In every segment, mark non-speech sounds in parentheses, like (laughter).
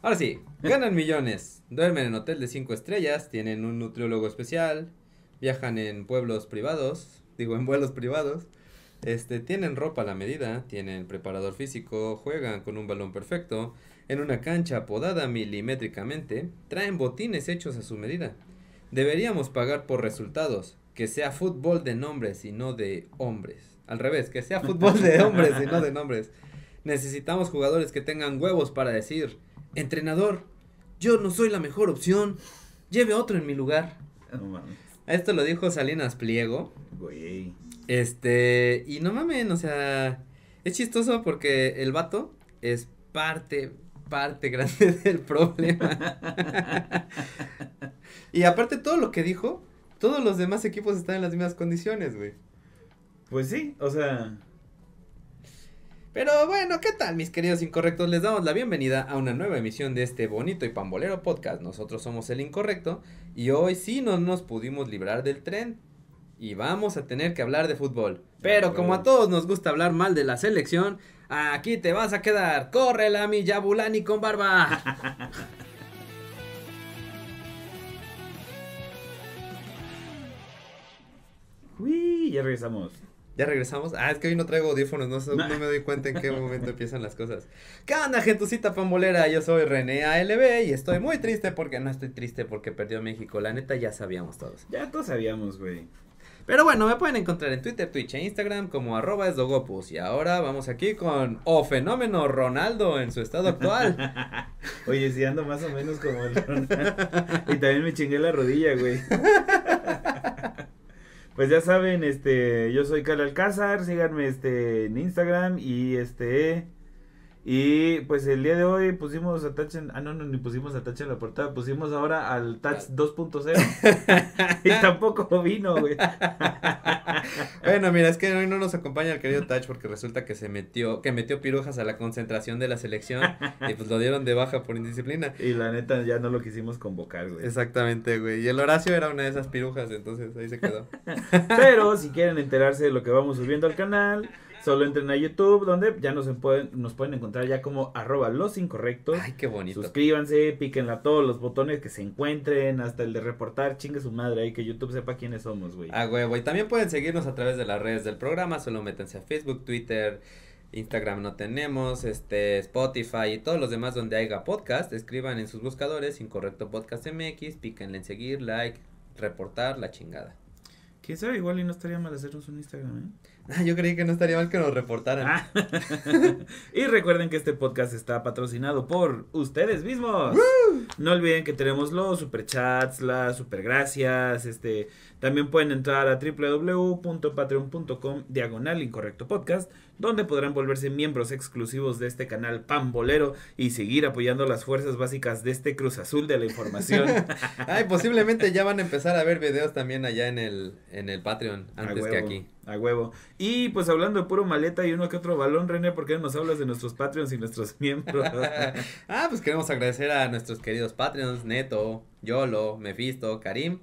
Ahora sí, ganan millones, duermen en hotel de cinco estrellas, tienen un nutriólogo especial, viajan en pueblos privados, digo en vuelos privados, este, tienen ropa a la medida, tienen preparador físico, juegan con un balón perfecto, en una cancha podada milimétricamente, traen botines hechos a su medida. Deberíamos pagar por resultados, que sea fútbol de nombres y no de hombres. Al revés, que sea fútbol de hombres y no de nombres. (laughs) Necesitamos jugadores que tengan huevos para decir, entrenador, yo no soy la mejor opción, lleve otro en mi lugar. No mames. Esto lo dijo Salinas Pliego. Güey. Este, y no mames, o sea, es chistoso porque el vato es parte, parte (laughs) grande del problema. (laughs) y aparte todo lo que dijo, todos los demás equipos están en las mismas condiciones, güey. Pues sí, o sea, Pero bueno, ¿qué tal mis queridos incorrectos? Les damos la bienvenida a una nueva emisión de este bonito y pambolero podcast. Nosotros somos el incorrecto y hoy sí no nos pudimos librar del tren y vamos a tener que hablar de fútbol. Pero como a todos nos gusta hablar mal de la selección, aquí te vas a quedar. ¡Corre la mi Yabulani con barba! (laughs) uy, ya regresamos. Ya regresamos. Ah, es que hoy no traigo audífonos, no, no me doy cuenta en qué momento empiezan las cosas. ¿Qué onda, gentucita pambolera? Yo soy René ALB y estoy muy triste porque no estoy triste porque perdió México. La neta ya sabíamos todos. Ya todos sabíamos, güey. Pero bueno, me pueden encontrar en Twitter, Twitch e Instagram como arroba esdogopus. Y ahora vamos aquí con O Fenómeno Ronaldo en su estado actual. (laughs) Oye, sí ando más o menos como el Ronaldo. Y también me chingué la rodilla, güey. (laughs) Pues ya saben, este, yo soy Cal Alcázar, síganme este en Instagram y este y pues el día de hoy pusimos a Touch en, ah no, no ni pusimos a Touch en la portada, pusimos ahora al Touch (laughs) 2.0 y tampoco vino, güey. (laughs) bueno, mira, es que hoy no nos acompaña el querido Touch porque resulta que se metió, que metió pirujas a la concentración de la selección y pues lo dieron de baja por indisciplina. (laughs) Y la neta ya no lo quisimos convocar, güey. Exactamente, güey. Y el Horacio era una de esas pirujas, entonces ahí se quedó. Pero si quieren enterarse de lo que vamos subiendo al canal, solo entren a YouTube, donde ya nos pueden, nos pueden encontrar ya como arroba los incorrectos. Ay, qué bonito. Suscríbanse, píquenle a todos los botones que se encuentren, hasta el de reportar, chingue su madre ahí, que YouTube sepa quiénes somos, güey. Ah, huevo. Y también pueden seguirnos a través de las redes del programa. Solo métanse a Facebook, Twitter, Instagram no tenemos, este, Spotify y todos los demás donde haya podcast. Escriban en sus buscadores Incorrecto Podcast MX, píquenle en seguir, like, reportar, la chingada. Quién sabe, igual y no estaría mal hacernos un Instagram, ¿eh? (laughs) Yo creí que no estaría mal que nos reportaran. Ah. (laughs) y recuerden que este podcast está patrocinado por ustedes mismos. No olviden que tenemos los superchats, las supergracias, este, también pueden entrar a www.patreon.com diagonal incorrecto podcast, donde podrán volverse miembros exclusivos de este canal pambolero y seguir apoyando las fuerzas básicas de este Cruz Azul de la información. (laughs) Ay, posiblemente ya van a empezar a ver videos también allá en el, en el Patreon antes que aquí. A huevo. Y pues hablando de puro maleta y uno que otro balón, René, ¿por qué no nos hablas de nuestros Patreons y nuestros (laughs) miembros? (laughs) ah, pues queremos agradecer a nuestros queridos Patreons, Neto, Yolo, Mefisto, Karim,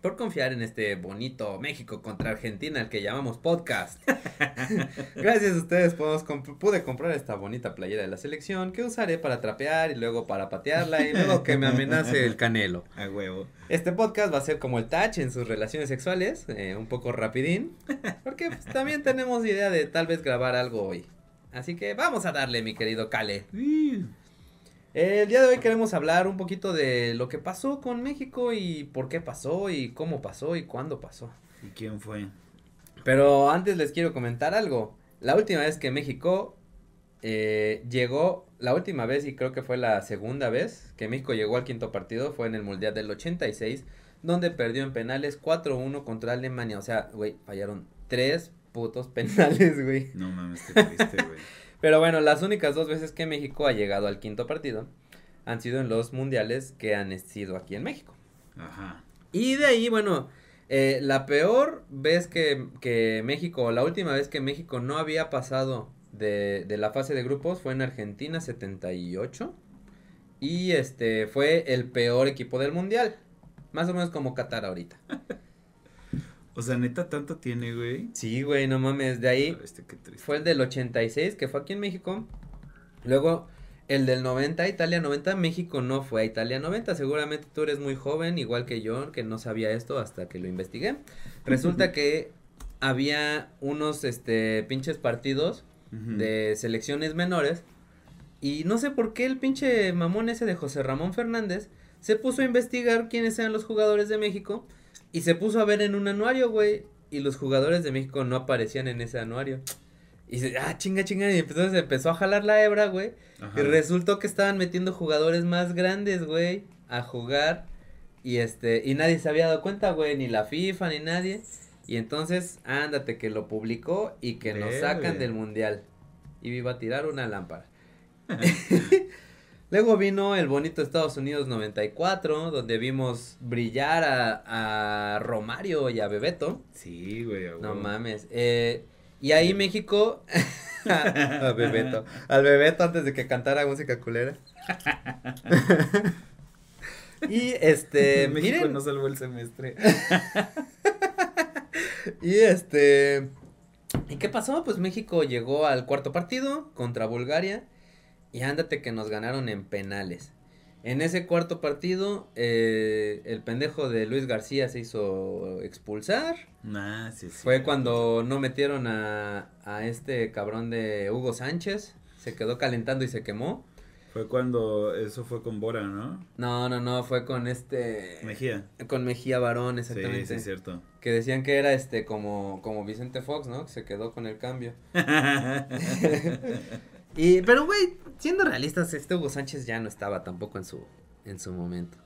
por confiar en este bonito México contra Argentina, el que llamamos podcast. (laughs) Gracias a ustedes comp- pude comprar esta bonita playera de la selección que usaré para trapear y luego para patearla y luego que me amenace el canelo. A huevo. Este podcast va a ser como el touch en sus relaciones sexuales, eh, un poco rapidín, porque pues, también tenemos idea de tal vez grabar algo hoy. Así que vamos a darle, mi querido Kale. El día de hoy queremos hablar un poquito de lo que pasó con México y por qué pasó y cómo pasó y cuándo pasó. ¿Y quién fue? Pero antes les quiero comentar algo. La última vez que México eh, llegó, la última vez y creo que fue la segunda vez que México llegó al quinto partido fue en el Mundial del 86, donde perdió en penales 4-1 contra Alemania. O sea, güey, fallaron tres putos (laughs) penales, güey. No mames, qué triste, güey. (laughs) Pero bueno, las únicas dos veces que México ha llegado al quinto partido han sido en los mundiales que han sido aquí en México. Ajá. Y de ahí, bueno, eh, la peor vez que, que México, la última vez que México no había pasado de, de la fase de grupos fue en Argentina 78. Y este fue el peor equipo del mundial. Más o menos como Qatar ahorita. (laughs) O sea, neta, tanto tiene, güey. Sí, güey, no mames. De ahí Este, qué triste. fue el del 86, que fue aquí en México. Luego, el del 90, Italia 90, México no fue a Italia 90. Seguramente tú eres muy joven, igual que yo, que no sabía esto hasta que lo investigué. Resulta que había unos este pinches partidos de selecciones menores y no sé por qué el pinche mamón ese de José Ramón Fernández se puso a investigar quiénes eran los jugadores de México y se puso a ver en un anuario, güey, y los jugadores de México no aparecían en ese anuario. Y se, ah, chinga, chinga, y entonces empezó a jalar la hebra, güey. Ajá. Y resultó que estaban metiendo jugadores más grandes, güey, a jugar. Y este, y nadie se había dado cuenta, güey, ni la FIFA, ni nadie. Y entonces, ándate, que lo publicó y que nos sacan del mundial. Y iba a tirar una lámpara. (laughs) Luego vino el bonito Estados Unidos 94, donde vimos brillar a, a Romario y a Bebeto. Sí, güey. a No mames. Eh, y ahí México. (laughs) a Bebeto. Al Bebeto antes de que cantara música culera. (laughs) y este. México miren. no salvó el semestre. (laughs) Y este. ¿Y qué pasó? Pues México llegó al cuarto partido contra Bulgaria. Y ándate que nos ganaron en penales. En ese cuarto partido, eh, el pendejo de Luis García se hizo expulsar. Nah, sí, sí. Fue cuando no metieron a, a este cabrón de Hugo Sánchez. Se quedó calentando y se quemó. Fue cuando eso fue con Bora, ¿no? No, no, no, fue con este. Mejía. Con Mejía Barón, Sí, exactamente. sí, es cierto. Que decían que era este como, como Vicente Fox, ¿no? Que se quedó con el cambio. (laughs) Y, pero güey, siendo realistas, este Hugo Sánchez ya no estaba tampoco en su, en su momento.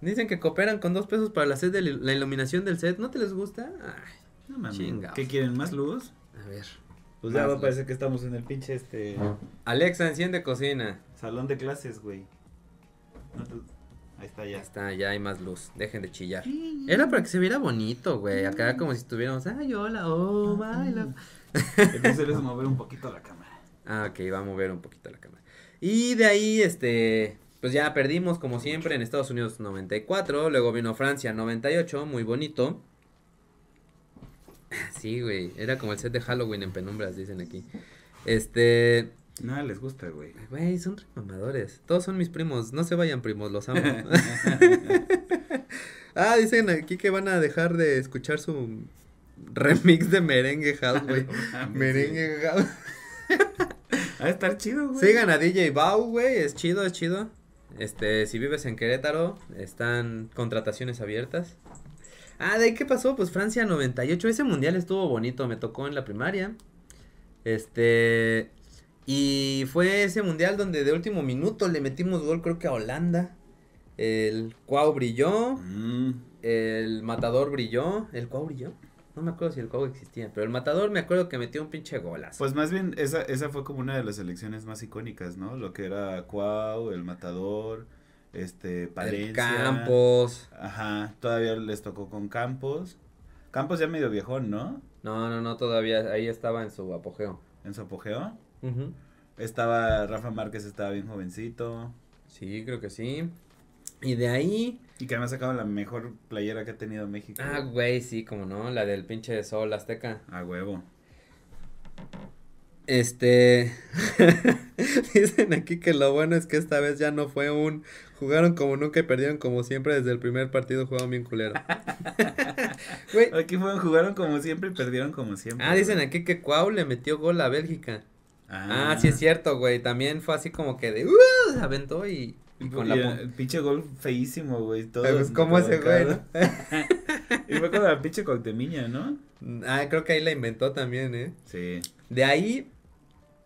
Dicen que cooperan con dos pesos para la, set de la iluminación del set. ¿No te les gusta? Ay, no mames. ¿Qué quieren? ¿Más luz? a ver. Pues ya va a parecer que estamos en el pinche este Alexa, enciende cocina. salón de clases, güey. No te- Ahí está Ya ya. está, ya hay más luz. Dejen de chillar. Era para que se viera bonito, güey. Acá como si estuviéramos, ay, hola, oh, baila. Entonces les mover un poquito la cámara. Ah, ok, va a mover un poquito la cámara. Y de ahí, este, pues ya perdimos como siempre en Estados Unidos 94, luego vino Francia 98, muy bonito. (laughs) Sí, güey, era como el set de Halloween en penumbras, dicen aquí. Este, Nada les gusta, güey. güey, son mamadores. Todos son mis primos, no se vayan primos, los amo. (laughs) ah, dicen aquí que van a dejar de escuchar su remix de Merengue House, güey. (laughs) Merengue House. Va a estar chido, güey. Sigan a DJ Bau, güey, es chido, es chido. Este, si vives en Querétaro, están contrataciones abiertas. Ah, ¿de ahí qué pasó? Pues Francia 98, ese mundial estuvo bonito, me tocó en la primaria. Este, y fue ese mundial donde de último minuto le metimos gol creo que a Holanda. El Cuau brilló, Mm, el Matador brilló, el Cuau brilló. No me acuerdo si el Cuau existía, pero el Matador me acuerdo que metió un pinche golazo. Pues más bien, esa, esa fue como una de las elecciones más icónicas, ¿no? Lo que era Cuau, el Matador, este, el Palencia. Campos. Ajá, todavía les tocó con Campos. Campos ya medio viejón, ¿no? No, no, no, todavía ahí estaba en su apogeo. En su apogeo. Estaba, Rafa Márquez estaba bien jovencito. Sí, creo que sí. Y de ahí, Y que además sacaba la mejor playera que ha tenido México. ah, güey, sí, como no, la del pinche sol azteca. A huevo. Este, (laughs) dicen aquí que lo bueno es que esta vez ya no fue un, jugaron como nunca y perdieron como siempre, desde el primer partido jugaron bien culero. (laughs) Güey, Aquí fueron, jugaron como siempre y perdieron como siempre. ah, dicen güey. aquí que Cuau le metió gol a Bélgica. Ah, Ah, sí es cierto, güey, también fue así como que de, uh, aventó y con la el pinche gol feísimo, güey. Todo Pues, ¿cómo ese güey, no? (laughs) y fue con la pinche Coctemiña, ¿no? Ah, creo que ahí la inventó también, ¿eh? Sí. De ahí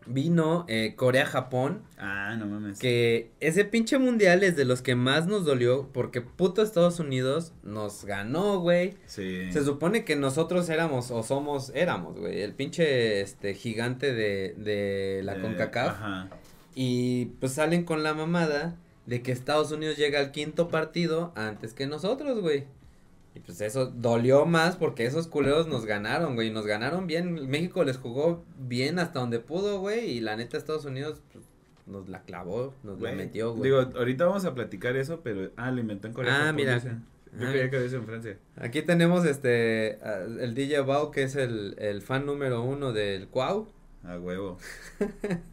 vino eh, Corea-Japón, Ah, no mames. que ese pinche mundial es de los que más nos dolió porque puto Estados Unidos nos ganó, güey. Sí. Se supone que nosotros éramos o somos, éramos, güey, el pinche este gigante de, de la Eh, CONCACAF Ajá. y pues salen con la mamada de que Estados Unidos llega al quinto partido antes que nosotros, güey. Y pues eso dolió más porque esos culeros nos ganaron, güey. Nos ganaron bien. México les jugó bien hasta donde pudo, güey. Y la neta Estados Unidos pues, nos la clavó, nos la metió, güey. Digo, ahorita vamos a platicar eso, pero. Ah, lo inventó en Corea. Ah, mira. Yo Ah, creía que sido en Francia. Aquí tenemos este, el DJ Bao, que es el, el fan número uno del Cuau. A huevo. (laughs)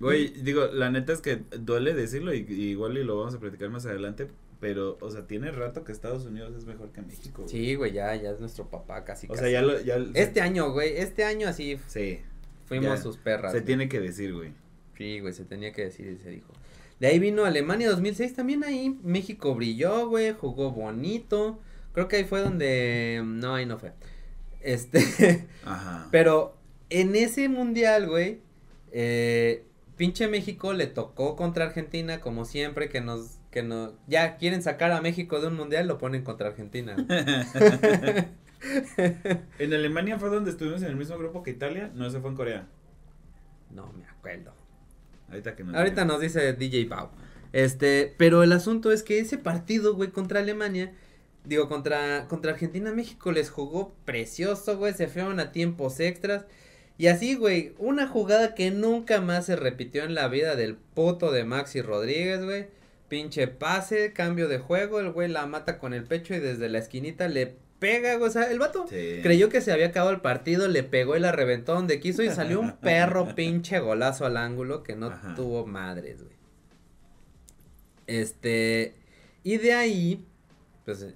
Güey, digo, la neta es que duele decirlo y, y igual y lo vamos a platicar más adelante, pero, o sea, tiene rato que Estados Unidos es mejor que México. güey. Sí, güey, ya, ya es nuestro papá casi. O casi. sea, ya lo, ya. Este año, güey, este año así Sí. fuimos Ya, sus perras. Se güey. tiene que decir, güey. Sí, güey, se tenía que decir y se dijo. De ahí vino Alemania 2006, también ahí México brilló, güey, jugó bonito. Creo que ahí fue donde... No, ahí no fue. Este... (laughs) Ajá. Pero en ese mundial, güey, eh, pinche México le tocó contra Argentina, como siempre, que nos... Que no, ya quieren sacar a México de un mundial, lo ponen contra Argentina. (laughs) en Alemania fue donde estuvimos en el mismo grupo que Italia. No, eso fue en Corea. no me acuerdo. Ahorita que nos Ahorita nos dice DJ Pau. Este, pero el asunto es que ese partido, güey, contra Alemania, digo, contra, contra Argentina, México les jugó precioso, güey, se fueron a tiempos extras. Y así, güey, una jugada que nunca más se repitió en la vida del puto de Maxi Rodríguez, güey. Pinche pase, cambio de juego, el güey la mata con el pecho y desde la esquinita le pega, güey. O sea, el vato Sí. creyó que se había acabado el partido, le pegó y la reventó donde quiso y salió un (laughs) perro pinche golazo al ángulo que no Ajá. tuvo madres, güey. Este, y de ahí, pues,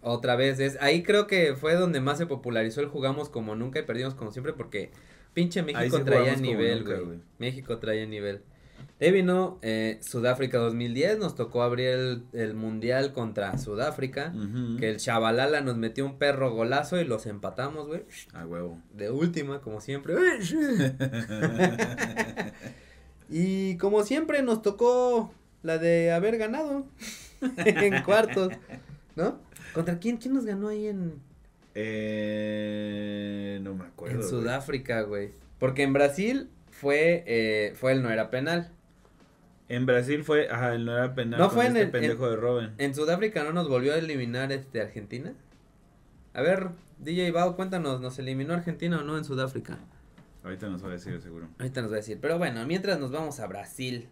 otra vez, es, ahí creo que fue donde más se popularizó el jugamos como nunca y perdimos como siempre porque pinche México sí traía nivel, güey. México traía nivel. De ahí vino eh, Sudáfrica 2010, nos tocó abrir el, el mundial contra Sudáfrica. Que el Chavalala nos metió un perro golazo y los empatamos, güey. A huevo. De última, como siempre. (laughs) y como siempre nos tocó la de haber ganado (laughs) en cuartos, ¿no? ¿Contra quién? ¿Quién nos ganó ahí en, eh, no me acuerdo. en. Sudáfrica, güey? Porque en Brasil fue, eh, fue el no era penal. En Brasil fue, ajá, el no era penal. No fue en este el- pendejo de Robin. ¿En Sudáfrica no nos volvió a eliminar este Argentina? A ver, DJ Bao, cuéntanos, ¿nos eliminó Argentina o no en Sudáfrica? Ahorita nos va a decir seguro. Ahorita nos va a decir. Pero bueno, mientras nos vamos a Brasil.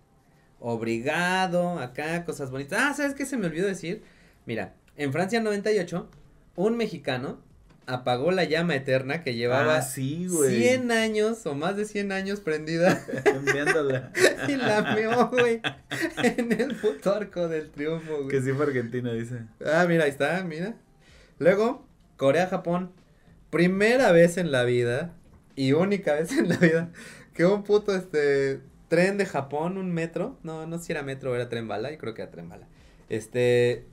Obrigado, acá, cosas bonitas. Ah, ¿sabes qué se me olvidó decir? Mira, en Francia 98, un mexicano apagó la llama eterna que llevaba ah, sí, güey. 100 años o más de 100 años prendida Enviándola. (laughs) y la meó, güey, en el puto arco del triunfo, güey. que sí fue Argentina, dice. Ah, mira, ahí está, mira. Luego, Corea-Japón. Primera vez en la vida y única vez en la vida que un puto este tren de Japón, un metro, no, no sé si era metro o era tren bala, yo creo que era tren bala. Este,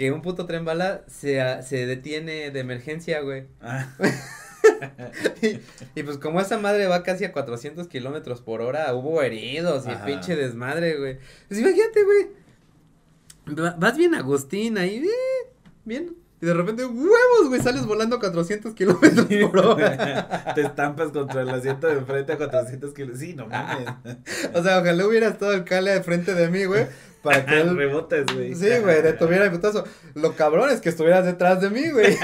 que un puto tren bala se, a- se detiene de emergencia, güey. Ah, (laughs) Y, y pues como esa madre va casi a 400 kilómetros por hora, hubo heridos y Ajá. pinche desmadre, güey. Pues imagínate, güey. Va- Vas bien Agustín ahí, eh, bien. Y de repente, huevos, güey, sales volando a 400 kilómetros por hora. (laughs) Te estampas contra el asiento de enfrente a 400 kilos. Sí, no mames. (laughs) o sea, ojalá hubiera estado el cale de frente de mí, güey, para que él... Rebotes, güey. Sí, güey, detuviera el putazo. Lo cabrón es que estuvieras detrás de mí, güey.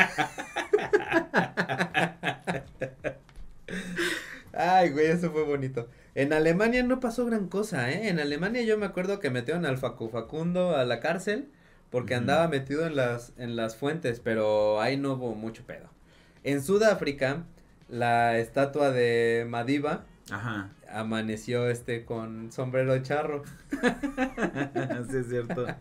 Ay, güey, eso fue bonito. En Alemania no pasó gran cosa, ¿eh? En Alemania yo me acuerdo que metieron al Facu Facundo a la cárcel porque andaba metido en las, en las fuentes, pero ahí no hubo mucho pedo. En Sudáfrica, la estatua de Madiba Ajá. Amaneció este con sombrero charro. (laughs) sí, es cierto. (laughs)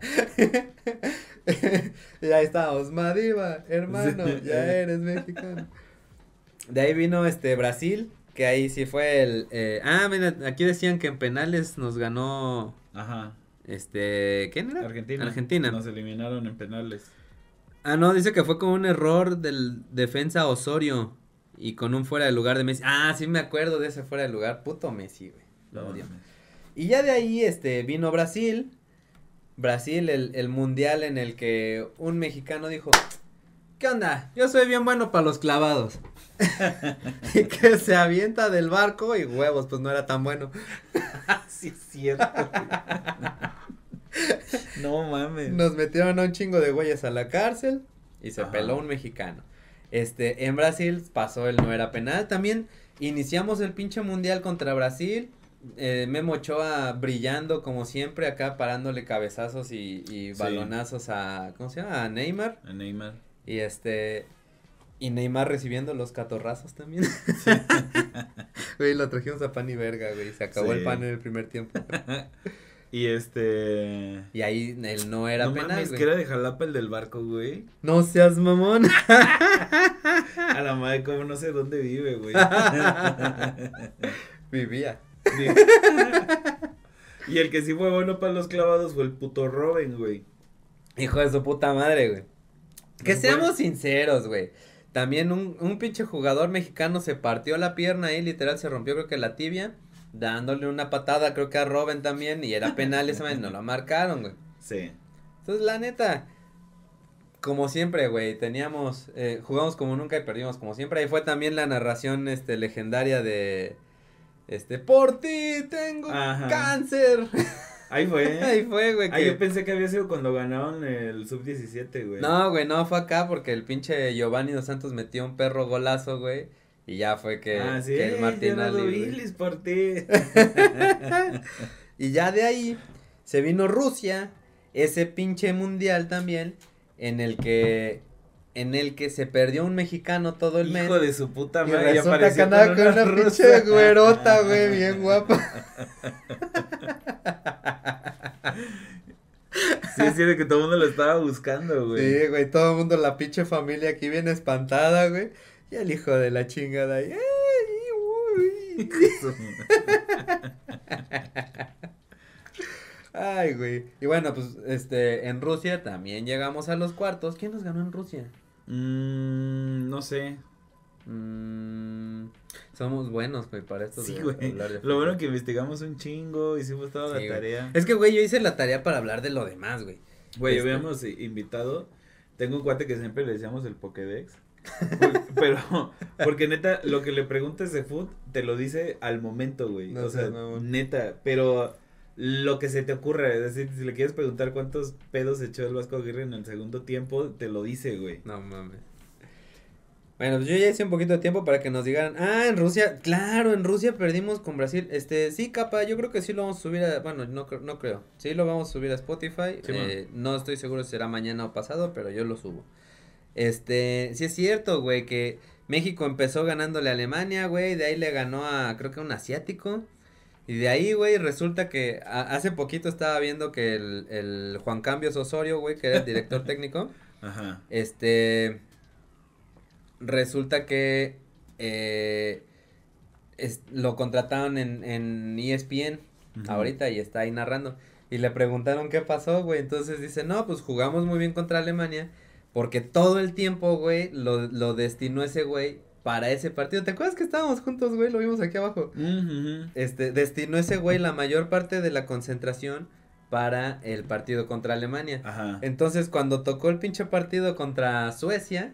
y ahí estamos, Madiba, hermano, Sí. ya eres mexicano. De ahí vino este Brasil, que ahí sí fue el eh, ah, mira, aquí decían que en penales nos ganó Ajá. este, ¿quién era? Argentina. Argentina. Nos eliminaron en penales. Ah, no, dice que fue con un error del defensa Osorio y con un fuera de lugar de Messi. Ah, sí me acuerdo de ese fuera de lugar, puto Messi, güey. Lo odio. Y ya de ahí, este, vino Brasil. Brasil, el, el mundial en el que un mexicano dijo, ¿qué onda? Yo soy bien bueno para los clavados. (laughs) y que se avienta del barco y huevos, pues no era tan bueno. (laughs) sí, es cierto. (laughs) no mames. Nos metieron a un chingo de güeyes a la cárcel y se Ajá. peló un mexicano. Este, en Brasil pasó el no era penal. También iniciamos el pinche mundial contra Brasil. Eh, Memo Ochoa brillando como siempre acá parándole cabezazos y, y Sí. balonazos a, ¿cómo se llama? A Neymar. A Neymar. Y este, Y Neymar recibiendo los catorrazos también. (laughs) Güey, lo trajimos a pan y verga, güey. Se acabó el pan en el primer tiempo. (laughs) Y este. Y ahí él no era no penal, mames, güey. que era de Jalapa el del barco, güey. No seas mamón. (laughs) A la madre, como no sé dónde vive, güey. (laughs) Vivía. (laughs) y el que sí fue bueno para los clavados fue el puto Robin, güey. Hijo de su puta madre, güey. Que No seamos fue- sinceros, güey. También un, un pinche jugador mexicano se partió la pierna ahí, literal, se rompió creo que la tibia, dándole una patada creo que a Robin también, y era penal esa vez, no lo marcaron, güey. Sí. Entonces, la neta, como siempre, güey, teníamos, eh, jugamos como nunca y perdimos como siempre. Ahí fue también la narración, este, legendaria de, este, por ti tengo Ajá. cáncer. (laughs) Ahí fue. Ahí fue, güey. Ah, que- yo pensé que había sido cuando ganaron el sub-17, güey. No, güey, no, fue acá porque el pinche Giovanni Dos Santos metió un perro golazo, güey. Y ya fue que, ah, sí, que el Martín Gerardo Ali. Vilis por ti. (laughs) Y ya de ahí se vino Rusia, ese pinche mundial también, en el que, en el que se perdió un mexicano todo el mes. Hijo de su puta madre. y resulta que andaba con una rusa. pinche güerota, güey, (laughs) bien guapa. Sí, es cierto que todo el mundo lo estaba buscando, güey. Sí, güey, todo el mundo, la pinche familia aquí bien espantada, güey. Y el hijo de la chingada ahí. "Ay, uy". (laughs) Ay, güey. Y bueno, pues, este, en Rusia también llegamos a los cuartos. ¿Quién nos ganó en Rusia? Mm, no sé. Mm, somos buenos, güey, para esto. Sí, güey. Lo bueno que investigamos un chingo, hicimos toda Sí, la güey. tarea. Es que, güey, yo hice la tarea para hablar de lo demás, güey. Güey, este- habíamos invitado. Tengo un cuate que siempre le decíamos el Pokédex. Pero, porque neta, lo que le preguntes de food, te lo dice al momento, güey. No o sea, neta. Pero lo que se te ocurra, es decir, si le quieres preguntar cuántos pedos echó el Vasco Aguirre en el segundo tiempo, te lo dice, güey. No mames. Bueno, pues yo ya hice un poquito de tiempo para que nos digan, ah, en Rusia, claro, en Rusia perdimos con Brasil. Este, sí, capa, yo creo que sí lo vamos a subir a, bueno, no, no creo, sí lo vamos a subir a Spotify. Sí, eh, no estoy seguro si será mañana o pasado, pero yo lo subo. Este, sí es cierto, güey, que México empezó ganándole a Alemania, güey, de ahí le ganó a, creo que a un asiático. Y de ahí, güey, resulta que a- hace poquito estaba viendo que el, el Juan Cambios Osorio, güey, que era el director (laughs) técnico. Ajá. Este. Resulta que. eh, es- lo contrataron en, en ESPN ahorita y está ahí narrando. Y le preguntaron qué pasó, güey. Entonces dice, no, pues jugamos muy bien contra Alemania. Porque todo el tiempo, güey, lo, lo destinó ese güey para ese partido. ¿Te acuerdas que estábamos juntos, güey? Lo vimos aquí abajo. Este, destinó ese güey la mayor parte de la concentración para el partido contra Alemania. Ajá. Entonces, cuando tocó el pinche partido contra Suecia,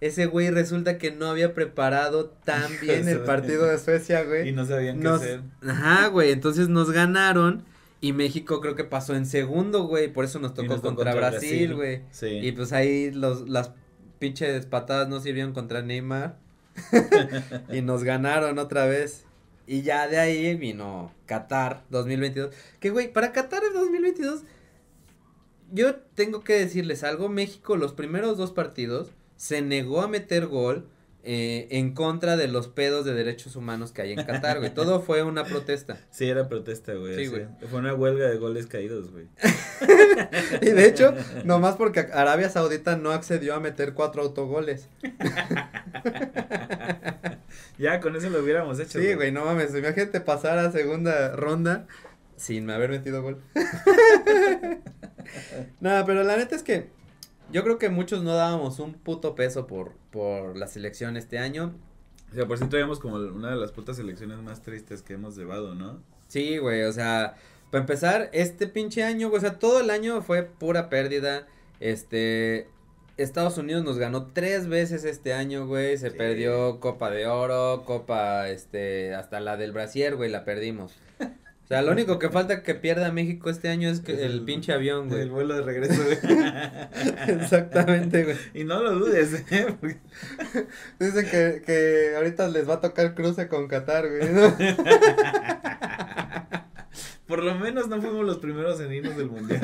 ese güey resulta que no había preparado tan bien el partido de Suecia, Y güey. no sabían qué Nos- hacer. Ajá, güey, entonces nos ganaron y México creo que pasó en segundo, güey, por eso nos tocó nos contra Brasil, güey. Sí. Y pues ahí los, las pinches patadas no sirvieron contra Neymar. (laughs) (laughs) y nos ganaron otra vez. Y ya de ahí vino Qatar 2022. Que güey, para Qatar en 2022, yo tengo que decirles algo. México, los primeros dos partidos, se negó a meter gol eh, en contra de los pedos de derechos humanos que hay en Qatar, güey. Todo fue una protesta. (laughs) Sí, era protesta, güey. Sí, güey. Fue una huelga de goles caídos, güey. (laughs) Y de hecho, nomás porque Arabia Saudita no accedió a meter cuatro autogoles. (laughs) ya, con eso lo hubiéramos hecho. Sí, güey, no mames, imagínate pasar a segunda ronda sin haber metido gol. no, pero la neta es que yo creo que muchos no dábamos un puto peso por, por la selección este año. O sea, por si traíamos como una de las putas elecciones más tristes que hemos llevado, ¿no? Sí, güey, o sea, para empezar, este pinche año, güey, o sea, todo el año fue pura pérdida. Este, Estados Unidos nos ganó tres veces este año, güey, se Sí. perdió Copa de Oro, Copa, este, hasta la del Brasier, güey, la perdimos. O sea, lo único que falta que pierda México este año es que Es el, el- pinche avión, güey. El vuelo de regreso, güey. (laughs) Exactamente, güey. y no lo dudes, ¿eh? Porque- (laughs) Dicen que, que ahorita les va a tocar cruce con Qatar, güey. ¿no? (laughs) Por lo menos no fuimos los primeros en irnos del mundial.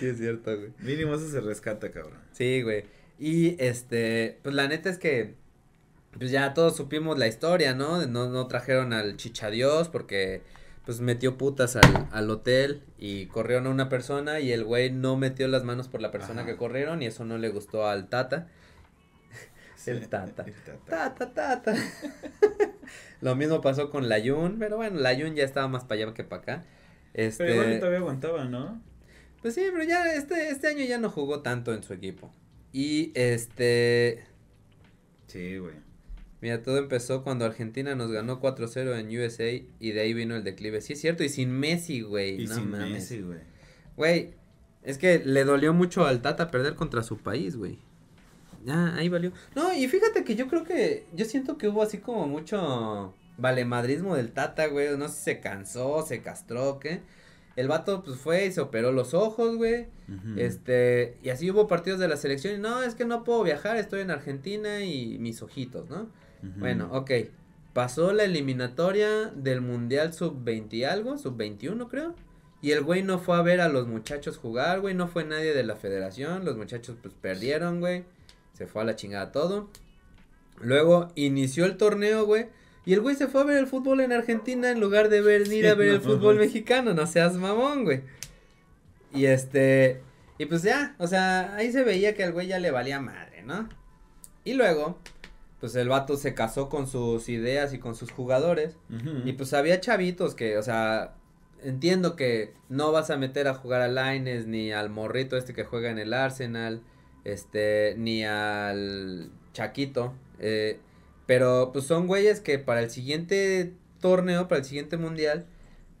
sí, es cierto, güey. Mínimo eso se rescata, cabrón. Sí, güey. Y este, pues la neta es que pues ya todos supimos la historia, ¿no? No, no trajeron al chichadios porque pues metió putas al, al hotel y corrieron a una persona y el güey no metió las manos por la persona Ajá. que corrieron y eso no le gustó al tata. El tata. El tata. Tata, tata. (laughs) Lo mismo pasó con Layun, pero bueno, Layun ya estaba más para allá que para acá. Este, Pero igual todavía aguantaba, ¿no? pues sí, pero ya este, este año ya no jugó tanto en su equipo. Y este, Sí, güey. Mira, todo empezó cuando Argentina nos ganó 4-0 en USA y de ahí vino el declive. Sí es cierto, y sin Messi, güey. Y no sin mames. Messi, güey. Güey, es que le dolió mucho al Tata perder contra su país, güey. Ya, ahí valió. No, y fíjate que yo creo que, yo siento que hubo así como mucho valemadrismo del Tata, güey. No sé si se cansó, se castró, ¿qué? El vato, pues, fue y se operó los ojos, güey. Este, y así hubo partidos de la selección y no, es que no puedo viajar, estoy en Argentina y mis ojitos, ¿no? Bueno, ok. Pasó la eliminatoria del Mundial sub-20 y algo, sub-21 creo. Y el güey no fue a ver a los muchachos jugar, güey. No fue nadie de la federación. Los muchachos pues perdieron, güey. Se fue a la chingada todo. Luego inició el torneo, güey. Y el güey se fue a ver el fútbol en Argentina en lugar de ver, ir a ver el fútbol mexicano. No seas mamón, güey. Y este... Y pues ya, o sea, ahí se veía que al güey ya le valía madre, ¿no? Y luego, pues el vato se casó con sus ideas y con sus jugadores. Y pues había chavitos que, o sea, entiendo que no vas a meter a jugar a Laines ni al morrito este que juega en el Arsenal, este, ni al Chaquito, eh, pero pues son güeyes que para el siguiente torneo, para el siguiente mundial,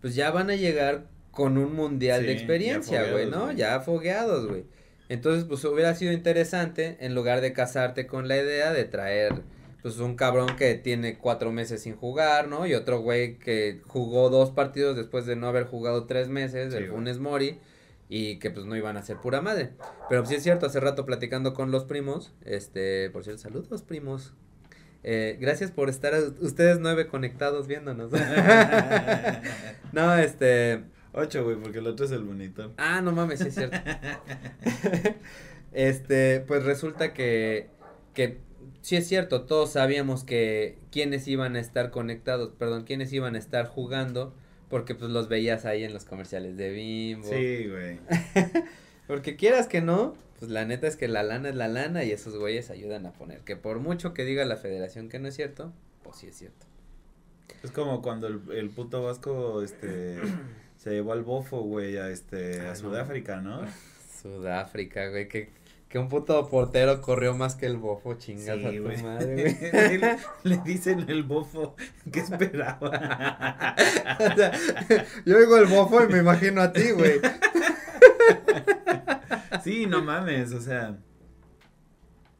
pues ya van a llegar con un mundial Sí, de experiencia, güey, ¿no? Ya fogueados, güey. Entonces, pues hubiera sido interesante, en lugar de casarte con la idea de traer, pues un cabrón que tiene cuatro meses sin jugar, ¿no? Y otro güey que jugó dos partidos después de no haber jugado tres meses, Sí, el. Funes Mori, y que pues no iban a ser pura madre. Pero pues, sí es cierto, hace rato platicando con los primos, este, por cierto, saludos primos. Eh, gracias por estar ustedes nueve conectados viéndonos. (laughs) no, este, Ocho, güey, porque el otro es el monitor. Ah, no mames, sí es cierto. (laughs) este, pues resulta que, que sí es cierto, todos sabíamos que quienes iban a estar conectados, perdón, quienes iban a estar jugando, porque pues los veías ahí en los comerciales de Bimbo. Sí, güey. (laughs) Porque quieras que no, pues la neta es que la lana es la lana y esos güeyes ayudan a poner. Que por mucho que diga la federación que no es cierto, pues sí es cierto. Es como cuando el, el puto Vasco, este, (clears throat) se llevó al bofo, güey, a este, Ah, a. Sudáfrica, ¿no? (laughs) Sudáfrica, güey, que, que un puto portero corrió más que el bofo, chingas a tu güey. madre, (laughs) güey. le, le dicen el bofo, ¿qué esperaba? (laughs) O sea, yo oigo el bofo y me imagino a ti, güey. sí, no mames, o sea.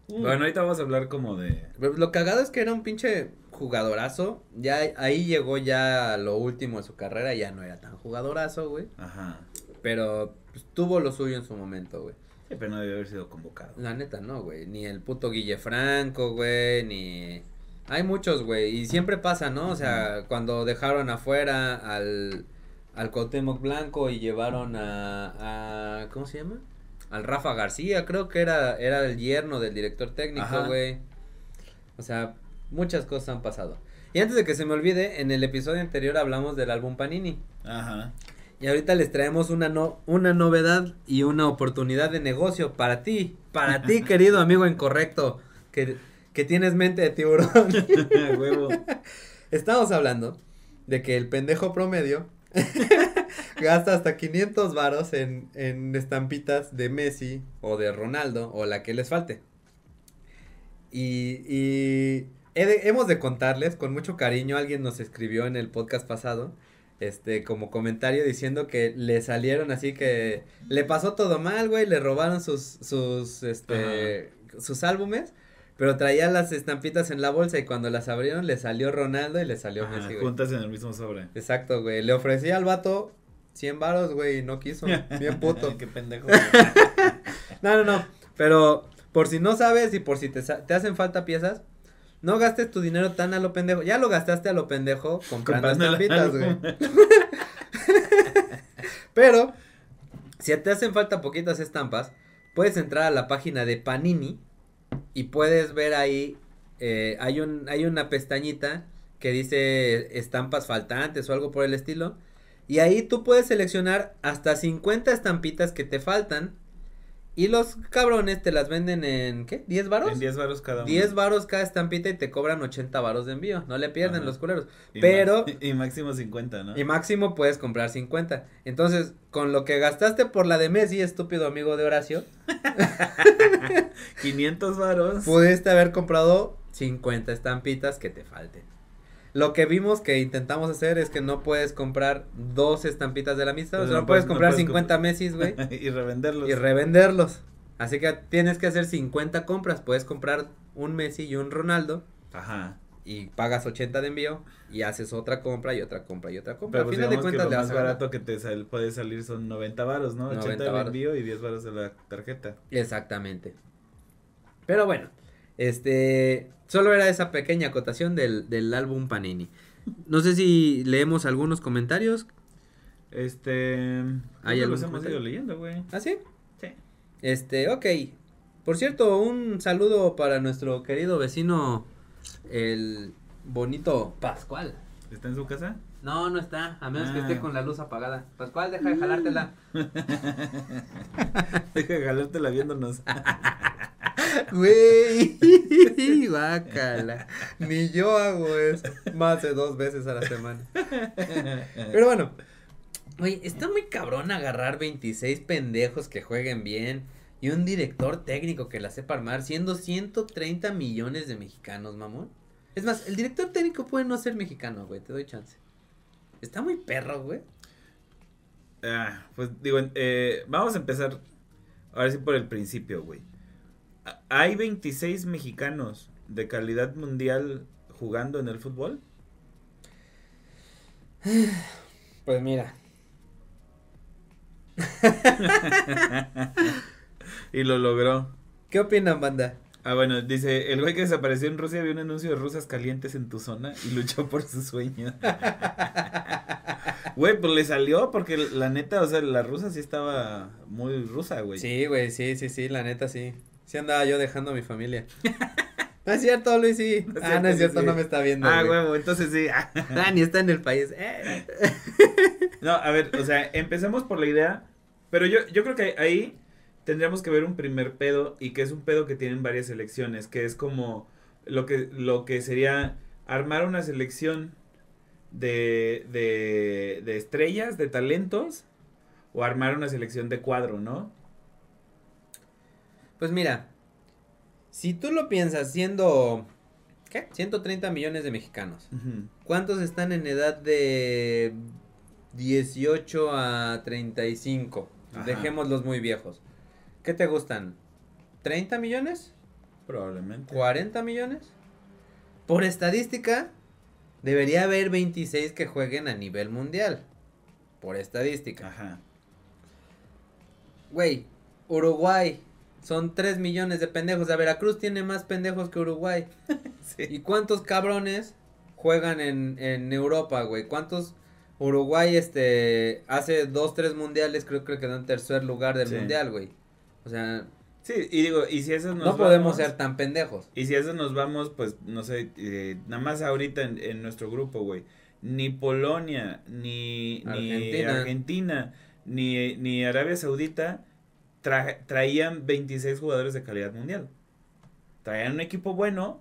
Bueno, ahorita vamos a hablar como de. Pero Lo cagado es que era un pinche jugadorazo. Ya ahí llegó ya a lo último de su carrera, ya no era tan jugadorazo, güey. Ajá. Pero pues, tuvo lo suyo en su momento, güey. Sí, pero no debe haber sido convocado. La neta, no, güey. Ni el puto Guille Franco, güey, ni... Hay muchos, güey, y siempre pasa, ¿no? O sea, cuando dejaron afuera al, al Cuauhtémoc Blanco y llevaron a, a, ¿cómo se llama? Al Rafa García, creo que era, era el yerno del director técnico, güey. O sea, muchas cosas han pasado. Y antes de que se me olvide, en el episodio anterior hablamos del álbum Panini. Ajá. Y ahorita les traemos una, no, una novedad y una oportunidad de negocio para ti, para ti, (laughs) querido amigo incorrecto, que, que tienes mente de tiburón. (laughs) Huevo. Estamos hablando de que el pendejo promedio (laughs) gasta hasta 500 varos en, en estampitas de Messi o de Ronaldo o la que les falte. Y, y he de- hemos de contarles, con mucho cariño, alguien nos escribió en el podcast pasado, este, como comentario diciendo que le salieron así que le pasó todo mal, güey, le robaron sus, sus, este, sus álbumes, pero traía las estampitas en la bolsa y cuando las abrieron le salió Ronaldo y le salió Ajá, Messi, güey. juntas en el mismo sobre. Exacto, güey, le ofrecí al vato 100 varos, güey, y no quiso, (laughs) bien puto. Qué pendejo. (laughs) No, no, no, pero por si no sabes y por si te, te hacen falta piezas, no gastes tu dinero tan a lo pendejo. Ya lo gastaste a lo pendejo comprando estampitas, güey. (laughs) Pero, si te hacen falta poquitas estampas, puedes entrar a la página de Panini y puedes ver ahí, eh, hay, un, hay una pestañita que dice estampas faltantes o algo por el estilo. Y ahí tú puedes seleccionar hasta 50 estampitas que te faltan. Y los cabrones te las venden en, ¿qué? ¿10 varos? En 10 varos cada uno. 10 varos cada estampita y te cobran 80 varos de envío. No le pierden Ajá. los culeros. Y Pero, Y, máximo 50, ¿no? y máximo puedes comprar 50. Entonces, con lo que gastaste por la de Messi, estúpido amigo de Horacio, (laughs) 500 varos. pudiste haber comprado 50 estampitas que te falten. Lo que vimos que intentamos hacer es que no puedes comprar dos estampitas de la misma, o Pues sea, no no puedes puedes- no comprar puedes 50 comprar. Messi, güey, (laughs) y revenderlos. y revenderlos. Así que tienes que hacer 50 compras, puedes comprar un Messi y un Ronaldo Ajá. y pagas 80 de envío y haces otra compra y otra compra y otra compra. Pero pues Al final de digamos que cuentas lo más barato que te sal- puede salir son 90 varos, ¿no? 80 90 de varos. envío y 10 varos de la tarjeta. Exactamente. Pero bueno, este, solo era esa pequeña acotación del, del álbum Panini. No sé si leemos algunos comentarios. Este. ¿Hay ¿Hay algún los hemos comentario? ido leyendo, güey. ¿Ah, sí? Sí. Este, ok. Por cierto, un saludo para nuestro querido vecino, el bonito Pascual. ¿Está en su casa? No, no está, a menos que Ah. esté con la luz apagada. Pascual, deja de jalártela. (laughs) Deja de jalártela viéndonos. (laughs) Güey, (laughs) guácala. Ni yo hago eso más de dos veces a la semana. Pero bueno, oye, está muy cabrón agarrar 26 pendejos que jueguen bien y un director técnico que la sepa armar, siendo 130 millones de mexicanos, mamón. Es más, el director técnico puede no ser mexicano, güey, te doy chance. Está muy perro, güey. Ah, pues digo, eh, vamos a empezar ahora sí por el principio, güey. ¿Hay 26 mexicanos de calidad mundial jugando en el fútbol? Pues mira, (laughs) Y lo logró. ¿qué opinan, banda? Ah, bueno, dice, el güey que desapareció en Rusia vio un anuncio de rusas calientes en tu zona y luchó por su sueño. (laughs) Güey, pues le salió porque la neta, o sea, la rusa sí estaba muy rusa, güey. Sí, güey, sí, sí, sí, la neta sí. Sí andaba yo dejando a mi familia. (laughs) No es cierto, Luis, sí. No ah, cierto, no es cierto, sí. no me está viendo. Ah, güey. huevo, entonces sí. ah. (laughs) Ah, ni está en el país. Eh. No, a ver, o sea, empecemos por la idea, pero yo, yo creo que ahí tendríamos que ver un primer pedo y que es un pedo que tienen varias selecciones, que es como lo que, lo que sería armar una selección de, de, de estrellas, de talentos, o armar una selección de cuadro, ¿no? Pues mira, si tú lo piensas siendo, ¿qué? 130 millones de mexicanos. ¿Cuántos están en edad de 18 a 35? Ajá. Dejémoslos muy viejos. ¿Qué te gustan? ¿30 millones? Probablemente. ¿40 millones? Por estadística, debería haber 26 que jueguen a nivel mundial. Por estadística. Ajá. Güey, Uruguay. Son 3 millones de pendejos. A Veracruz tiene más pendejos que Uruguay. (laughs) Sí. ¿Y cuántos cabrones juegan en, en Europa, güey? ¿Cuántos Uruguay, este, hace dos, tres mundiales, creo, creo que quedó en tercer lugar del Sí. mundial, güey? O sea, Sí, y digo, y si eso nos no podemos ser tan pendejos. Y si eso nos vamos, pues, no sé, eh, nada más ahorita en, en nuestro grupo, güey. Ni Polonia, ni ni Argentina. Argentina, ni, ni Arabia Saudita tra- traían 26 jugadores de calidad mundial. Traían un equipo bueno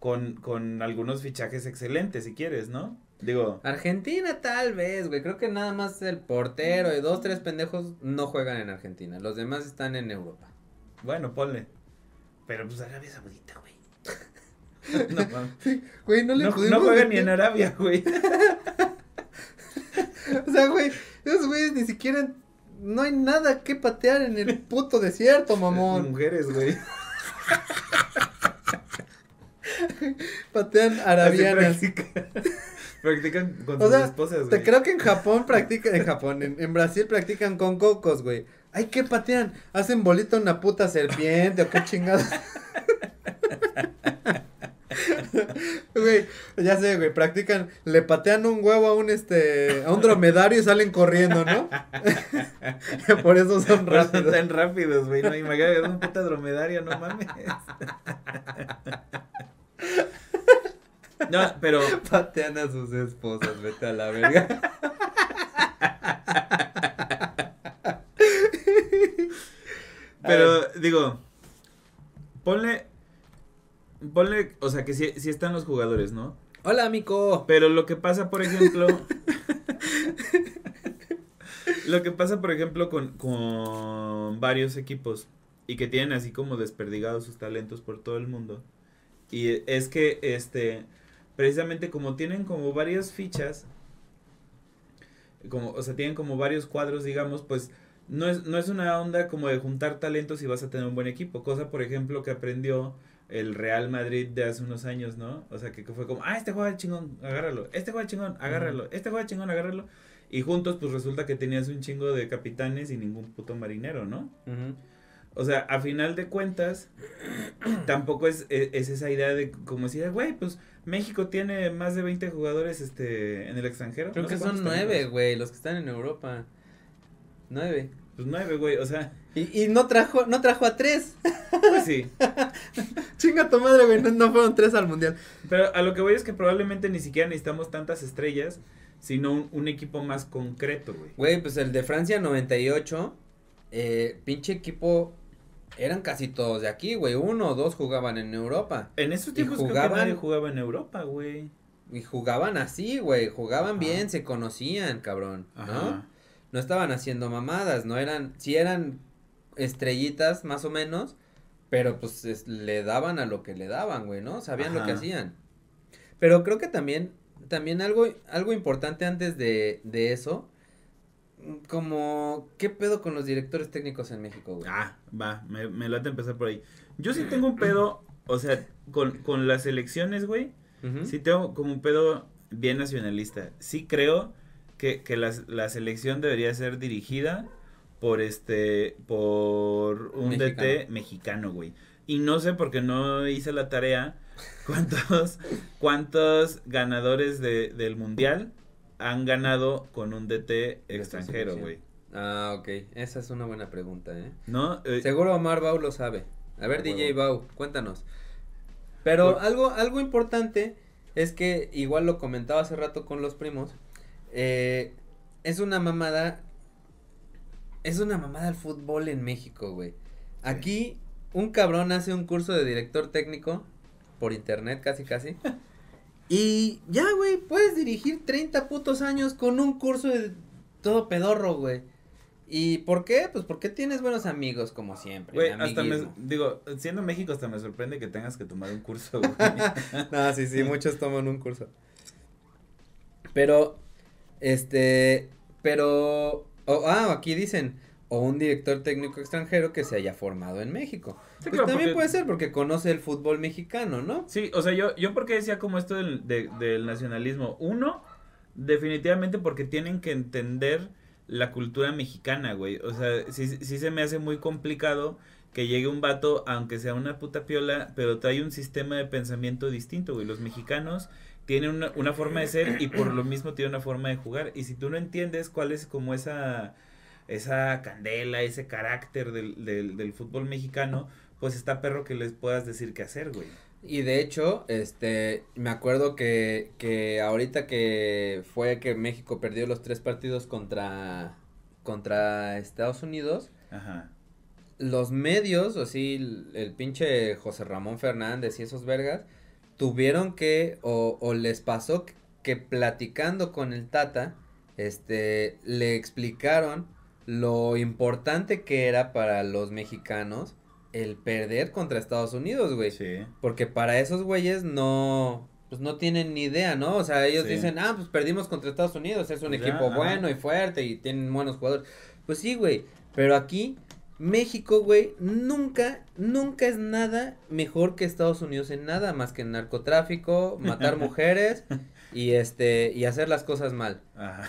con, con algunos fichajes excelentes, si quieres, ¿no? Digo, Argentina tal vez, güey. Creo que nada más el portero y dos, tres pendejos no juegan en Argentina. Los demás están en Europa. bueno, ponle. Pero pues Arabia Saudita, güey. (laughs) no, mames. Güey, no no, no juegan ni en Arabia, güey. (laughs) O sea, güey, esos güeyes ni siquiera... No hay nada que patear en el puto desierto, mamón. Mujeres, güey. (laughs) Patean arabianas. Practican, con O sus sea, esposas, Te güey. creo que en (laughs) Japón practican, en Japón, en, en Brasil practican con cocos, güey. Ay, ¿qué patean? ¿Hacen bolita una puta serpiente o qué chingados? (laughs) Güey, ya sé, güey, practican, le patean un huevo a un este, a un dromedario y salen corriendo, ¿no? (laughs) Por eso son rápidos. Son tan rápidos, güey, no, imagínate, un puta dromedario, no mames. No, pero. (laughs) Patean a sus esposas, vete a la verga. (laughs) Pero, digo, ponle. Ponle, o sea, que sí, sí están los jugadores, ¿no? Hola, amigo. Pero lo que pasa, por ejemplo. (laughs) lo que pasa, por ejemplo, con, con varios equipos y que tienen así como desperdigados sus talentos por todo el mundo. Y es que, este, precisamente como tienen como varias fichas, como, o sea, tienen como varios cuadros, digamos, pues no es, no es una onda como de juntar talentos y vas a tener un buen equipo. Cosa, por ejemplo, que aprendió el Real Madrid de hace unos años, ¿no? O sea, que, fue como, ah, este juega chingón, agárralo, este juega chingón, agárralo, este juega chingón, agárralo. Y juntos, pues resulta que tenías un chingo de capitanes y ningún puto marinero, ¿no? O sea, a final de cuentas, (clears throat) tampoco es, e, es, esa idea de como decir, güey, pues México tiene más de 20 jugadores este en el extranjero. Creo que son nueve, güey, los que están en Europa. Nueve. Pues nueve, güey, o sea. Y, y no trajo, no trajo a tres. Pues sí. (laughs) Chinga tu madre, güey, no, fueron tres al mundial. Pero a lo que voy es que probablemente ni siquiera necesitamos tantas estrellas, sino un, un equipo más concreto, güey. Güey, pues el de Francia 98, eh, pinche equipo eran casi todos de aquí, güey. Uno o dos jugaban en Europa. En esos tiempos jugaban, nadie jugaba en Europa, güey. Y jugaban así, güey. Jugaban bien, se conocían, cabrón. ¿No? No estaban haciendo mamadas, no eran. Sí eran estrellitas, más o menos. Pero pues le daban a lo que le daban, güey, ¿no? Sabían lo que hacían. Pero creo que también. También algo, algo importante antes de, de eso como, ¿qué pedo con los directores técnicos en México, güey? Ah, va, me, me late empezar por ahí. Yo sí tengo un pedo, o sea, con, con las elecciones, güey, sí tengo como un pedo bien nacionalista. Sí creo que, que la, la selección debería ser dirigida por este, por un DT mexicano, güey. Y no sé porque no hice la tarea cuántos, cuántos ganadores de, del mundial han ganado con un DT extranjero, güey. Ah, ok. Esa es una buena pregunta, ¿eh? ¿No? Eh, Seguro Omar Bau lo sabe. A ver, DJ Bau, cuéntanos. Pero algo, algo importante es que, igual lo comentaba hace rato con los primos, eh, es una mamada, es una mamada el fútbol en México, güey. Aquí, un cabrón hace un curso de director técnico, por internet casi casi, (laughs) Y ya, güey, puedes dirigir 30 putos años con un curso de todo pedorro, güey. ¿Y por qué? Pues porque tienes buenos amigos, como siempre. Güey, hasta me, digo, siendo México hasta me sorprende que tengas que tomar un curso, (laughs) güey. no, sí, sí, muchos toman un curso. Pero, este, pero, oh, ah, aquí dicen, o un director técnico extranjero que se haya formado en México. pues también puede ser porque conoce el fútbol mexicano, ¿no? Sí, o sea, yo, yo porque decía como esto del, del nacionalismo. Uno, definitivamente porque tienen que entender la cultura mexicana, güey. O sea, sí, sí se me hace muy complicado que llegue un vato, aunque sea una puta piola, pero trae un sistema de pensamiento distinto, güey. Los mexicanos tienen una, una forma de ser y por lo mismo tienen una forma de jugar. Y si tú no entiendes cuál es como esa esa candela, ese carácter del, del, del fútbol mexicano, pues está perro que les puedas decir qué hacer, güey. Y de hecho, este, me acuerdo que, que ahorita que fue que México perdió los tres partidos contra, contra Estados Unidos, Ajá. los medios, o sí, el, el, pinche José Ramón Fernández y esos vergas, tuvieron que, o, o les pasó que platicando con el Tata, este, le explicaron lo importante que era para los mexicanos el perder contra Estados Unidos, güey. Sí. Porque para esos güeyes no, pues no tienen ni idea, ¿no? O sea, ellos dicen, ah, pues perdimos contra Estados Unidos, es un pues equipo bueno y fuerte y tienen buenos jugadores. Pues sí, güey, pero aquí México, güey, nunca, nunca es nada mejor que Estados Unidos en nada más que en narcotráfico, matar (laughs) mujeres y este y hacer las cosas mal. Ajá.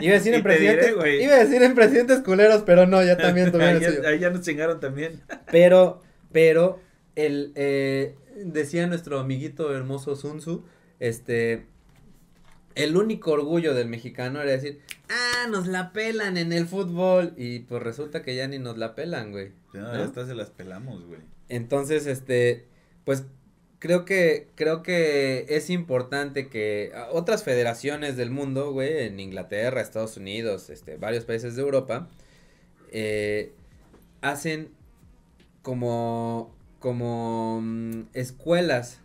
Iba a decir (laughs) en presidentes, iba a decir en presidentes culeros, pero no, ya también (laughs) tuvieron ahí, ya, ahí ya nos chingaron también. Pero (laughs) pero el eh, decía nuestro amiguito hermoso Sun Tzu, este, el único orgullo del mexicano era decir, ah, nos la pelan en el fútbol. Y pues resulta que ya ni nos la pelan, güey. Ya, ¿no? ya hasta se las pelamos, güey. Entonces, este, pues creo que, creo que es importante que otras federaciones del mundo, güey, en Inglaterra, Estados Unidos, este, varios países de Europa, eh, hacen como, como mm, escuelas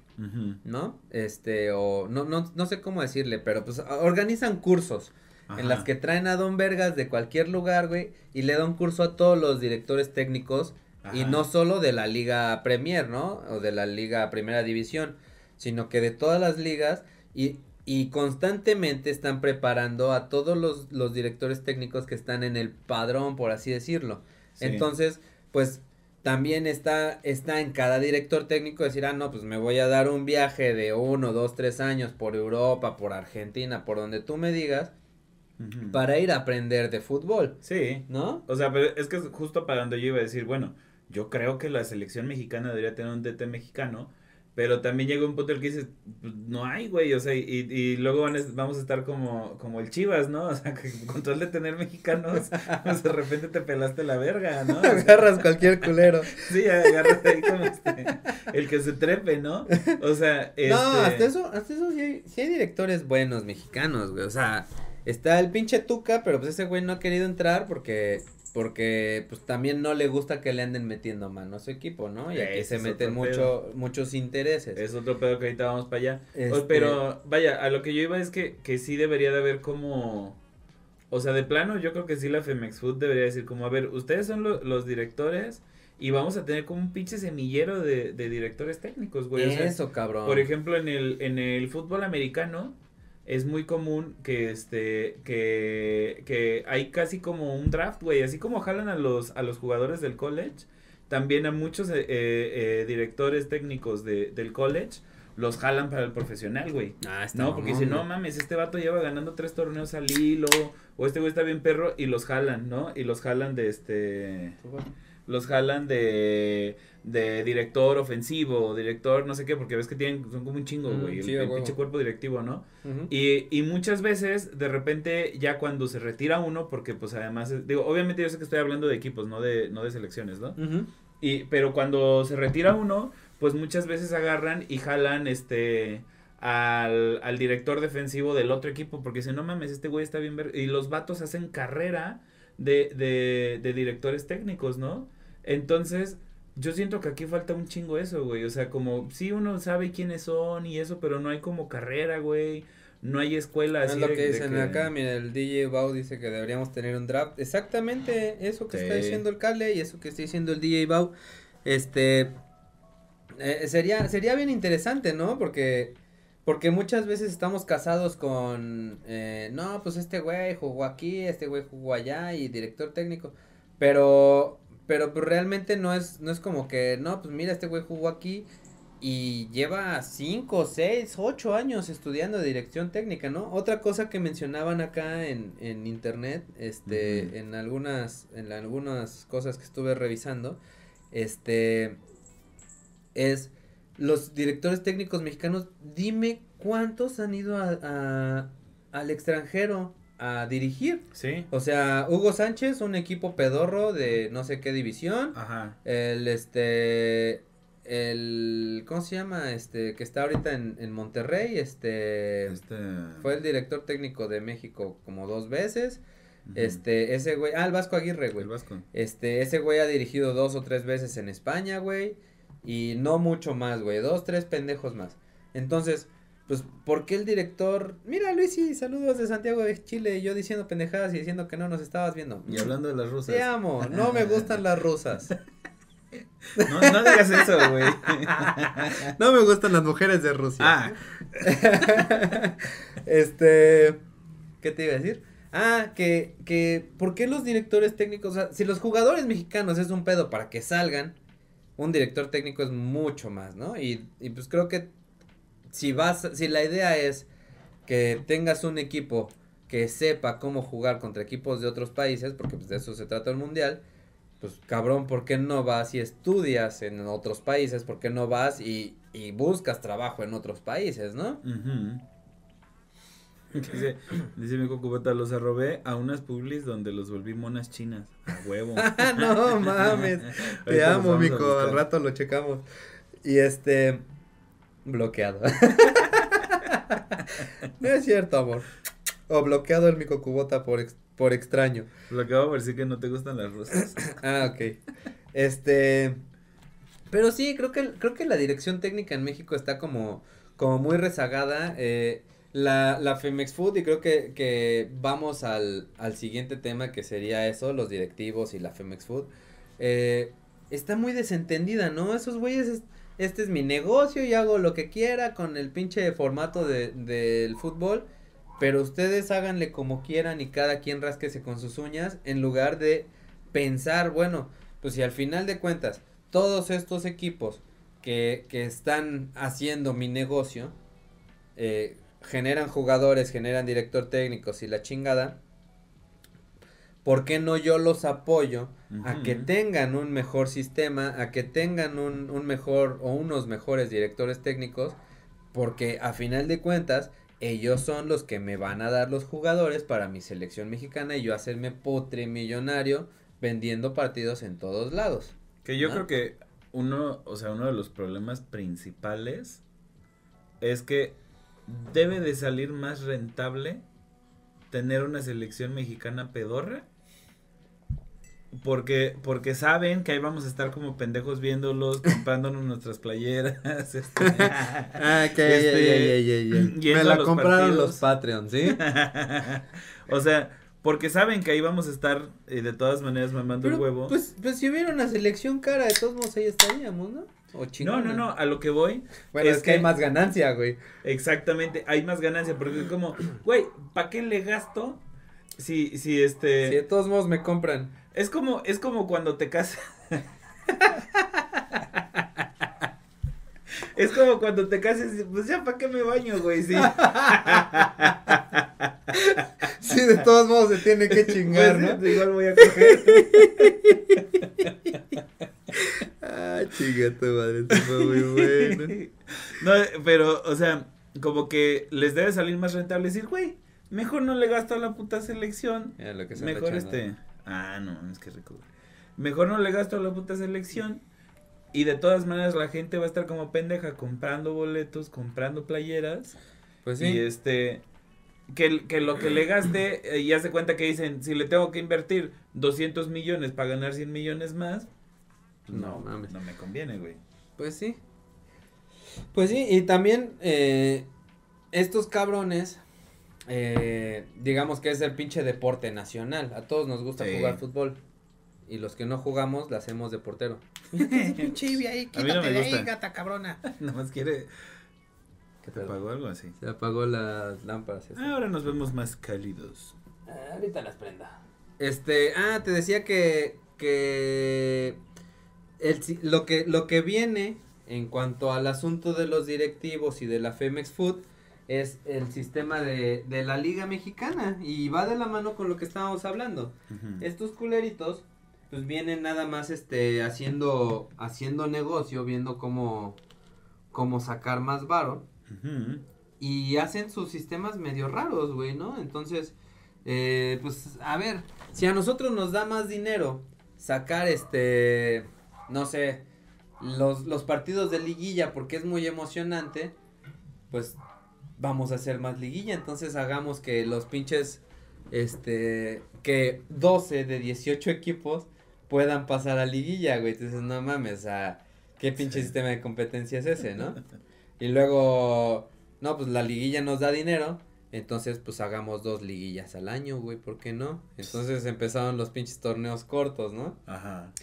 ¿no? Este, o no, no, no sé cómo decirle, pero pues organizan cursos en las que traen a Don Vergas de cualquier lugar, güey, y le dan curso a todos los directores técnicos y no solo de la Liga Premier, ¿no? O de la Liga Primera División, sino que de todas las ligas y, y constantemente están preparando a todos los, los directores técnicos que están en el padrón, por así decirlo. Entonces, pues también está, está en cada director técnico decir, ah, no, pues me voy a dar un viaje de uno, dos, tres años por Europa, por Argentina, por donde tú me digas, para ir a aprender de fútbol. Sí. ¿No? O sea, pero es que justo para donde yo iba a decir, bueno, yo creo que la selección mexicana debería tener un DT mexicano, pero también llega un punto en el que dices, pues, no hay, güey, o sea, y, y luego van vamos a estar como, como el Chivas, ¿no? O sea, (laughs) que con tal de tener mexicanos, (laughs) pues de repente te pelaste la verga, ¿no? (laughs) agarras cualquier culero. sí, agarras ahí como este, el que se trepe, ¿no? O sea, este... No, hasta eso, hasta eso sí hay, sí hay directores buenos mexicanos, güey, o sea, está el pinche Tuca, pero pues ese güey no ha querido entrar porque porque pues también no le gusta que le anden metiendo mano a su equipo, ¿no? Y aquí se meten mucho, muchos intereses. Es otro pedo que ahorita vamos para allá. Este pero vaya, a lo que yo iba es que, que sí debería de haber como... O sea, de plano yo creo que sí la Femex Food debería decir como, a ver, ustedes son los directores y vamos a tener como un pinche semillero de, de directores técnicos, güey. Eso, cabrón. Por ejemplo, en el, en el fútbol americano es muy común que este que, que hay casi como un draft, güey, así como jalan a los a los jugadores del college, también a muchos eh, eh, directores técnicos de, del college los jalan para el profesional, güey. Ah, está No, porque dicen, no mames, este vato lleva ganando tres torneos al hilo, o este güey está bien perro, y los jalan, ¿no? Y los jalan de este los jalan de, de director ofensivo, director no sé qué, porque ves que tienen, son como un chingo, güey, el, pinche cuerpo directivo, ¿no? y, y muchas veces, de repente, ya cuando se retira uno, porque pues además, digo, obviamente yo sé que estoy hablando de equipos, no de, no de selecciones, ¿no? y, pero cuando se retira uno, pues muchas veces agarran y jalan, este... Al, al director defensivo del otro equipo porque dicen, no mames, este güey está bien ver y los vatos hacen carrera de, de, de directores técnicos, ¿no? Entonces, yo siento que aquí falta un chingo eso, güey. O sea, como, sí, uno sabe quiénes son y eso, pero no hay como carrera, güey. No hay escuela así. Es lo que dicen acá, mira, el DJ Bau dice que deberíamos tener un draft. Exactamente eso que está diciendo el Cale y eso que está diciendo el DJ Bau. Este, eh, sería, sería bien interesante, ¿no? Porque, porque muchas veces estamos casados con, eh, no, pues este güey jugó aquí, este güey jugó allá y director técnico. Pero pero pues realmente no es, no es como que, no, pues mira, este güey jugó aquí y lleva cinco, seis, ocho años estudiando dirección técnica, ¿no? Otra cosa que mencionaban acá en, en internet, este, en algunas, en algunas cosas que estuve revisando, este, es los directores técnicos mexicanos, dime cuántos han ido a al extranjero a dirigir. Sí. O sea, Hugo Sánchez, un equipo pedorro de no sé qué división. Ajá. El este el ¿cómo se llama? Este que está ahorita en, en Monterrey, este, este, fue el director técnico de México como dos veces. Este, ese güey, ah, el Vasco Aguirre, güey. El Vasco. Este, ese güey ha dirigido dos o tres veces en España, güey, y no mucho más, güey, dos, tres pendejos más. Entonces, pues, ¿por qué el director? Mira, Luis, y saludos de Santiago de Chile, y yo diciendo pendejadas y diciendo que no nos estabas viendo. Y hablando de las rusas. Te amo, no me gustan las rusas. (laughs) No, no digas eso, güey. (laughs) no me gustan las mujeres de Rusia. Ah. (laughs) este, ¿qué te iba a decir? Ah, que, que, ¿por qué los directores técnicos, o sea, si los jugadores mexicanos es un pedo para que salgan, un director técnico es mucho más, ¿no? Y, y pues creo que si vas, si la idea es que tengas un equipo que sepa cómo jugar contra equipos de otros países, porque pues de eso se trata el mundial, pues cabrón, ¿por qué no vas y estudias en otros países? ¿Por qué no vas y, y buscas trabajo en otros países, no? dice, dice mi cocubeta, los arrobé a unas publis donde los volví monas chinas. A huevo. (laughs) no mames. (laughs) Te amo, mico. Al rato lo checamos. Y este. Bloqueado. (laughs) no es cierto, amor. O bloqueado el micocubota por, por extraño. Bloqueado por decir que no te gustan las rosas. (clears throat) ah, ok. Este. Pero sí, creo que, creo que la dirección técnica en México está como, como muy rezagada. Eh, la, la Femex Food, y creo que, que vamos al, al siguiente tema que sería eso, los directivos y la Femex Food. Eh, está muy desentendida, ¿no? Esos güeyes, este es mi negocio y hago lo que quiera con el pinche formato de, del fútbol. Pero ustedes háganle como quieran y cada quien rasquese con sus uñas en lugar de pensar, bueno, pues si al final de cuentas todos estos equipos que, que están haciendo mi negocio eh, generan jugadores, generan director técnicos y la chingada, ¿por qué no yo los apoyo a que tengan un mejor sistema, a que tengan un, un mejor o unos mejores directores técnicos? Porque a final de cuentas, ellos son los que me van a dar los jugadores para mi selección mexicana y yo hacerme potre millonario vendiendo partidos en todos lados. Que yo creo que uno, o sea, uno de los problemas principales es que debe de salir más rentable tener una selección mexicana pedorra. Porque, porque saben que ahí vamos a estar como pendejos viéndolos, comprándonos nuestras playeras. (laughs) Este, ah, que este, (laughs) Me la compraron los Patreons, ¿sí? (laughs) o sea, porque saben que ahí vamos a estar eh, de todas maneras mamando el huevo. Pues, pues si hubiera una selección cara, de todos modos ahí estaríamos, ¿no? no, no, no, a lo que voy. Bueno, es, que, hay más ganancia, güey. Exactamente, hay más ganancia, porque es como, güey, ¿para qué le gasto? Si, si este. Si de todos modos me compran. Es como, es como cuando te casas. es como cuando te cases, pues ya, ¿para qué me baño, güey? Sí. sí, de todos modos se tiene que chingar, pues, ¿no? Igual voy a coger. ah, chinga tu madre, esto fue muy bueno. No, pero, o sea, como que les debe salir más rentable decir, güey, mejor no le gasto a la puta selección. mejor este. Ah, no, es que rico. Mejor no le gasto a la puta selección. Y de todas maneras la gente va a estar como pendeja comprando boletos, comprando playeras. Pues sí. Y este, que, que lo que le gaste, eh, y hace cuenta que dicen, si le tengo que invertir 200 millones para ganar 100 millones más, no, mames. No me conviene, güey. Pues sí. Pues sí, y también eh, estos cabrones, eh, digamos que es el pinche deporte nacional. A todos nos gusta jugar fútbol. Y los que no jugamos, la hacemos de portero. (laughs) pinche ahí, quítate de ahí, gata cabrona. (laughs) más quiere ¿Se apagó algo así? Se apagó las lámparas. ahora nos vemos más cálidos. Ah, ahorita las prenda. Este, ah, te decía que, que el, lo que lo que viene en cuanto al asunto de los directivos y de la Femex Food es el sistema de, de la Liga Mexicana y va de la mano con lo que estábamos hablando. Estos culeritos pues vienen nada más este haciendo haciendo negocio, viendo cómo cómo sacar más varo y hacen sus sistemas medio raros, güey, ¿no? Entonces, eh, pues, a ver, si a nosotros nos da más dinero sacar este, no sé, los, los partidos de liguilla porque es muy emocionante, pues vamos a hacer más liguilla, entonces hagamos que los pinches, este, que 12 de 18 equipos puedan pasar a liguilla, güey, entonces no mames, a qué pinche sistema de competencia es ese, ¿no? Y luego, no, pues la liguilla nos da dinero. Entonces, pues hagamos dos liguillas al año, güey, ¿por qué no? Entonces empezaron los pinches torneos cortos, ¿no? Ajá.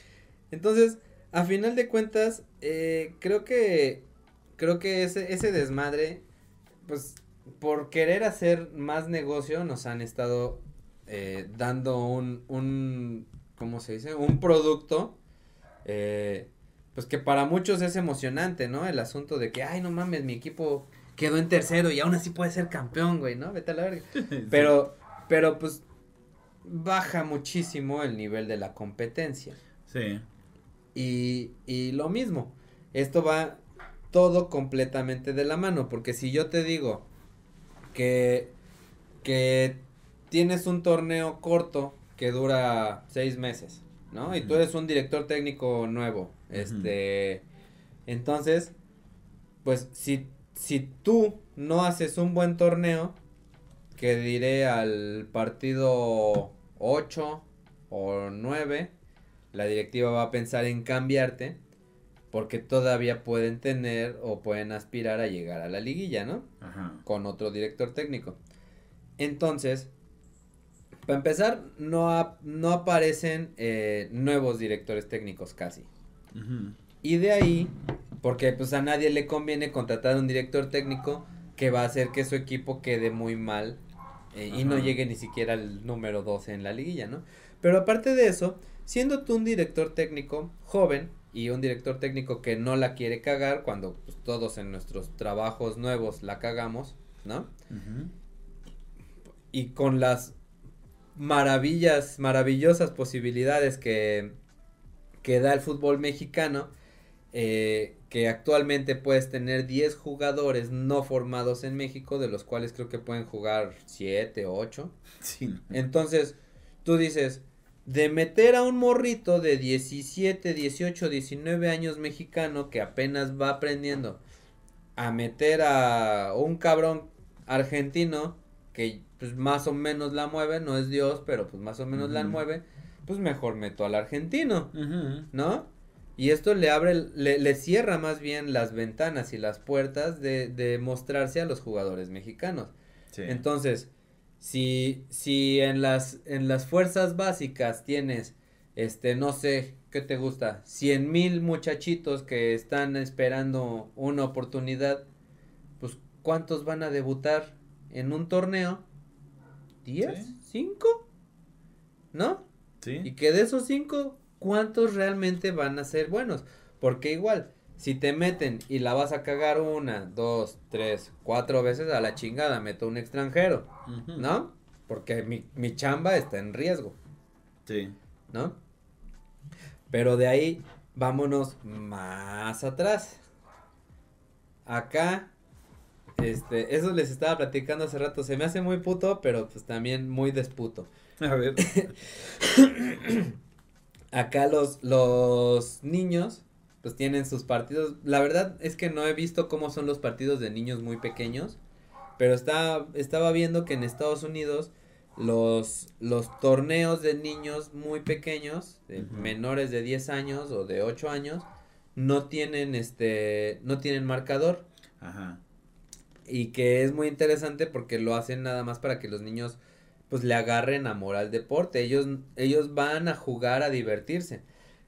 Entonces, a final de cuentas, eh, creo que, creo que ese, ese desmadre, pues, por querer hacer más negocio, nos han estado eh, dando un, un, ¿cómo se dice? Un producto, eh, pues que para muchos es emocionante, ¿no? El asunto de que, ay, no mames, mi equipo quedó en tercero y aún así puede ser campeón, güey, ¿no? Vete a la verga. (laughs) Pero, pero pues baja muchísimo el nivel de la competencia. Sí. Y, y lo mismo, esto va todo completamente de la mano, porque si yo te digo que, que tienes un torneo corto que dura seis meses, ¿no? Y tú eres un director técnico nuevo, este, entonces, pues si, si tú no haces un buen torneo, que diré al partido 8 o 9, la directiva va a pensar en cambiarte porque todavía pueden tener o pueden aspirar a llegar a la liguilla, ¿no? Ajá. Con otro director técnico. Entonces, para empezar, no, no aparecen eh, nuevos directores técnicos casi. Y de ahí, porque pues a nadie le conviene contratar un director técnico que va a hacer que su equipo quede muy mal eh, y no llegue ni siquiera al número 12 en la liguilla, ¿no? Pero aparte de eso, siendo tú un director técnico joven y un director técnico que no la quiere cagar cuando pues, todos en nuestros trabajos nuevos la cagamos, ¿no? Y con las maravillas, maravillosas posibilidades que, que da el fútbol mexicano, eh, que actualmente puedes tener 10 jugadores no formados en México, de los cuales creo que pueden jugar 7 o 8. Sí. Entonces, tú dices, de meter a un morrito de 17, 18, 19 años mexicano que apenas va aprendiendo, a meter a un cabrón argentino que pues más o menos la mueve, no es Dios, pero pues más o menos la mueve, pues mejor meto al argentino. ¿no? Y esto le abre, le, le cierra más bien las ventanas y las puertas de, de mostrarse a los jugadores mexicanos. Sí. Entonces, si, si en las, en las fuerzas básicas tienes, este, no sé, ¿qué te gusta? Cien mil muchachitos que están esperando una oportunidad, pues, ¿cuántos van a debutar en un torneo? ¿Diez? Sí. ¿Cinco? ¿No? Sí. Y que de esos cinco, ¿cuántos realmente van a ser buenos? Porque igual, si te meten y la vas a cagar una, dos, tres, cuatro veces a la chingada, meto un extranjero. ¿no? Porque mi, mi chamba está en riesgo, Sí. ¿no? Pero de ahí, vámonos más atrás. Acá, este, eso les estaba platicando hace rato, se me hace muy puto, pero pues también muy desputo. A ver. (coughs) Acá los, los niños, pues tienen sus partidos. La verdad es que no he visto cómo son los partidos de niños muy pequeños. Pero está, estaba viendo que en Estados Unidos los, los torneos de niños muy pequeños, de menores de 10 años o de 8 años, no tienen este, no tienen marcador. Ajá. Y que es muy interesante porque lo hacen nada más para que los niños pues le agarren amor al deporte. Ellos, ellos van a jugar a divertirse.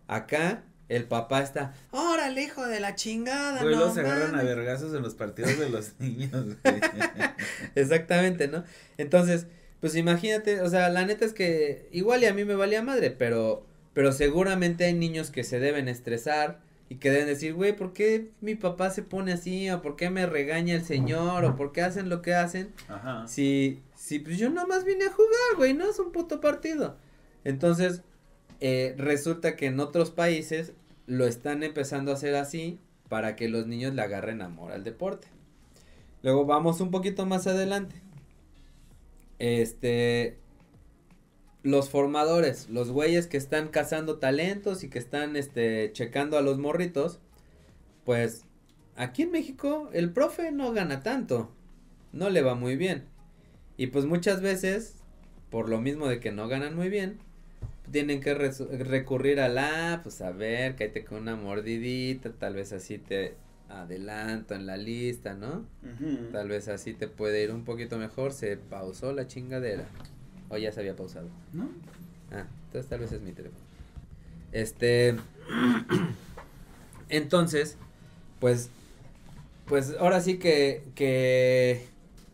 Acá el papá está, órale hijo de la chingada. Güey, no luego se agarran a mames". vergazos en los partidos de los (laughs) niños. güey. (laughs) Exactamente, ¿no? Entonces, pues imagínate, o sea, la neta es que igual y a mí me valía madre, pero, pero seguramente hay niños que se deben estresar y que deben decir, güey, ¿por qué mi papá se pone así? ¿O por qué me regaña el señor? ¿O por qué hacen lo que hacen? Ajá. Si, si pues yo nomás vine a jugar, güey, no es un puto partido. Entonces, eh, resulta que en otros países lo están empezando a hacer así para que los niños le agarren amor al deporte. Luego vamos un poquito más adelante. Este, los formadores, los güeyes que están cazando talentos y que están, este, checando a los morritos, pues, aquí en México el profe no gana tanto, no le va muy bien. Y pues muchas veces, por lo mismo de que no ganan muy bien, tienen que recurrir a la, pues a ver, cállate con una mordidita, tal vez así te adelanto en la lista, ¿no? Tal vez así te puede ir un poquito mejor, se pausó la chingadera. O ya se había pausado. ¿No? Ah, entonces tal vez es mi teléfono. Este. (clears throat) Entonces, pues. Pues ahora sí que. que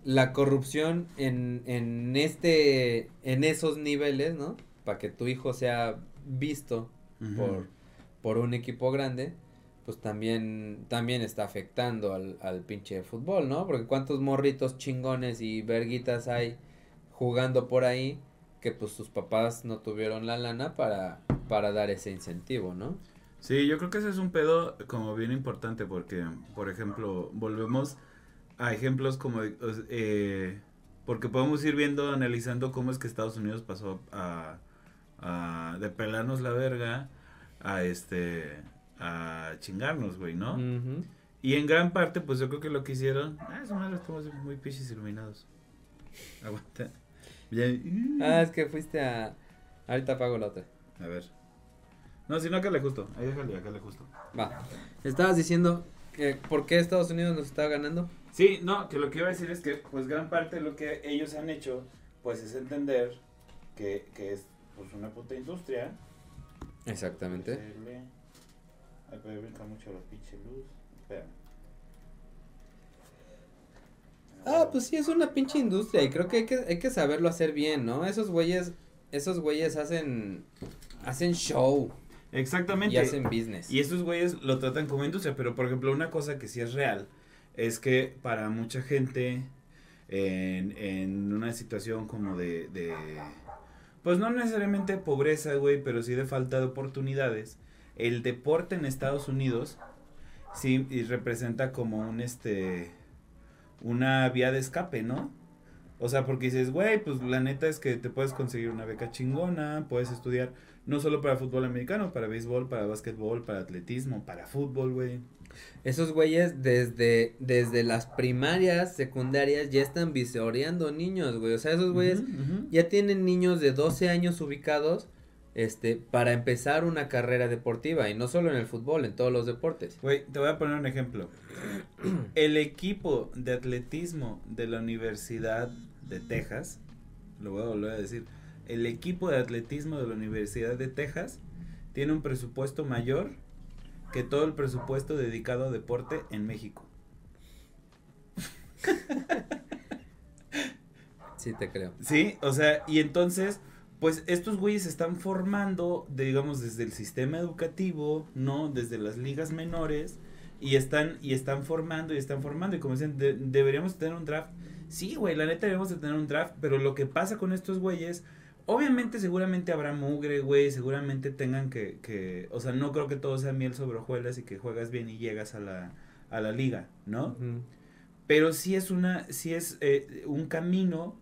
la corrupción en, en este. en esos niveles, ¿no? Para que tu hijo sea visto por, por un equipo grande, pues también, también está afectando al, al pinche fútbol, ¿no? Porque cuántos morritos chingones y verguitas hay jugando por ahí que pues sus papás no tuvieron la lana para, para dar ese incentivo, ¿no? Sí, yo creo que ese es un pedo como bien importante porque, por ejemplo, volvemos a ejemplos como, eh, porque podemos ir viendo, analizando cómo es que Estados Unidos pasó a, a de pelarnos la verga a este, a chingarnos, güey, ¿no? Y en gran parte, pues yo creo que lo que hicieron, ah, eso madre estamos muy pichis iluminados. Aguanta. Ah, es que fuiste a, ahorita apago la otra. A ver. No, si no, acá le justo. Ahí déjale, acá le justo. Va. Estabas diciendo que por qué Estados Unidos nos está ganando. Sí, no, que lo que iba a decir es que, pues, gran parte de lo que ellos han hecho, pues, es entender que, que es, pues, una puta industria. Exactamente. Ay, puede brincar mucho la pinche luz. Espera. Ah, pues sí, es una pinche industria y creo que hay que, hay que saberlo hacer bien, ¿no? Esos güeyes, esos güeyes hacen, hacen show. Exactamente. Y hacen business. Y esos güeyes lo tratan como industria, pero por ejemplo, una cosa que sí es real es que para mucha gente en, en una situación como de, de, pues no necesariamente pobreza, güey, pero sí de falta de oportunidades, el deporte en Estados Unidos sí representa como un este una vía de escape, ¿no? O sea, porque dices, güey, pues la neta es que te puedes conseguir una beca chingona, puedes estudiar no solo para fútbol americano, para béisbol, para básquetbol, para atletismo, para fútbol, güey. Esos güeyes desde, desde las primarias, secundarias, ya están visoreando niños, güey. O sea, esos güeyes ya tienen niños de 12 años ubicados este, para empezar una carrera deportiva y no solo en el fútbol, en todos los deportes. Güey, te voy a poner un ejemplo. el equipo de atletismo de la Universidad de Texas, lo voy a volver a decir, el equipo de atletismo de la Universidad de Texas tiene un presupuesto mayor que todo el presupuesto dedicado a deporte en México. Sí, te creo. Sí, o sea, y entonces pues estos güeyes se están formando, digamos, desde el sistema educativo, ¿no? Desde las ligas menores, y están, y están formando, y están formando, y como dicen, deberíamos tener un draft. Sí, güey, la neta deberíamos de tener un draft, pero lo que pasa con estos güeyes, obviamente seguramente habrá mugre, güey, seguramente tengan que, que, o sea, no creo que todo sea miel sobre hojuelas y que juegas bien y llegas a la, a la liga, ¿no? Pero sí es una, sí es eh, un camino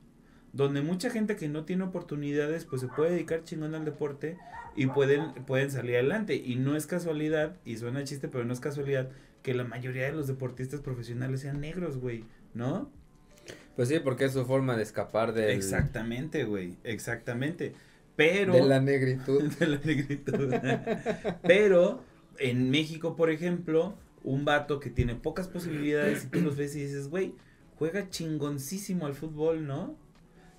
donde mucha gente que no tiene oportunidades pues se puede dedicar chingón al deporte y pueden, pueden salir adelante. Y no es casualidad, y suena chiste, pero no es casualidad que la mayoría de los deportistas profesionales sean negros, güey, ¿no? Pues sí, porque es su forma de escapar de Exactamente, güey, exactamente. Pero... De la negritud. (laughs) de la negritud. (laughs) pero en México, por ejemplo, un vato que tiene pocas posibilidades y tú los ves y dices, güey, juega chingoncísimo al fútbol, ¿no?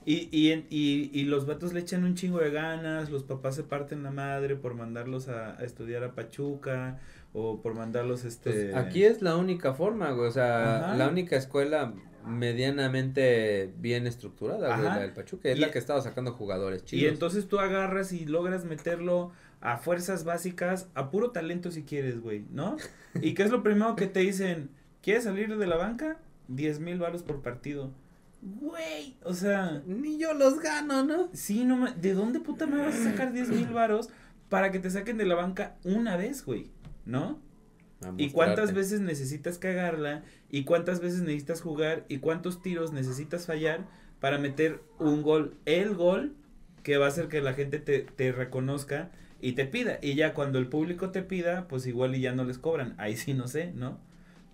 Y, y, y, y, los vatos le echan un chingo de ganas, los papás se parten la madre por mandarlos a, estudiar a Pachuca o por mandarlos este... Pues aquí es la única forma, güey, o sea, la única escuela medianamente bien estructurada, güey, la del Pachuca, es la que estaba sacando jugadores chidos. Y entonces tú agarras y logras meterlo a fuerzas básicas, a puro talento si quieres, güey, ¿no? (laughs) ¿Y qué es lo primero que te dicen? ¿Quieres salir de la banca? Diez mil baros por partido. Güey, o sea. Ni yo los gano, ¿no? Sí, no ¿De dónde puta me vas a sacar 10 mil varos para que te saquen de la banca una vez, güey? ¿No? ¿Y cuántas veces necesitas cagarla? ¿Y cuántas veces necesitas jugar? ¿Y cuántos tiros necesitas fallar para meter un gol? El gol que va a hacer que la gente te, te reconozca y te pida. Y ya cuando el público te pida, pues igual y ya no les cobran. Ahí sí no sé, ¿no?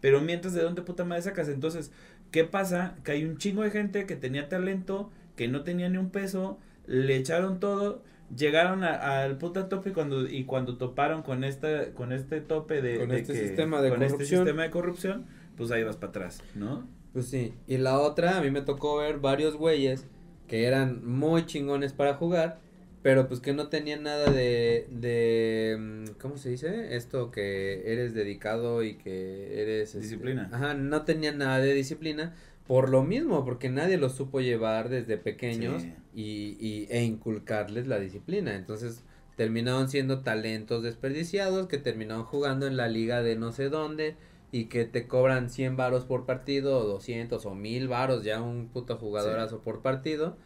Pero mientras, ¿de dónde puta madre sacas? Entonces, ¿Qué pasa? Que hay un chingo de gente que tenía talento, que no tenía ni un peso, le echaron todo, llegaron al puta tope cuando, y cuando toparon con esta, con este tope de, con este sistema de con este sistema de corrupción, pues ahí vas para atrás, ¿no? Pues sí. Y la otra, a mí me tocó ver varios güeyes que eran muy chingones para jugar pero pues que no tenía nada de, de, mm, ¿cómo se dice? Esto que eres dedicado y que eres... Este, disciplina. ajá, no tenía nada de disciplina por lo mismo, porque nadie los supo llevar desde pequeños y, y, e inculcarles la disciplina. Entonces terminaron siendo talentos desperdiciados que terminaron jugando en la liga de no sé dónde y que te cobran 100 varos por partido o 200 o 1000 varos ya un puto jugadorazo por partido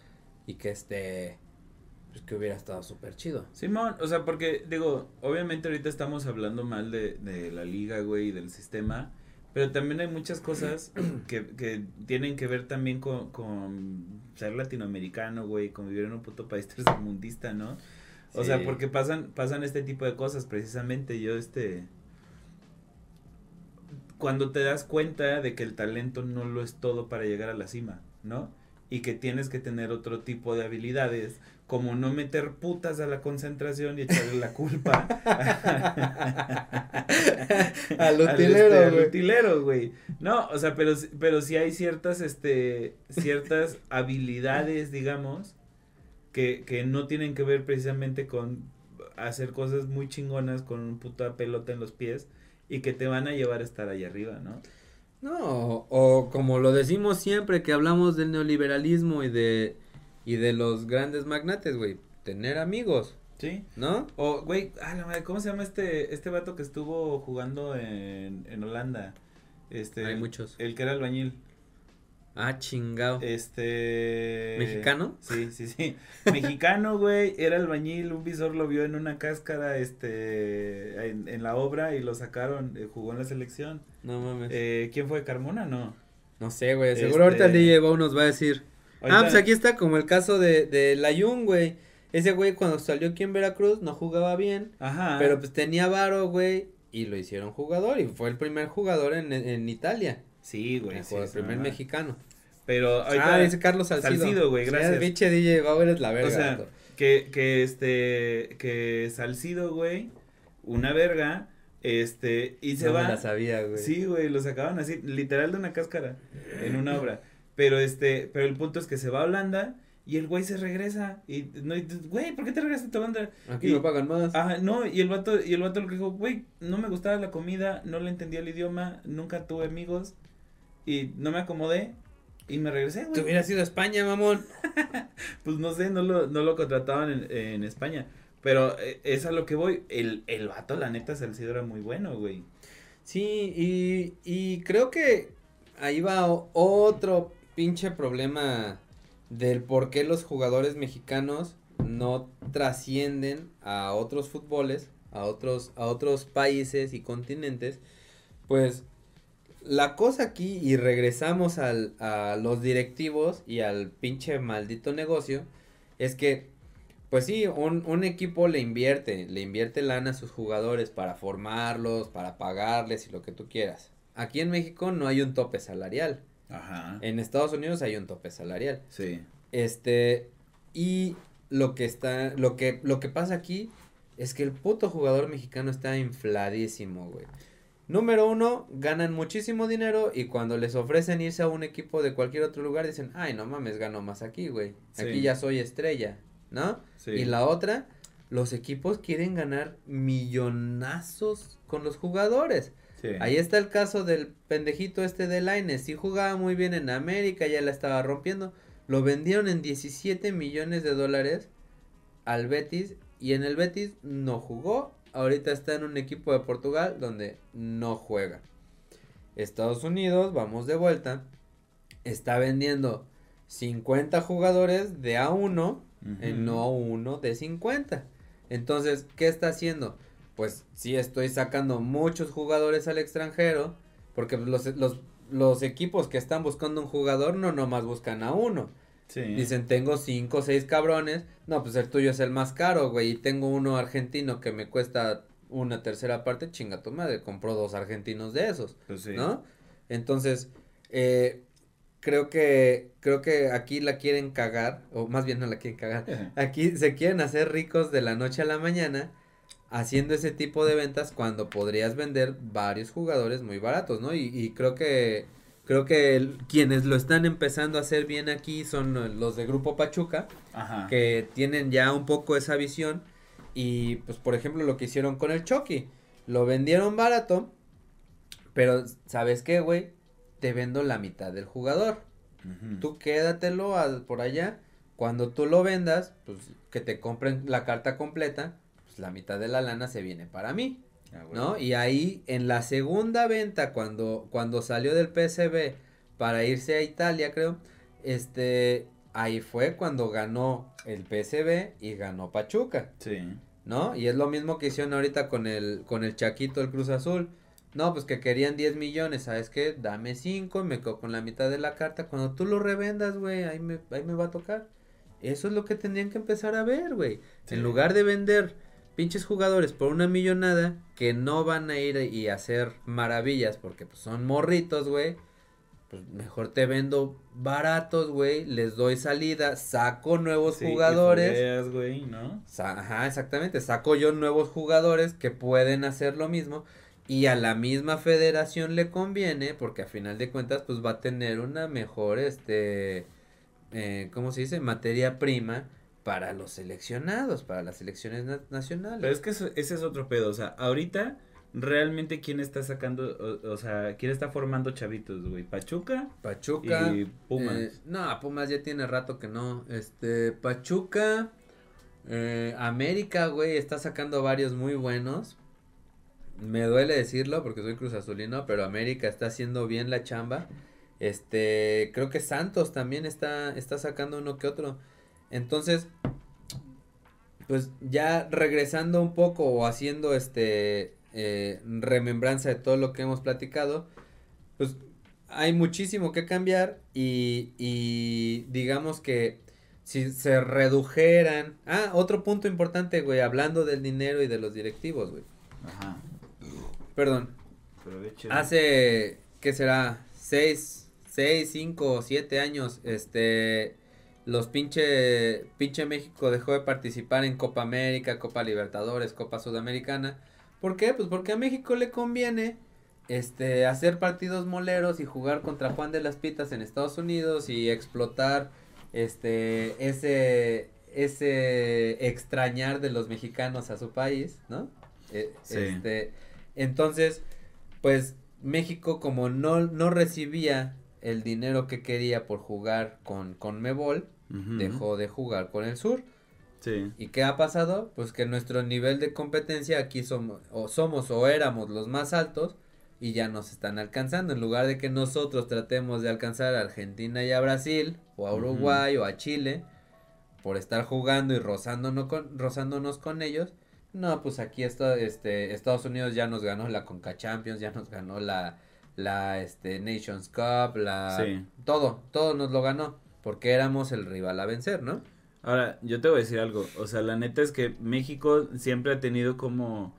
y que este pues que hubiera estado súper chido. Simón, o sea, porque, digo, obviamente ahorita estamos hablando mal de, de la liga, güey, y del sistema, pero también hay muchas cosas (clears throat) que, que tienen que ver también con, con ser latinoamericano, güey, con vivir en un puto país (laughs) tercermundista, ¿no? O sea, porque pasan, pasan este tipo de cosas, precisamente yo, este, cuando te das cuenta de que el talento no lo es todo para llegar a la cima, ¿no? Y que tienes que tener otro tipo de habilidades, como no meter putas a la concentración y echarle la culpa (laughs) Al este, utilero, al güey. utilero, güey. No, o sea, pero, pero sí hay ciertas, este, ciertas habilidades, digamos, que, que no tienen que ver precisamente con hacer cosas muy chingonas con un puta pelota en los pies y que te van a llevar a estar ahí arriba, ¿no? No, o como lo decimos siempre que hablamos del neoliberalismo y de y de los grandes magnates, güey, tener amigos, Sí. ¿no? O, güey, ah, la madre, ¿cómo se llama este, este vato que estuvo jugando en, en Holanda? Este, Hay muchos. El que era albañil. Ah, chingado. Este. ¿Mexicano? Sí, sí, sí. Mexicano, (laughs) güey. Era albañil. Un visor lo vio en una cáscara, este. En, en la obra y lo sacaron. eh, jugó en la selección. No mames. Eh, ¿Quién fue? ¿Carmona? No. no sé, güey, seguro ahorita el este- DJ Bow nos va a decir. Ahorita- Ah, pues aquí está como el caso de de Layun, güey. Ese güey cuando salió aquí en Veracruz no jugaba bien, Ajá. pero pues tenía varo, güey, y lo hicieron jugador y fue el primer jugador en, en Italia. Sí, güey. el sí, el primer mexicano. Pero ahorita. Ah, dice Carlos Salcido. Salcido, güey, gracias. DJ Bauer es la verga. O sea, que, que este, que Salcido, güey, una verga, este, y se no va. me la sabía, güey. Sí, güey, lo sacaban así, literal de una cáscara, en una obra. Pero este, pero el punto es que se va a Holanda y el güey se regresa. Y, no, y, güey, ¿por qué te regresas a Holanda? Aquí Y- me pagan más. Ajá, no, y el vato, y el vato lo que dijo, güey, no me gustaba la comida, no le entendía el idioma, nunca tuve amigos, y no me acomodé, y me regresé, Te güey. hubiera sido España, mamón. (laughs) Pues no sé, no lo, no lo contrataban en, en España. Pero eh, es a lo que voy. El, el vato, la neta, Salcido era muy bueno, güey. Sí, y, y creo que ahí va otro pinche problema del por qué los jugadores mexicanos no trascienden a otros fútboles, a otros, a otros países y continentes. Pues la cosa aquí, y regresamos al, a los directivos y al pinche maldito negocio, es que, pues sí, un, un equipo le invierte, le invierte lana a sus jugadores para formarlos, para pagarles y lo que tú quieras. Aquí en México no hay un tope salarial. Ajá. En Estados Unidos hay un tope salarial. Sí. Este, y lo que está, lo que, lo que pasa aquí es que el puto jugador mexicano está infladísimo, güey. Número uno, ganan muchísimo dinero y cuando les ofrecen irse a un equipo de cualquier otro lugar dicen, ay, no mames, gano más aquí, güey. Aquí Sí. ya soy estrella, ¿no? Sí. Y la otra, los equipos quieren ganar millonazos con los jugadores. Sí. Ahí está el caso del pendejito este de Laines. Sí jugaba muy bien en América, ya la estaba rompiendo. Lo vendieron en 17 millones de dólares al Betis y en el Betis no jugó. Ahorita está en un equipo de Portugal donde no juega. Estados Unidos, vamos de vuelta, está vendiendo 50 jugadores de A1 Ujú. en no uno de 50. Entonces, ¿qué está haciendo? Pues sí estoy sacando muchos jugadores al extranjero, porque los, los, los equipos que están buscando un jugador no nomás buscan a uno. Sí. Dicen, tengo cinco o seis cabrones, no, pues el tuyo es el más caro, güey, y tengo uno argentino que me cuesta una tercera parte, chinga tu madre, compró dos argentinos de esos. Pues sí. ¿no? Entonces, eh, creo que, creo que aquí la quieren cagar, o más bien no la quieren cagar, aquí se quieren hacer ricos de la noche a la mañana haciendo ese tipo de ventas cuando podrías vender varios jugadores muy baratos, ¿no? Y, y creo que, creo que el- quienes lo están empezando a hacer bien aquí son los de Grupo Pachuca, Ajá. que tienen ya un poco esa visión y pues por ejemplo lo que hicieron con el Chucky, lo vendieron barato, pero ¿sabes qué, güey? Te vendo la mitad del jugador. Tú quédatelo al- por allá. Cuando tú lo vendas, pues que te compren la carta completa, pues la mitad de la lana se viene para mí. Ah. ¿no? Y ahí en la segunda venta, cuando, cuando salió del PSV para irse a Italia, creo, este, ahí fue cuando ganó el PSV y ganó Pachuca. Sí. ¿No? Y es lo mismo que hicieron ahorita con el, con el Chaquito, el Cruz Azul. No, pues que querían 10 millones, ¿sabes qué? Dame 5 y me quedo con la mitad de la carta. Cuando tú lo revendas, güey, ahí me, ahí me va a tocar. Eso es lo que tendrían que empezar a ver, güey. Sí. En lugar de vender pinches jugadores por una millonada que no van a ir y hacer maravillas porque pues, son morritos, güey. Pues mejor te vendo baratos, güey. Les doy salida, saco nuevos Sí, jugadores. fogueas, güey, ¿no? Ajá, exactamente. Saco yo nuevos jugadores que pueden hacer lo mismo. Y a la misma federación le conviene, porque a final de cuentas, pues va a tener una mejor, este, eh, ¿cómo se dice? Materia prima para los seleccionados, para las selecciones na- nacionales. Pero es que eso- ese es otro pedo, o sea, ahorita realmente quién está sacando, o, o sea, quién está formando chavitos, güey, Pachuca Pachuca. y Pumas. eh, no, Pumas ya tiene rato que no. Este, Pachuca. eh, América, güey, está sacando varios muy buenos. Me duele decirlo porque soy Cruz Azulino, pero América está haciendo bien la chamba. Este, creo que Santos también está, está sacando uno que otro. Entonces, pues ya regresando un poco o haciendo este eh, remembranza de todo lo que hemos platicado, pues hay muchísimo que cambiar y, y digamos que si se redujeran... Ah, otro punto importante, güey, hablando del dinero y de los directivos, güey. Ajá. Perdón, hace, ¿qué será? Seis, seis, cinco, siete años, este, los pinche, pinche México dejó de participar en Copa América, Copa Libertadores, Copa Sudamericana. ¿Por qué? Pues porque a México le conviene, este, hacer partidos moleros y jugar contra Juan de las Pitas en Estados Unidos y explotar, este, ese, ese extrañar de los mexicanos a su país, ¿no? Eh, Sí. Este, entonces, pues México como no, no recibía el dinero que quería por jugar con, con Mebol, dejó de jugar con el sur. Sí. ¿Y qué ha pasado? Pues que nuestro nivel de competencia aquí somos o somos o éramos los más altos y ya nos están alcanzando. En lugar de que nosotros tratemos de alcanzar a Argentina y a Brasil o a. Uruguay o a Chile por estar jugando y rozándonos con, rozándonos con ellos. No, pues aquí está, este, Estados Unidos ya nos ganó la Conca Champions, ya nos ganó la, la, este, Nations Cup, la, Sí. todo, todo nos lo ganó, porque éramos el rival a vencer, ¿no? Ahora, yo te voy a decir algo, o sea, la neta es que México siempre ha tenido como,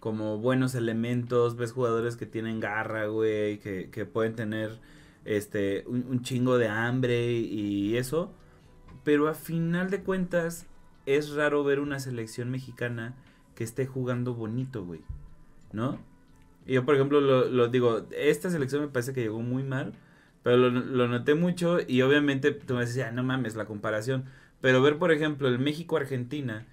como buenos elementos, ves jugadores que tienen garra, güey, que, que pueden tener, este, un, un chingo de hambre y eso, pero a final de cuentas es raro ver una selección mexicana que esté jugando bonito, güey, ¿no? Y yo, por ejemplo, lo, lo digo, esta selección me parece que llegó muy mal, pero lo, lo noté mucho y obviamente tú me decías, "Ah, no mames, la comparación. Pero ver, por ejemplo, el México-Argentina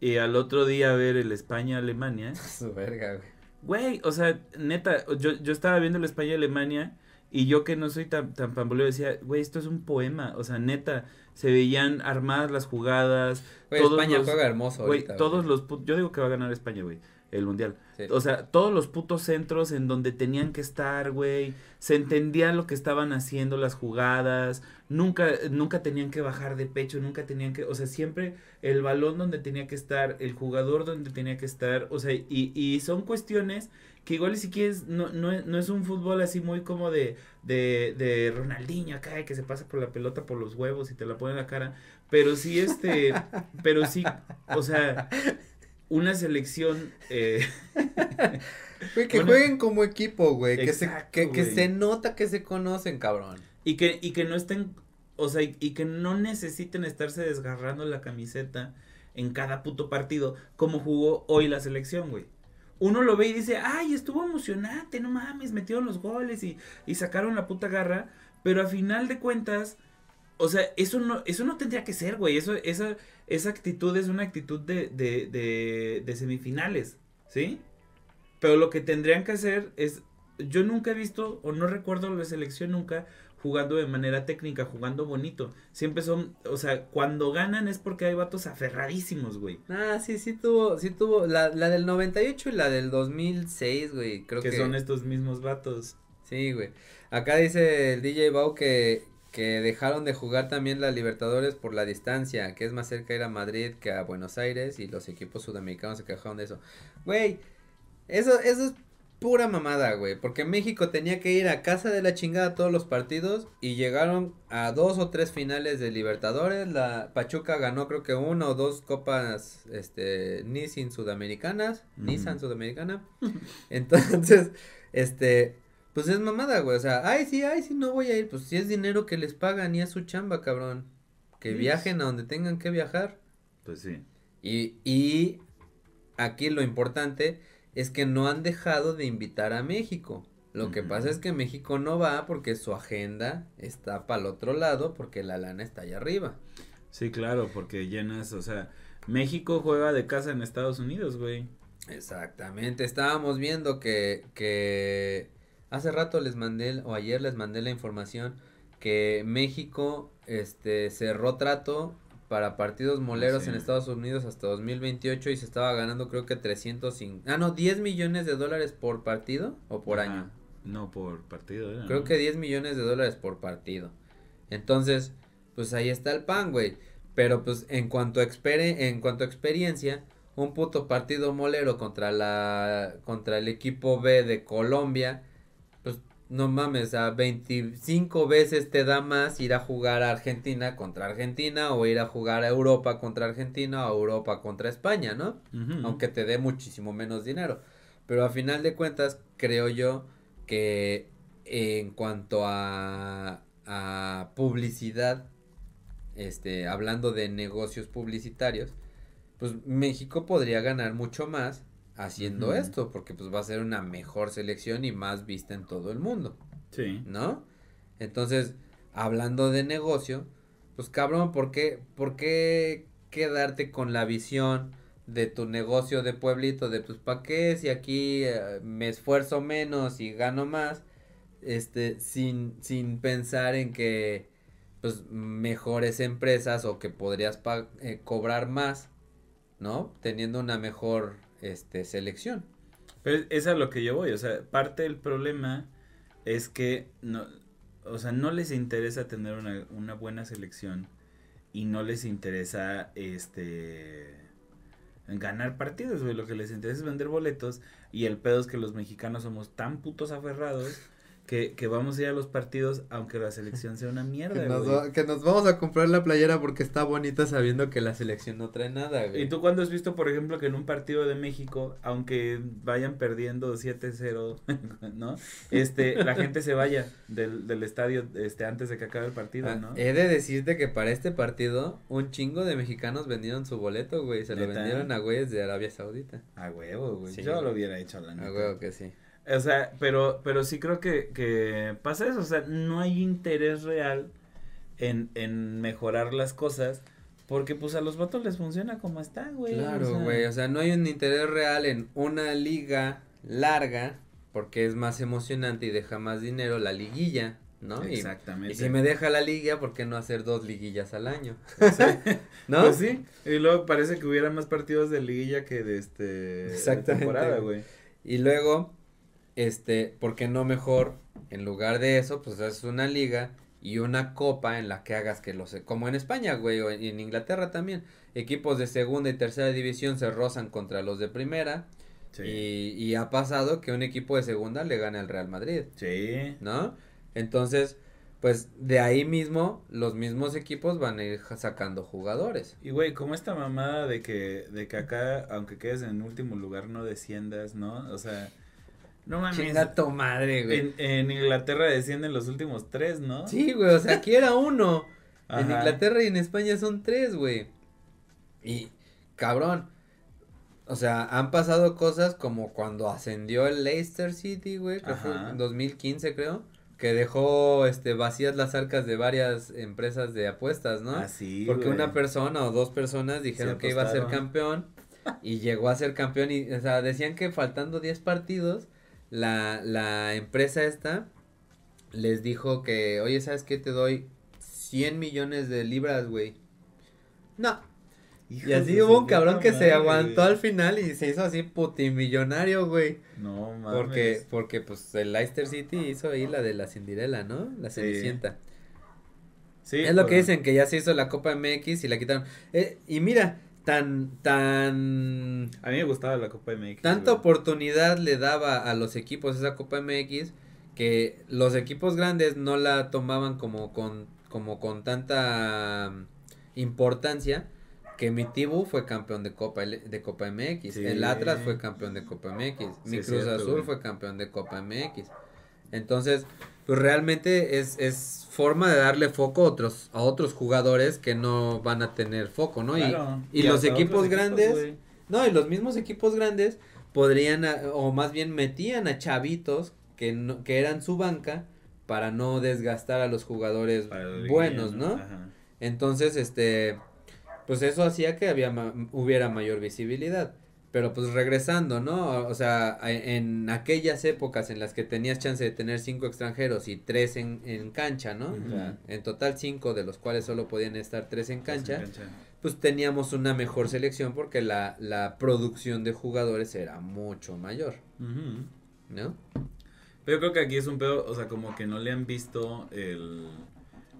y al otro día ver el España-Alemania, (laughs) Su verga, güey. güey, o sea, neta, yo, yo estaba viendo el España-Alemania y yo que no soy tan, tan pamboleo decía, güey, esto es un poema, o sea, neta, se veían armadas las jugadas, Güey, España los- juega hermoso güey, ahorita, todos los, pu- yo digo que va a ganar España, güey, el mundial. Sí. O sea, todos los putos centros en donde tenían que estar, güey. Se entendía lo que estaban haciendo las jugadas. Nunca, nunca tenían que bajar de pecho, nunca tenían que, o sea, siempre el balón donde tenía que estar, el jugador donde tenía que estar, o sea, y, y son cuestiones que igual si quieres, no, no, es- no es un fútbol así muy como de, de, de Ronaldinho acá, que se pasa por la pelota por los huevos y te la pone en la cara, pero sí este, pero sí, o sea, una selección, eh, (laughs) Güey, que Bueno, jueguen como equipo, güey. Que, se, que, que se nota que se conocen, cabrón. Y que, y que no estén, o sea, y, y que no necesiten estarse desgarrando la camiseta en cada puto partido, como jugó hoy la selección, güey. Uno lo ve y dice, ay, estuvo emocionante, no mames, metieron los goles y, y sacaron la puta garra, pero a final de cuentas, o sea, eso no, eso no tendría que ser, güey, eso, esa, esa actitud es una actitud de, de, de, de semifinales, ¿sí? Pero lo que tendrían que hacer es, yo nunca he visto, o no recuerdo la selección nunca, jugando de manera técnica, jugando bonito. Siempre son, o sea, cuando ganan es porque hay vatos aferradísimos, güey. Ah, sí, sí tuvo, sí tuvo. La, la del 98 y la del 2006, güey. Creo que que. son estos mismos vatos. Sí, güey. Acá dice el DJ Bau que, que dejaron de jugar también la Libertadores por la distancia, que es más cerca ir a Madrid que a Buenos Aires y los equipos sudamericanos se quejaron de eso. Güey, eso, eso es pura mamada, güey, porque México tenía que ir a casa de la chingada todos los partidos y llegaron a dos o tres finales de Libertadores, la Pachuca ganó creo que una o dos copas, este, Nissan sudamericanas, Nissan sudamericana, (laughs) entonces, este, pues es mamada, güey, o sea, ay sí, ay sí, no voy a ir, pues si es dinero que les pagan y es su chamba, cabrón, que viajen a donde tengan que viajar. Pues sí. Y, y aquí lo importante es que no han dejado de invitar a México. Lo que pasa es que México no va porque su agenda está para el otro lado porque la lana está allá arriba. Sí, claro, porque llenas, o sea, México juega de casa en Estados Unidos, güey. Exactamente, estábamos viendo que, que hace rato les mandé, o ayer les mandé la información que México, este, cerró trato para partidos moleros en Estados Unidos hasta 2028 y se estaba ganando creo que 305, ah no, 10 millones de dólares por partido o por año. No, por partido. Era, creo que 10 millones de dólares por partido. Entonces, pues ahí está el pan, güey. Pero pues en cuanto a en cuanto a experiencia, un puto partido molero contra la contra el equipo B de Colombia no mames, a 25 veces te da más ir a jugar a Argentina contra Argentina o ir a jugar a Europa contra Argentina o Europa contra España, ¿no? Aunque te dé muchísimo menos dinero. Pero a final de cuentas, creo yo que en cuanto a, a publicidad, este, hablando de negocios publicitarios, pues México podría ganar mucho más haciendo esto, porque pues va a ser una mejor selección y más vista en todo el mundo. Sí. ¿No? Entonces, hablando de negocio, pues cabrón, ¿por qué, por qué quedarte con la visión de tu negocio de pueblito, de pues pa' qué si aquí eh, me esfuerzo menos y gano más, este, sin, sin pensar en que pues mejores empresas o que podrías eh, cobrar más, ¿no? Teniendo una mejor este, selección. Pero es a lo que yo voy, o sea, parte del problema es que no, o sea, no les interesa tener una, una buena selección y no les interesa este ganar partidos, lo que les interesa es vender boletos y el pedo es que los mexicanos somos tan putos aferrados que, que, vamos a ir a los partidos aunque la selección sea una mierda, que nos, que nos vamos a comprar la playera porque está bonita sabiendo que la selección no trae nada, güey. ¿Y tú cuándo has visto, por ejemplo, que en un partido de México, aunque vayan perdiendo 7-0, (laughs) ¿no? Este, la gente se vaya del, del estadio este antes de que acabe el partido, ah, ¿no? He de decirte que para este partido un chingo de mexicanos vendieron su boleto, güey, se lo vendieron a güeyes de Arabia Saudita. A huevo, güey. Yo lo hubiera hecho la A huevo que sí. O sea, pero, pero sí creo que, que pasa eso, o sea, no hay interés real en, en mejorar las cosas. Porque pues a los vatos les funciona como está, güey. Claro, güey, o, sea, no hay un interés real en una liga larga, porque es más emocionante y deja más dinero la liguilla, ¿no? Exactamente. Y, si me deja la liga, ¿por qué no hacer dos liguillas al año? (laughs) ¿No? Pues sí, y luego parece que hubiera más partidos de liguilla que de este Exactamente. temporada, güey. Y luego, este, ¿por qué no mejor, en lugar de eso, pues es una liga y una copa en la que hagas que los, como en España, güey, o en Inglaterra también, equipos de segunda y tercera división se rozan contra los de primera. Y, y ha pasado que un equipo de segunda le gane al Real Madrid. Sí. ¿No? Entonces, pues de ahí mismo los mismos equipos van a ir sacando jugadores. Y güey, como esta mamada de que de que acá aunque quedes en último lugar no desciendas, ¿no? O sea, no mames. Chinga tu madre, güey. En, Inglaterra descienden los últimos tres, ¿no? Sí, güey, o sea, aquí era uno. En Inglaterra y en España son tres, güey. Y, cabrón. O sea, han pasado cosas como cuando ascendió el Leicester City, güey, que fue en 2015, creo. Que dejó este vacías las arcas de varias empresas de apuestas, ¿no? Ah, sí, Porque una persona o dos personas dijeron que iba a ser campeón y llegó a ser campeón y, o sea, decían que faltando 10 partidos la, la empresa esta les dijo que, oye, ¿sabes qué? Te doy 100 millones de libras, güey. No. y así hubo un cabrón que se aguantó al final y se hizo así putimillonario, güey. No, mames. Porque, porque, pues, el Leicester City hizo ahí la de la Cinderella, ¿no? La Cenicienta. Sí, es lo que dicen, que ya se hizo la Copa MX y la quitaron. Eh, y mira, tan, tan... A mí me gustaba la Copa MX. Tanta oportunidad le daba a los equipos esa Copa MX que los equipos grandes no la tomaban como con, como con tanta importancia que mi Tibu fue campeón de Copa de Copa MX, el Atlas fue campeón de Copa MX, mi Cruz Azul fue campeón de Copa MX. Entonces, pues realmente es, es forma de darle foco a otros, a otros jugadores que no van a tener foco, ¿no? y, los equipos grandes, no, y los mismos equipos grandes podrían, o más bien metían a chavitos que, no, que eran su banca para no desgastar a los jugadores buenos, ¿no? Entonces, este, pues eso hacía que había hubiera mayor visibilidad. Pero pues regresando, ¿no? O sea, en aquellas épocas en las que tenías chance de tener cinco extranjeros y tres en, en cancha, ¿no? en total cinco, de los cuales solo podían estar tres en cancha, pues teníamos una mejor selección porque la, la producción de jugadores era mucho mayor, ¿no? Pero yo creo que aquí es un pedo, o sea, como que no le han visto el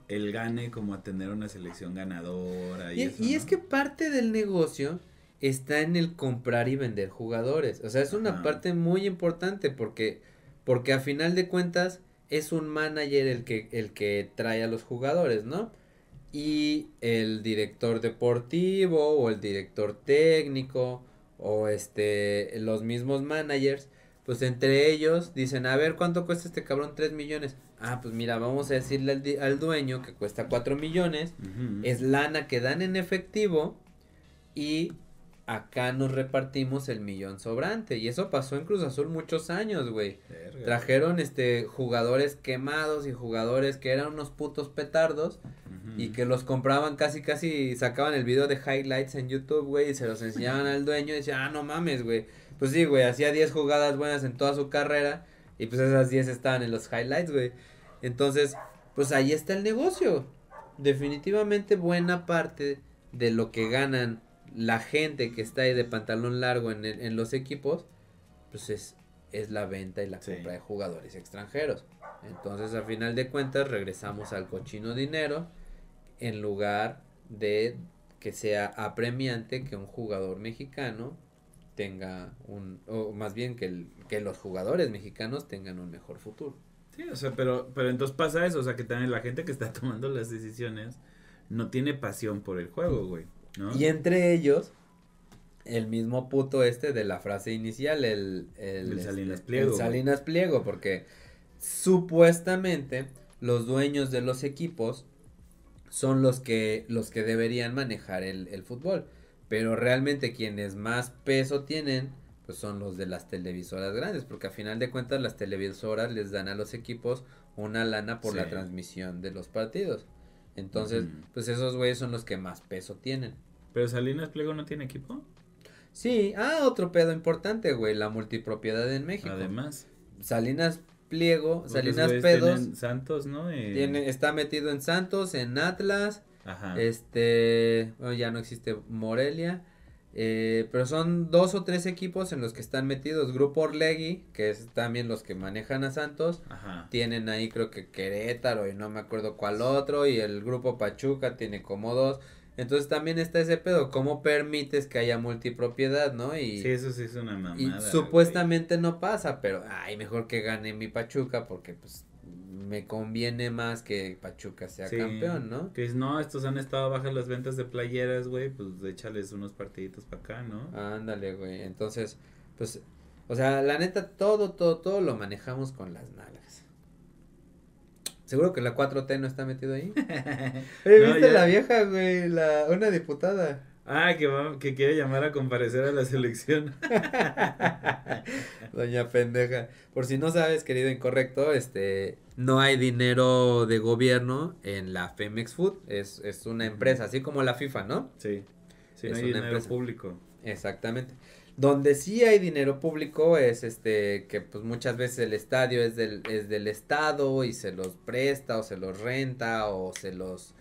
el gane como a tener una selección ganadora. Y, y, es que parte del negocio está en el comprar y vender jugadores. O sea, es una parte muy importante porque, porque a final de cuentas es un manager el que, el que trae a los jugadores, ¿no? Y el director deportivo o el director técnico o este los mismos managers pues entre ellos dicen, a ver, ¿cuánto cuesta este cabrón? 3 millones. Ah, pues mira, vamos a decirle al, dueño que cuesta 4 millones. Es lana que dan en efectivo y acá nos repartimos el millón sobrante. Y eso pasó en Cruz Azul muchos años, güey. Trajeron este jugadores quemados y jugadores que eran unos putos petardos y que los compraban casi casi sacaban el video de highlights en YouTube, güey, y se los enseñaban al dueño y decían, "Ah, no mames, güey." Pues sí, güey, hacía 10 jugadas buenas en toda su carrera y pues esas 10 estaban en los highlights, güey. Entonces, pues ahí está el negocio. Definitivamente buena parte de lo que ganan la gente que está ahí de pantalón largo en, en los equipos, pues es, es la venta y la compra de jugadores extranjeros. Entonces, al final de cuentas, regresamos al cochino dinero en lugar de que sea apremiante que un jugador mexicano tenga un, o más bien que, el, que los jugadores mexicanos tengan un mejor futuro. Sí, o sea, pero, pero entonces pasa eso, o sea, que también la gente que está (laughs) tomando las decisiones no tiene pasión por el juego, güey, ¿no? Y entre ellos, el mismo puto este de la frase inicial, el, el, el Salinas este, Pliego. El Salinas Pliego, porque supuestamente los dueños de los equipos son los que, los que deberían manejar el, el fútbol. Pero realmente quienes más peso tienen, pues son los de las televisoras grandes, porque a final de cuentas las televisoras les dan a los equipos una lana por la transmisión de los partidos. Entonces, pues esos güeyes son los que más peso tienen. ¿Pero Salinas Pliego no tiene equipo? Sí, ah, otro pedo importante, güey, la multipropiedad en México. Además. Salinas Pliego, Salinas Pedos. Santos, ¿no? Tiene, está metido en Santos, en Atlas, este, ya no existe Morelia. Eh, pero son dos o tres equipos en los que están metidos. Grupo Orlegui, que es también los que manejan a Santos. Tienen ahí creo que Querétaro y no me acuerdo cuál otro. Y el grupo Pachuca tiene como dos. Entonces también está ese pedo. ¿Cómo permites que haya multipropiedad, no? Y, sí, eso sí es una mamada. Y supuestamente no pasa, pero ay, mejor que gane mi Pachuca porque pues me conviene más que Pachuca sea campeón, ¿no? Que es, no, estos han estado bajas las ventas de playeras, güey, pues échales unos partiditos para acá, ¿no? Ándale, güey. Entonces, pues, o sea, la neta, todo, todo, todo lo manejamos con las nalgas. Seguro que la 4T no está metido ahí. (laughs) ¿Viste la vieja, güey? La, una diputada. Ah, que, que quiere llamar a comparecer a la selección. (laughs) Doña pendeja. Por si no sabes, querido incorrecto, este, no hay dinero de gobierno en la Femex Food. Es, es una empresa, así como la FIFA, ¿no? Sí. Sí, no hay dinero público. Exactamente. Donde sí hay dinero público es este que pues muchas veces el estadio es del es del estado y se los presta o se los renta o se los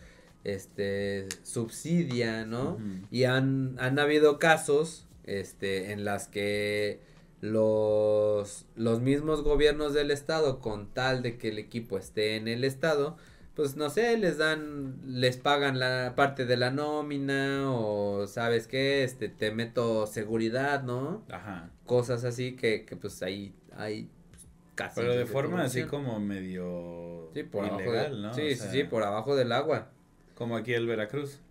este subsidia, ¿no? Y han, han habido casos este en las que los los mismos gobiernos del estado con tal de que el equipo esté en el estado pues no sé, les dan, les pagan la parte de la nómina o sabes qué, este, te meto seguridad, ¿no? Ajá. Cosas así que, que pues ahí, hay casi. Pero de forma así como medio sí, por ilegal, ¿no? Sí, sí, sí, por abajo del agua. Como aquí el Veracruz.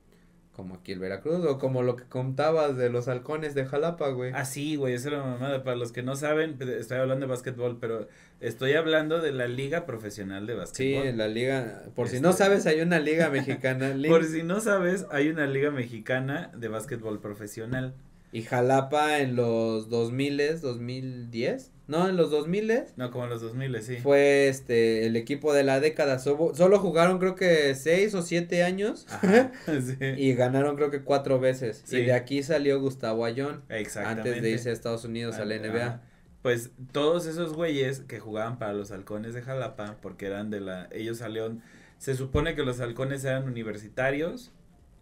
Como aquí el Veracruz, o como lo que contabas de los halcones de Jalapa, güey. Ah, sí, güey, esa era la mamada. Para los que no saben, pues, estoy hablando de básquetbol, pero estoy hablando de la liga profesional de básquetbol. Sí, la liga, por si no este, sabes, hay una liga (laughs) mexicana. por si no sabes, hay una liga mexicana de básquetbol profesional. Y Jalapa en los 2000, 2010, no, en los 2000 No, como en los 2000, sí. Fue este el equipo de la década. Solo, jugaron creo que 6 o 7 años. (laughs) Y ganaron creo que 4 veces. Y de aquí salió Gustavo Ayón. Exactamente. Antes de irse a Estados Unidos a la NBA. Pues todos esos güeyes que jugaban para los halcones de Jalapa, porque eran de la. Ellos salieron. Se supone que los halcones eran universitarios.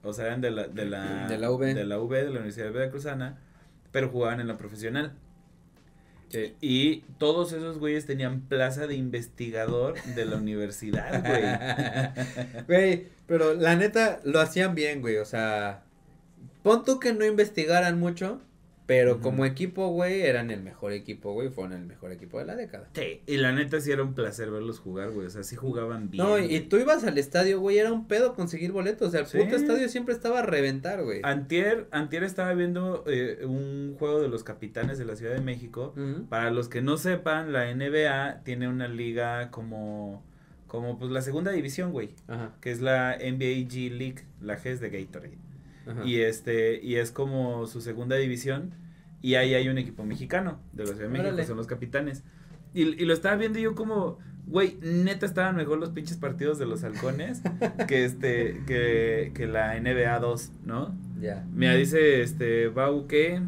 O sea, eran de la. De la, de la UV. De la UV, de la Universidad de Veracruzana. Pero jugaban en la profesional. Y todos esos güeyes tenían plaza de investigador de la universidad, güey. (laughs) Güey, pero la neta lo hacían bien, güey. O sea, pon tú que no investigaran mucho, pero como equipo, güey, eran el mejor equipo, güey, fueron el mejor equipo de la década. Sí, y la neta sí era un placer verlos jugar, güey, o sea, sí jugaban bien. No, y, tú ibas al estadio, güey, era un pedo conseguir boletos, o sea, el puto estadio siempre estaba a reventar, güey. Antier, antier estaba viendo eh, un juego de los capitanes de la Ciudad de México. Para los que no sepan, la NBA tiene una liga como como pues la segunda división, güey, Ajá. que es la NBA G League, la G es de Gatorade. Y este, y es como su segunda división. Y ahí hay un equipo mexicano de la Ciudad de México, que son los capitanes. Y, y lo estaba viendo yo como, güey, neta estaban mejor los pinches partidos de los halcones (laughs) que este, que, que la NBA 2, ¿no? Ya. Mira, dice este Bau que.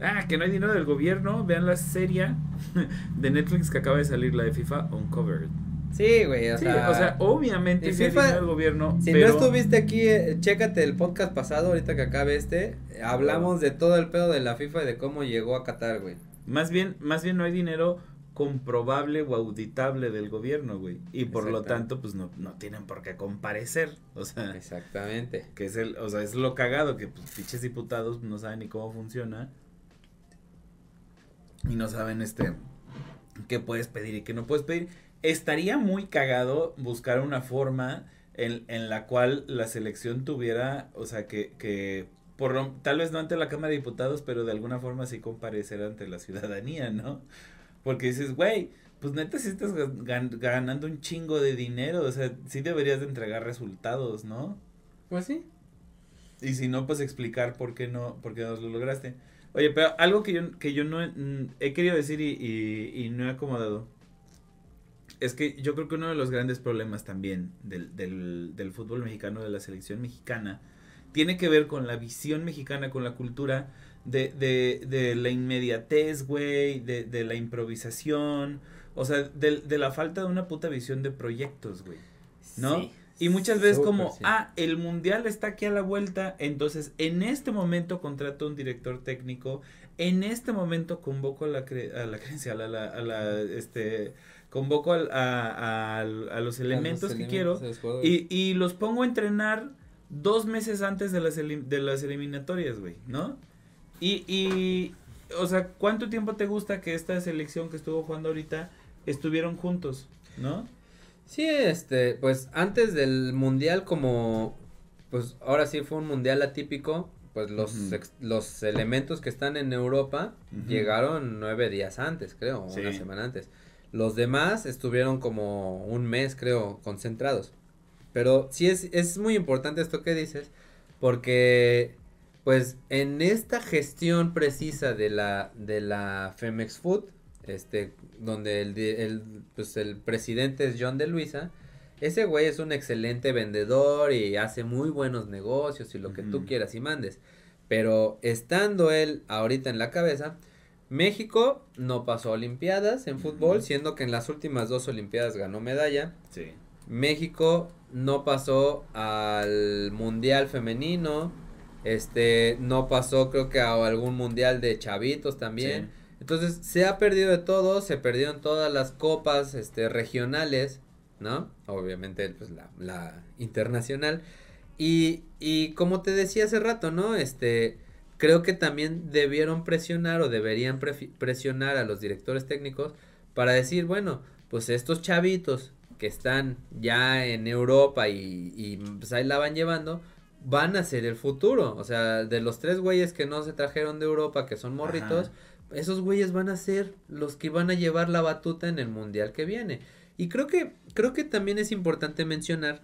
Ah, que no hay dinero del gobierno. Vean la serie (laughs) de Netflix que acaba de salir, la de FIFA Uncovered. Sí, güey, o sea. O sea, obviamente si FIFA, el gobierno. Si no estuviste aquí, eh, chécate el podcast pasado, ahorita que acabe este. Hablamos de todo el pedo de la FIFA y de cómo llegó a Qatar, güey. Más bien, más bien no hay dinero comprobable o auditable del gobierno, güey. Y por lo tanto, pues no, no tienen por qué comparecer. O sea. Exactamente. Que es el, o sea, es lo cagado que pues pinches diputados no saben ni cómo funciona. Y no saben este qué puedes pedir y qué no puedes pedir estaría muy cagado buscar una forma en, en la cual la selección tuviera, o sea, que, que por tal vez no ante la Cámara de Diputados, pero de alguna forma sí comparecer ante la ciudadanía, ¿no? Porque dices, güey, pues neta sí estás ganando un chingo de dinero, o sea, sí deberías de entregar resultados, ¿no? Pues sí. Y si no, pues explicar por qué no, por qué no lo lograste. Oye, pero algo que yo, que yo no he, querido decir y, y, y no he acomodado es que yo creo que uno de los grandes problemas también del, del, del, fútbol mexicano, de la selección mexicana, tiene que ver con la visión mexicana, con la cultura de, de, de la inmediatez, güey, de, de la improvisación, o sea, de, de la falta de una puta visión de proyectos, güey, ¿no? y muchas veces como, ah, el mundial está aquí a la vuelta, entonces en este momento contrato un director técnico, en este momento convoco a la, a la (laughs) creencia, a la, a la, este, convoco a, a, los elementos que quiero y, y, los pongo a entrenar dos meses antes de las, de las eliminatorias, güey, ¿no? Y, y, o sea, ¿cuánto tiempo te gusta que esta selección que estuvo jugando ahorita estuvieron juntos, ¿no? Sí, este, pues antes del mundial como, pues ahora sí fue un mundial atípico, pues los, los elementos que están en Europa llegaron nueve días antes, creo, una semana antes. Los demás estuvieron como un mes, creo, concentrados. Pero sí es, es muy importante esto que dices, porque pues en esta gestión precisa de la, de la Femex Food, este, donde el, el, pues el presidente es John de Luisa, ese güey es un excelente vendedor y hace muy buenos negocios y lo que tú quieras y mandes. Pero estando él ahorita en la cabeza, México no pasó a Olimpiadas en fútbol, siendo que en las últimas dos Olimpiadas ganó medalla. Sí. México no pasó al Mundial femenino. Este, no pasó creo que a algún Mundial de chavitos también. Entonces, se ha perdido de todo, se perdieron todas las copas este regionales ¿no? Obviamente, pues la, la internacional. Y, y como te decía hace rato, ¿no? Este, creo que también debieron presionar o deberían presionar a los directores técnicos para decir, bueno, pues estos chavitos que están ya en Europa y, y pues ahí la van llevando, van a ser el futuro. O sea, de los tres güeyes que no se trajeron de Europa, que son morritos, esos güeyes van a ser los que van a llevar la batuta en el mundial que viene. Y creo que, creo que también es importante mencionar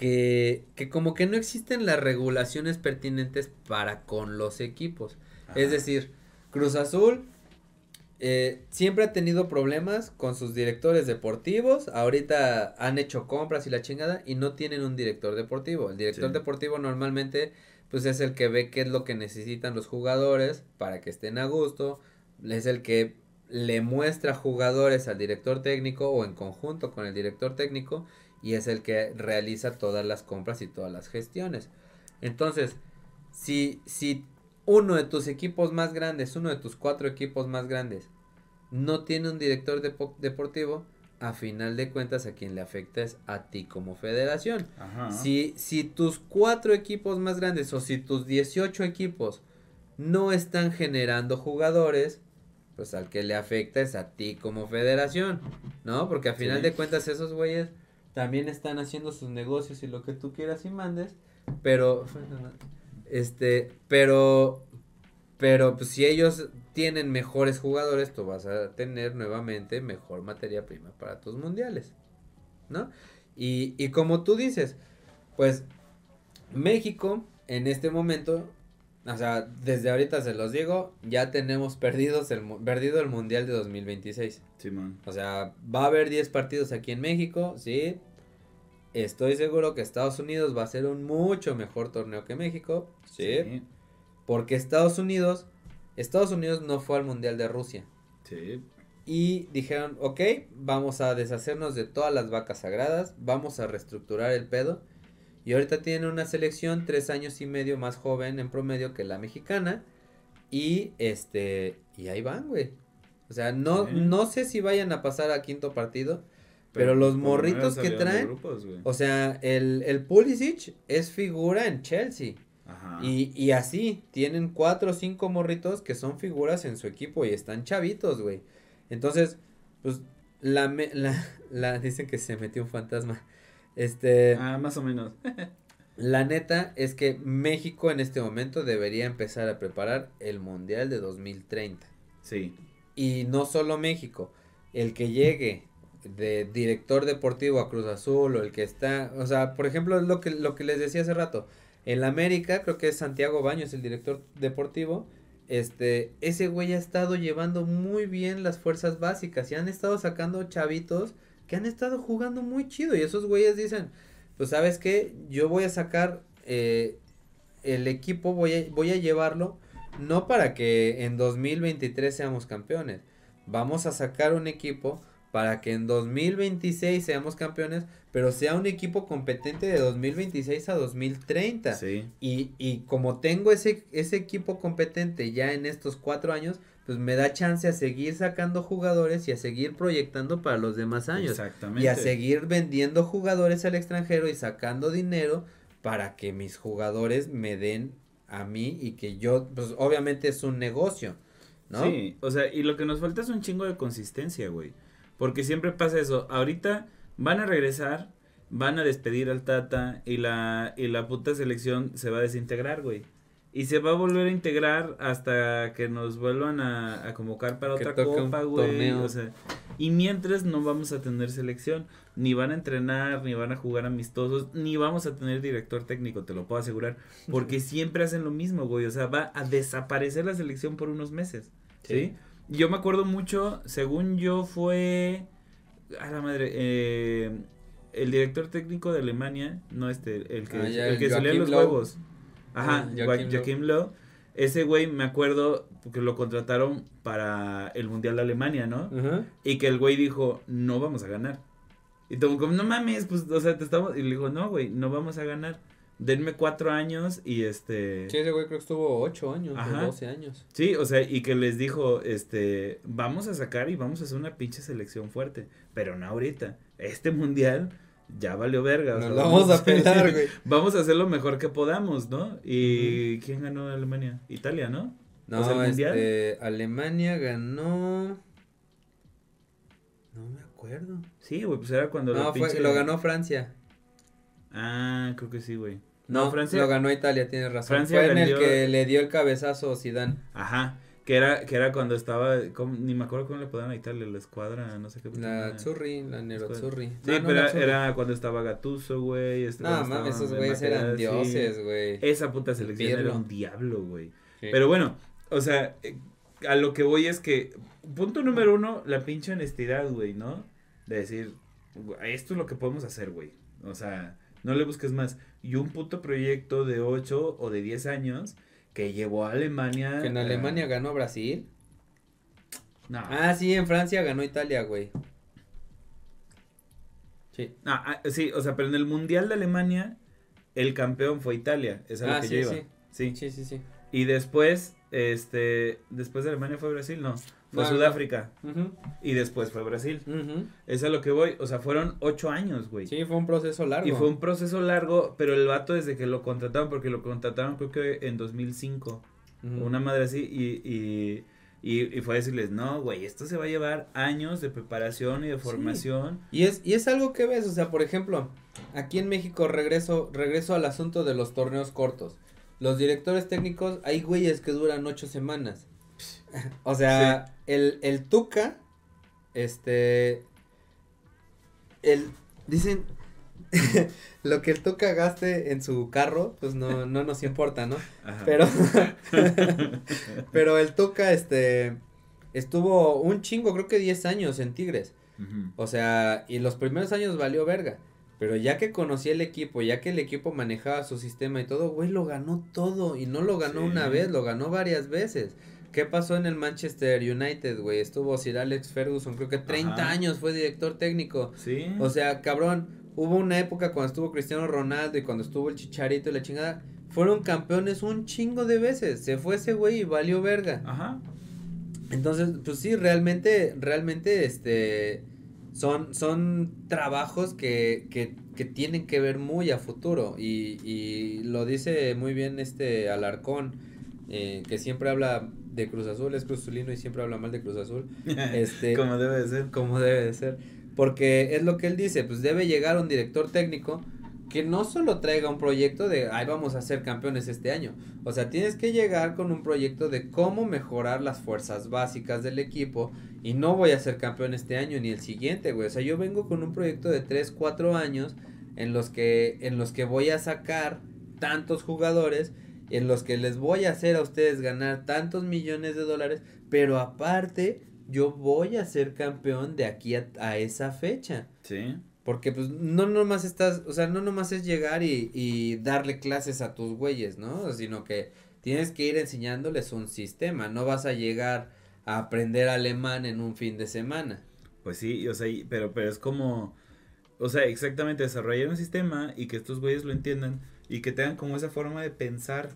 que, que como que no existen las regulaciones pertinentes para con los equipos. Es decir, Cruz Azul eh, siempre ha tenido problemas con sus directores deportivos. Ahorita han hecho compras y la chingada y no tienen un director deportivo. El director deportivo normalmente pues es el que ve qué es lo que necesitan los jugadores para que estén a gusto. Es el que le muestra jugadores al director técnico o en conjunto con el director técnico y es el que realiza todas las compras y todas las gestiones. Entonces, si, si uno de tus equipos más grandes, uno de tus cuatro equipos más grandes, no tiene un director deportivo, a final de cuentas a quien le afecta es a ti como federación. Si, si tus cuatro equipos más grandes o si tus 18 equipos no están generando jugadores, pues al que le afecta es a ti como federación, ¿no? Porque a final de cuentas esos güeyes también están haciendo sus negocios y lo que tú quieras y mandes, pero este, pero pero pues si ellos tienen mejores jugadores, tú vas a tener nuevamente mejor materia prima para tus mundiales, ¿no? Y, y como tú dices, pues México en este momento, o sea, desde ahorita se los digo, ya tenemos perdidos el, perdido el mundial de 2026. Sí, man. O sea, va a haber 10 partidos aquí en México, sí, Estoy seguro que Estados Unidos va a ser un mucho mejor torneo que México. Sí. Porque Estados Unidos, Estados Unidos no fue al Mundial de Rusia. Sí. Y dijeron, ok, vamos a deshacernos de todas las vacas sagradas, vamos a reestructurar el pedo. Y ahorita tienen una selección tres años y medio más joven en promedio que la mexicana. Y este, y ahí van, güey. O sea, no, no sé si vayan a pasar a quinto partido. Pero, los morritos que traen, o sea, el, el Pulisic es figura en Chelsea. Ajá. Y, y así, tienen cuatro o cinco morritos que son figuras en su equipo y están chavitos, güey. Entonces, pues, la, me, la, (laughs) la, dicen que se metió un fantasma. Este. Ah, más o menos. (laughs) la neta es que México en este momento debería empezar a preparar el Mundial de 2030. Sí. Y no solo México, el que llegue de director deportivo a Cruz Azul o el que está, o sea, por ejemplo, lo que, lo que les decía hace rato, en la América, creo que es Santiago Baños el director deportivo, este, ese güey ha estado llevando muy bien las fuerzas básicas y han estado sacando chavitos que han estado jugando muy chido y esos güeyes dicen, pues sabes qué, yo voy a sacar eh, el equipo, voy a, voy a llevarlo, no para que en 2023 seamos campeones, vamos a sacar un equipo para que en 2026 seamos campeones, pero sea un equipo competente de 2026 a 2030. Sí. Y, y como tengo ese, ese equipo competente ya en estos cuatro años, pues me da chance a seguir sacando jugadores y a seguir proyectando para los demás años. Exactamente. Y a seguir vendiendo jugadores al extranjero y sacando dinero para que mis jugadores me den a mí y que yo, pues obviamente es un negocio, ¿no? Sí, o sea, y lo que nos falta es un chingo de consistencia, güey. Porque siempre pasa eso. Ahorita van a regresar, van a despedir al Tata y la, y la puta selección se va a desintegrar, güey. Y se va a volver a integrar hasta que nos vuelvan a, a convocar para otra copa, güey. O sea, y mientras no vamos a tener selección, ni van a entrenar, ni van a jugar amistosos, ni vamos a tener director técnico, te lo puedo asegurar. Porque siempre hacen lo mismo, güey. O sea, va a desaparecer la selección por unos meses. ¿sí? Yo me acuerdo mucho, según yo fue... A la madre, eh, el director técnico de Alemania, no este, el que, ah, el que salía los huevos. Ajá, ah, Joachim, Lowe. Ese güey, me acuerdo, porque lo contrataron para el Mundial de Alemania, ¿no? Y que el güey dijo, no vamos a ganar. Y todo como, no mames, pues, o sea, te estamos... Y le dijo, no, güey, no vamos a ganar. denme cuatro años y este... Sí, ese güey creo que estuvo ocho años Ajá. o doce años. Sí, o sea, y que les dijo, este, vamos a sacar y vamos a hacer una pinche selección fuerte, pero no ahorita. Este mundial ya valió verga. o Nos sea, lo vamos a pelar, (laughs) güey. Vamos a hacer lo mejor que podamos, ¿no? ¿Y quién ganó Alemania? Italia, ¿no? No, el mundial. este, Alemania ganó... No me acuerdo. Sí, güey, pues era cuando No, fue, pinche- lo ganó Francia. Ah, creo que sí, güey. No, No, Francia. Lo ganó Italia, tienes razón. Francia fue en el que le dio el cabezazo Zidane. Ajá. Que era, que era cuando estaba, ni me acuerdo cómo le ponían a Italia, la escuadra, no sé qué. La. Zurri, la Nerazzurri. Sí, No, no, pero era, cuando estaba Gattuso, güey. este, No, mames, esos güeyes eran dioses, güey. Esa puta selección era un diablo, güey. Sí. Pero bueno, o sea, a lo que voy es que, punto número uno, la pinche honestidad, güey, ¿no? De decir, "Güey, esto es lo que podemos hacer, güey. O sea, no le busques más. Y un puto proyecto de 8 o de 10 años que llevó a Alemania. Que en Alemania ganó Brasil. No, Ah, sí, en Francia ganó Italia, güey. Sí. ah, sí, o sea, pero en el Mundial de Alemania, el campeón fue Italia. Esa es Ah, lo que sí, yo iba. sí. Sí. Sí, sí, sí. Y después, este, después de Alemania fue Brasil, no. Fue Sudáfrica. Y después fue Brasil. ujú. Es a lo que voy. O sea, fueron ocho años, güey. Sí, fue un proceso largo. Y fue un proceso largo, pero el vato desde que lo contrataron, porque lo contrataron creo que en 2005, Ujú. una madre así, y, y, y, y fue a decirles, no, güey, esto se va a llevar años de preparación y de formación. Y es, y es algo que ves, o sea, por ejemplo, aquí en México regreso, regreso al asunto de los torneos cortos. Los directores técnicos, hay güeyes que duran ocho semanas. (laughs) O sea, el, el Tuca, este, el, dicen, (laughs) lo que el Tuca gaste en su carro, pues no, (laughs) no nos importa, ¿no? Ajá. Pero, pero el Tuca, este, estuvo un chingo, creo que 10 años en Tigres. O sea, y los primeros años valió verga. Pero ya que conocí el equipo, ya que el equipo manejaba su sistema y todo, güey, lo ganó todo. Y no lo ganó Sí. una vez, lo ganó varias veces. ¿Qué pasó en el Manchester United, güey? Estuvo Sir Alex Ferguson, creo que 30 Ajá. años fue director técnico. Sí. O sea, cabrón, hubo una época cuando estuvo Cristiano Ronaldo y cuando estuvo el Chicharito y la chingada. Fueron campeones un chingo de veces. Se fue ese güey y valió verga. Ajá. Entonces, pues sí, realmente, realmente, este, son, son trabajos que, que, que tienen que ver muy a futuro y, y lo dice muy bien este Alarcón, eh, que siempre habla de Cruz Azul, es Cruz Azulino y siempre habla mal de Cruz Azul, (laughs) Este- Como debe de ser. como debe de ser, porque es lo que él dice, pues debe llegar un director técnico que no solo traiga un proyecto de, ay, vamos a ser campeones este año. O sea, tienes que llegar con un proyecto de cómo mejorar las fuerzas básicas del equipo. Y no voy a ser campeón este año ni el siguiente, güey. O sea, yo vengo con un proyecto de 3, 4 años en los que, en los que voy a sacar tantos jugadores, en los que les voy a hacer a ustedes ganar tantos millones de dólares, pero aparte yo voy a ser campeón de aquí a, a esa fecha. Sí. Porque pues no nomás estás, o sea, no nomás es llegar y, y darle clases a tus güeyes, ¿no? Sino que tienes que ir enseñándoles un sistema, no vas a llegar a aprender alemán en un fin de semana. Pues sí, o sea, pero, pero es como, o sea, exactamente desarrollar un sistema y que estos güeyes lo entiendan y que tengan como esa forma de pensar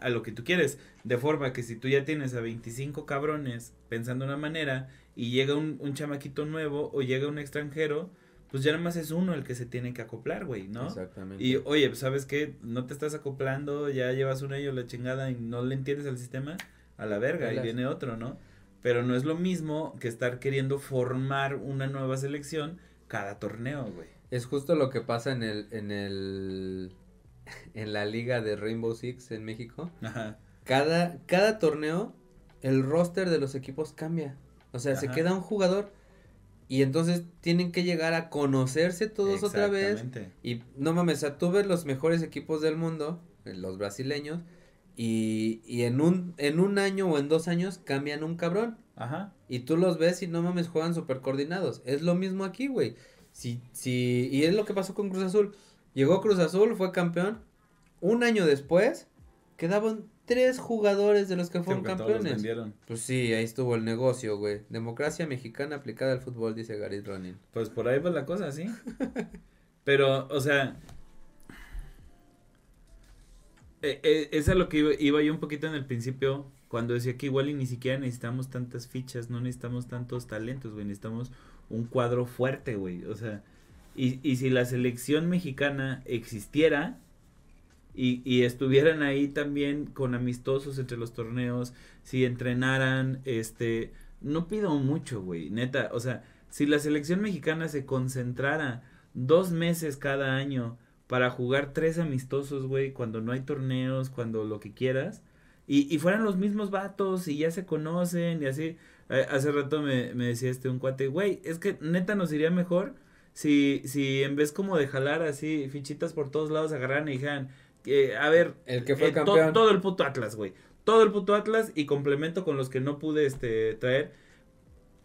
a lo que tú quieres, de forma que si tú ya tienes a 25 cabrones pensando de una manera y llega un, un chamaquito nuevo o llega un extranjero, pues ya nada más es uno el que se tiene que acoplar, güey, ¿no? Exactamente. Y oye, pues, ¿sabes qué? No te estás acoplando, ya llevas un año la chingada y no le entiendes al sistema, a la verga, y viene otro, ¿no? Pero no es lo mismo que estar queriendo formar una nueva selección cada torneo, güey. Es justo lo que pasa en el, en el, en la liga de Rainbow Six en México. Ajá. Cada, cada torneo, el roster de los equipos cambia. O sea, se queda un jugador y entonces tienen que llegar a conocerse todos otra vez. Y no mames, o sea, tú ves los mejores equipos del mundo, eh, los brasileños, y, y en, un, en un año o en dos años cambian un cabrón. Ajá. Y tú los ves y no mames, juegan súper coordinados. Es lo mismo aquí, güey. Si, si, y es lo que pasó con Cruz Azul. Llegó Cruz Azul, fue campeón. Un año después, quedaban tres jugadores de los que fueron todos los campeones. vendieron. Pues sí, ahí estuvo el negocio, güey. Democracia mexicana aplicada al fútbol, dice Gary Ronin. Pues por ahí va la cosa, ¿sí? (laughs) Pero, o sea, Eh, eh, es a lo que iba, iba, yo un poquito en el principio, cuando decía que igual y ni siquiera necesitamos tantas fichas, no necesitamos tantos talentos, güey, necesitamos un cuadro fuerte, güey, o sea, y, y si la selección mexicana existiera y, y estuvieran ahí también con amistosos entre los torneos, si entrenaran, este, no pido mucho, güey, neta, o sea, si la selección mexicana se concentrara dos meses cada año para jugar tres amistosos, güey, cuando no hay torneos, cuando lo que quieras, y, y fueran los mismos vatos y ya se conocen y así. hace rato me, me decía este un cuate, güey, es que neta nos iría mejor si, si en vez como de jalar así fichitas por todos lados agarraran y dijeran, eh, a ver, el que fue eh, campeón. todo el puto Atlas, güey. Todo el puto Atlas y complemento con los que no pude este traer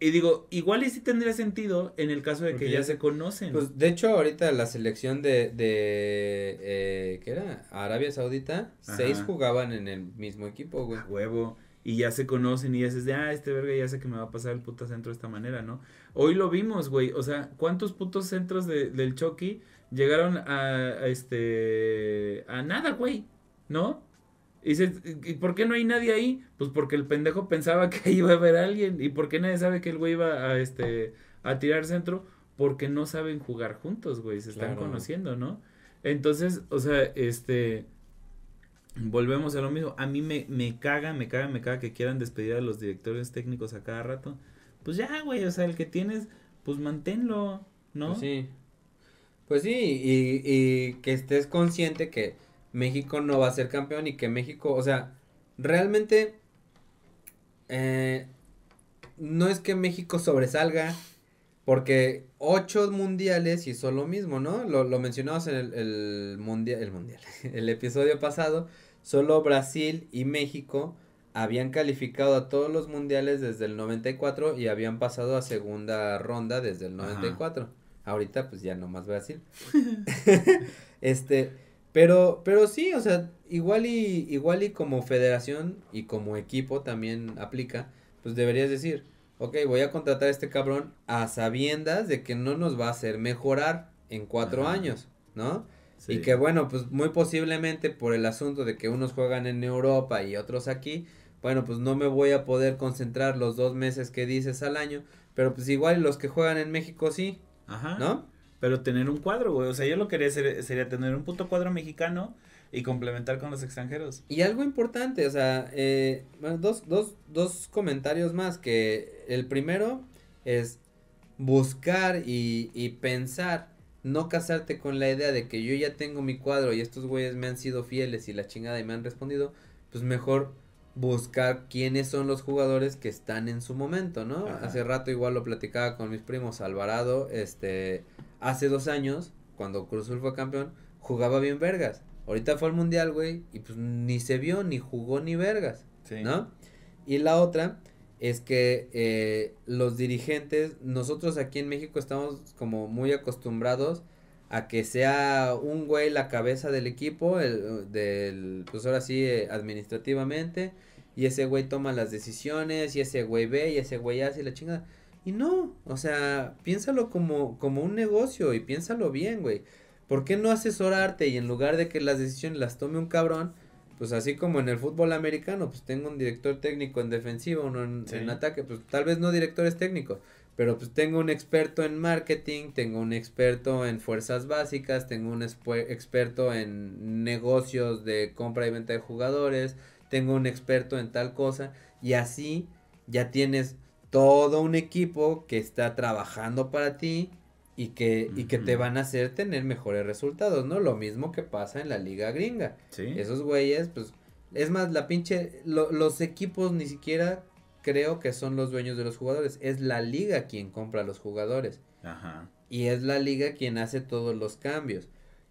y digo, igual y sí tendría sentido en el caso de que ya, se conocen. Pues de hecho ahorita la selección de, de eh, ¿qué era? Arabia Saudita, seis jugaban en el mismo equipo, güey. huevo. Y ya se conocen y ya dices de, ah, este verga ya sé que me va a pasar el puto centro de esta manera, ¿no? Hoy lo vimos, güey. O sea, ¿cuántos putos centros de, del Chucky llegaron a, a este, a nada, güey? ¿No? Y ¿y por qué no hay nadie ahí? Pues porque el pendejo pensaba que iba a haber alguien. ¿Y por qué nadie sabe que el güey iba a, este, a tirar centro? Porque no saben jugar juntos, güey. Se están conociendo, ¿no? Entonces, o sea, este. Volvemos a lo mismo. A mí me, me caga, me caga, me caga que quieran despedir a los directores técnicos a cada rato. Pues ya, güey, o sea, el que tienes, pues manténlo, ¿no? Pues sí. Pues sí, y, y que estés consciente que México no va a ser campeón y que México, o sea, realmente eh, no es que México sobresalga, porque ocho mundiales hizo lo mismo, ¿no? Lo, lo mencionamos en el, el mundial, el mundial, (laughs) el episodio pasado, solo Brasil y México habían calificado a todos los mundiales desde el 94 y habían pasado a segunda ronda desde el 94. Ahorita pues ya nomás Brasil. (laughs) este, pero, pero sí, o sea, igual y, igual y como federación y como equipo también aplica, pues deberías decir, ok, voy a contratar a este cabrón a sabiendas de que no nos va a hacer mejorar en cuatro años, ¿no? Y que bueno, pues muy posiblemente por el asunto de que unos juegan en Europa y otros aquí, bueno, pues no me voy a poder concentrar los dos meses que dices al año, pero pues igual los que juegan en México sí, Ajá. ¿no? Pero tener un cuadro, güey. O sea, yo lo quería hacer, sería tener un puto cuadro mexicano y complementar con los extranjeros. Y algo importante, o sea, eh, dos, dos, dos comentarios más. Que el primero es buscar y, y pensar, no casarte con la idea de que yo ya tengo mi cuadro y estos güeyes me han sido fieles y la chingada y me han respondido, pues mejor buscar quiénes son los jugadores que están en su momento, ¿no? Hace rato igual lo platicaba con mis primos Alvarado, este, hace dos años, cuando Cruz Azul fue campeón, jugaba bien vergas. Ahorita fue al mundial, güey, y pues ni se vio, ni jugó ni vergas, ¿no? Y la otra es que eh, los dirigentes, nosotros aquí en México estamos como muy acostumbrados a que sea un güey la cabeza del equipo, el, del, pues ahora sí, eh, administrativamente, y ese güey toma las decisiones, y ese güey ve, y ese güey hace la chingada. Y no, o sea, piénsalo como, como un negocio y piénsalo bien, güey. ¿Por qué no asesorarte y en lugar de que las decisiones las tome un cabrón, pues así como en el fútbol americano, pues tengo un director técnico en defensiva, uno en, ataque, pues tal vez no directores técnicos, pero pues tengo un experto en marketing, tengo un experto en fuerzas básicas, tengo un experto en negocios de compra y venta de jugadores, tengo un experto en tal cosa y así ya tienes todo un equipo que está trabajando para ti y que, y que te van a hacer tener mejores resultados, ¿no? Lo mismo que pasa en la liga gringa. Sí. Esos güeyes, pues, es más, la pinche, los equipos ni siquiera creo que son los dueños de los jugadores, es la liga quien compra a los jugadores. Ajá. Y es la liga quien hace todos los cambios.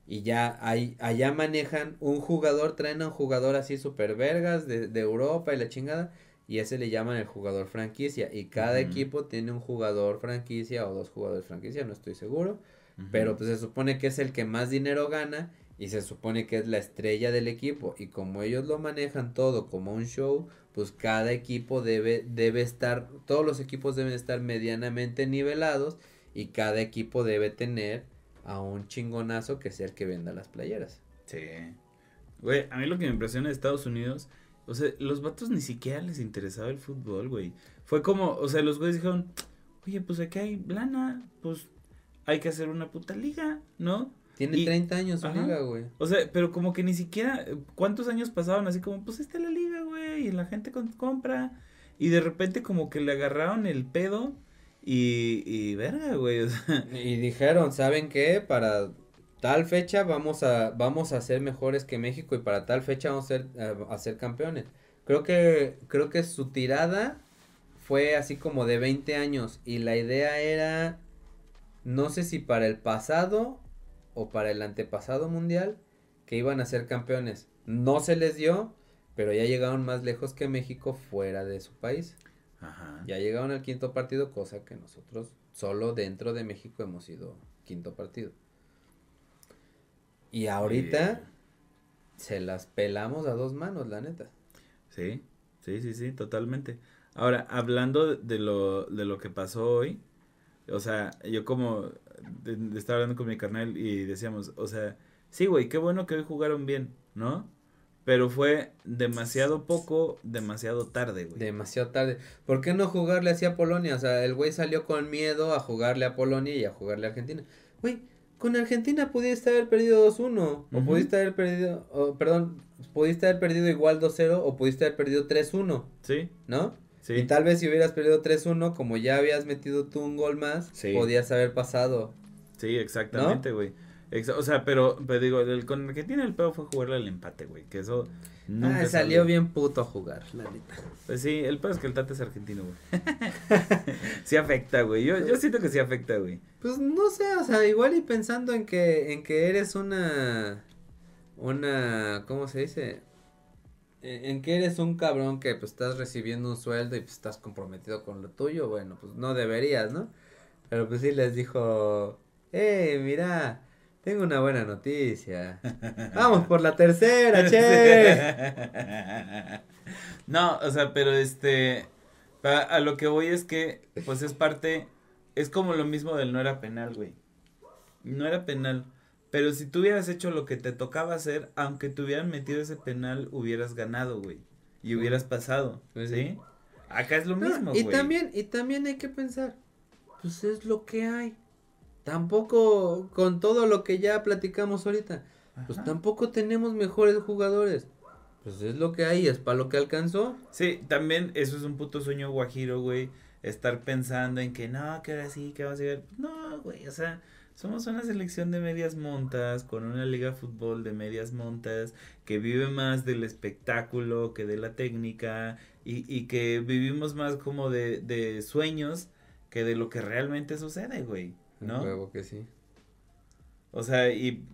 Y ya hay, allá manejan un jugador, traen a un jugador así super vergas de, de Europa y la chingada y ese le llaman el jugador franquicia y cada equipo tiene un jugador franquicia o dos jugadores franquicia, no estoy seguro, pero pues se supone que es el que más dinero gana y se supone que es la estrella del equipo y como ellos lo manejan todo como un show, pues cada equipo debe debe estar todos los equipos deben estar medianamente nivelados y cada equipo debe tener a un chingonazo que sea el que venda las playeras. Sí. Güey, a mí lo que me impresiona de Estados Unidos, o sea, los vatos ni siquiera les interesaba el fútbol, güey. Fue como, o sea, los güeyes dijeron, oye, pues aquí hay lana, pues hay que hacer una puta liga, ¿no? Tiene 30 años su liga, güey. O sea, pero como que ni siquiera, ¿cuántos años pasaban así como, pues está la liga, güey, y la gente compra, y de repente como que le agarraron el pedo, y, y verga, güey, o sea. Y dijeron, ¿saben qué? Para tal fecha vamos a, vamos a ser mejores que México, y para tal fecha vamos a ser, a ser campeones. Creo que, creo que su tirada fue así como de 20 años y la idea era, no sé si para el pasado o para el antepasado mundial, que iban a ser campeones. No se les dio, pero ya llegaron más lejos que México fuera de su país. Ajá. Ya llegaron al quinto partido, cosa que nosotros solo dentro de México hemos sido quinto partido. Y ahorita se las pelamos a dos manos, la neta. Sí, sí, sí, sí, totalmente. Ahora, hablando de lo, de lo que pasó hoy, o sea, yo como estaba hablando con mi carnal y decíamos, o sea, sí, güey, qué bueno que hoy jugaron bien, ¿no? Pero fue demasiado poco, demasiado tarde, güey. Demasiado tarde. ¿Por qué no jugarle así a Polonia? O sea, el güey salió con miedo a jugarle a Polonia y a jugarle a Argentina. Güey, con Argentina pudiste haber perdido 2-1. O pudiste haber perdido, perdón, pudiste haber perdido igual 2-0 o pudiste haber perdido 3-1. Sí. ¿No? Y tal vez si hubieras perdido 3-1, como ya habías metido tú un gol más, podías haber pasado. Sí, exactamente, güey. O sea, pero, pero digo, el, con el que tiene el pedo fue jugarle al empate, güey. Que eso nunca. Ah, salió, bien puto a jugar, la neta. Pues sí, el pedo es que el Tate es argentino, güey. (laughs) sí afecta, güey. Yo, yo siento que sí afecta, güey. Pues no sé, o sea, igual y pensando en que, en que eres una. Una. ¿Cómo se dice? en que eres un cabrón que pues estás recibiendo un sueldo y pues estás comprometido con lo tuyo, bueno, pues no deberías, ¿no? Pero pues sí les dijo, eh, mira, tengo una buena noticia. (laughs) Vamos por la tercera, che. (laughs) no, o sea, pero este, a lo que voy es que, pues es parte, es como lo mismo del no era penal, güey. No era penal. Pero si tú hubieras hecho lo que te tocaba hacer, aunque te hubieran metido ese penal, hubieras ganado, güey. Y hubieras pasado, pues ¿sí? Acá es lo mismo, y también, y también hay que pensar, pues es lo que hay. Tampoco, con todo lo que ya platicamos ahorita, pues tampoco tenemos mejores jugadores. Pues es lo que hay, es para lo que alcanzó. Sí, también eso es un puto sueño guajiro, güey. Estar pensando en que no, que ahora sí, que vamos a ver. No, güey, o sea, somos una selección de medias montas, con una liga de fútbol de medias montas, que vive más del espectáculo que de la técnica, y, y que vivimos más como de, de sueños que de lo que realmente sucede, güey, ¿no? Huevo que sí. O sea, y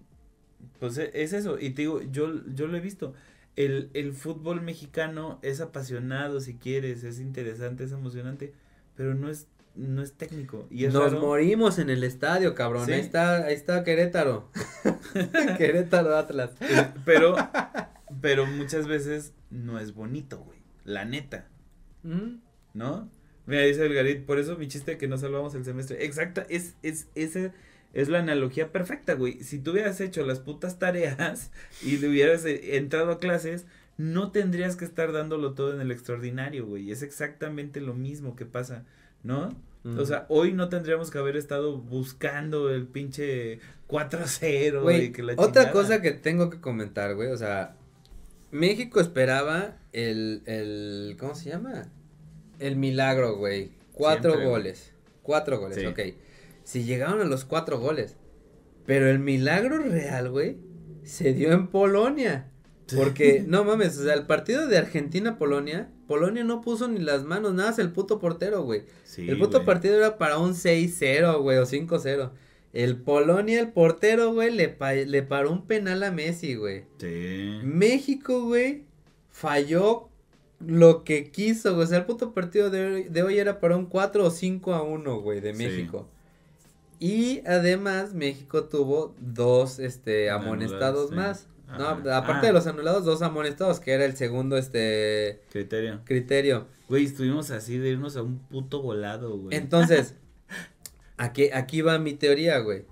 pues e, es eso, y te digo, yo, yo lo he visto. El, el fútbol mexicano es apasionado, si quieres, es interesante, es emocionante, pero no es no es técnico. Y Nos morimos en el estadio, cabrón. Ahí está, ahí está Querétaro. (laughs) (laughs) Querétaro Atlas. Pero, pero muchas veces no es bonito, güey. La neta. ¿No? Mira, dice el Garit, por eso mi chiste que no salvamos el semestre. Exacta, es, es, ese es la analogía perfecta, güey. Si tú hubieras hecho las putas tareas y le hubieras eh, entrado a clases, no tendrías que estar dándolo todo en el extraordinario, güey. Es exactamente lo mismo que pasa ¿no? O sea, hoy no tendríamos que haber estado buscando el pinche 4-0. Güey, otra cosa que tengo que comentar, güey, o sea, México esperaba el, el, ¿cómo se llama? El milagro, güey. Cuatro goles. Cuatro goles, ok. Si llegaron a los cuatro goles. Pero el milagro real, güey, se dio en Polonia. Porque, (laughs) no mames, o sea, el partido de Argentina-Polonia, Polonia no puso ni las manos, nada, es el puto portero, güey. el puto partido era para un 6-0, güey, o 5-0. El Polonia, el portero, güey, le, le paró un penal a Messi, güey. Sí. México, güey, falló lo que quiso, güey. O sea, el puto partido de hoy, era para un 4 o 5 a 1, güey, de México. Y además México tuvo dos, este, amonestados más. No, aparte de ah. los anulados, dos amonestados, que era el segundo, este... Criterio. Criterio. Güey, estuvimos así de irnos a un puto volado, güey. Entonces, (laughs) aquí, aquí va mi teoría, güey.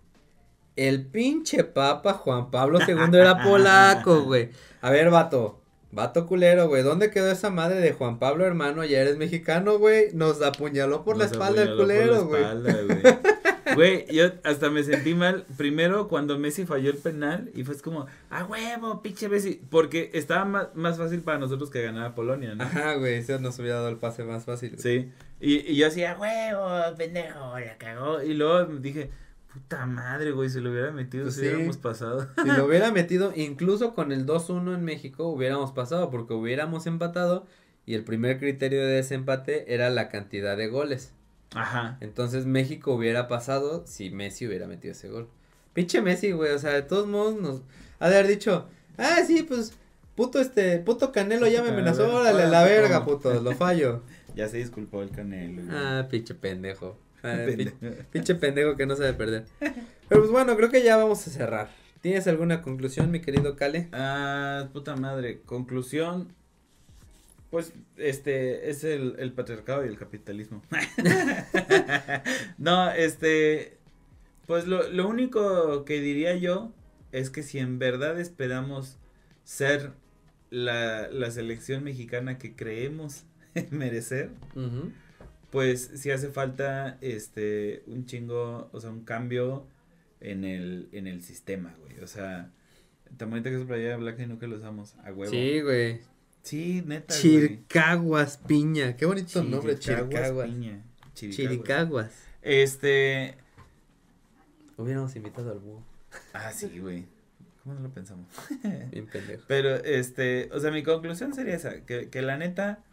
El pinche papa Juan Pablo II era polaco, güey. A ver, vato. Vato culero, güey. ¿Dónde quedó esa madre de Juan Pablo, hermano? Ya eres mexicano, güey. Nos apuñaló por la espalda el culero, güey. (laughs) Güey, yo hasta me sentí mal. Primero, cuando Messi falló el penal, y fue como, ¡a huevo, pinche Messi! Porque estaba más, más fácil para nosotros que ganar a Polonia, ¿no? Ajá, güey. Eso nos hubiera dado el pase más fácil. Sí. Y, y yo así, ¡a huevo, pendejo! La cagó. Y luego dije, Puta madre, güey, si lo hubiera metido, pues si hubiéramos pasado. Si lo hubiera (laughs) metido, incluso con el 2-1 en México, hubiéramos pasado, porque hubiéramos empatado y el primer criterio de desempate era la cantidad de goles. Ajá. Entonces México hubiera pasado si Messi hubiera metido ese gol. Pinche Messi, güey, o sea, de todos modos nos ha de haber dicho, ah, sí, pues, puto este, puto Canelo ya me amenazó, órale, la verga, puto, lo fallo. (laughs) ya se disculpó el Canelo. Ah, pinche pendejo. (laughs) Pinche pendejo que no sabe perder. Pero pues bueno, creo que ya vamos a cerrar. ¿Tienes alguna conclusión, mi querido Cale? Ah, puta madre. Conclusión. Pues, este, es el, el patriarcado y el capitalismo. (laughs) no, este, pues lo, lo único que diría yo es que si en verdad esperamos ser la, la selección mexicana que creemos (laughs) merecer, pues sí hace falta este un chingo, o sea, un cambio en el en el sistema, güey. O sea, también que es playa de Black y nunca lo usamos a huevo. Sí, güey. Sí, neta, Chircaguas Piña. Qué bonito nombre, Chircaguas. Piña. Chiricaguas. Este hubiéramos invitado al búho. Ah, sí, güey. ¿Cómo no lo pensamos? (laughs) Bien pendejo. Pero este, o sea, mi conclusión sería esa, que, que la neta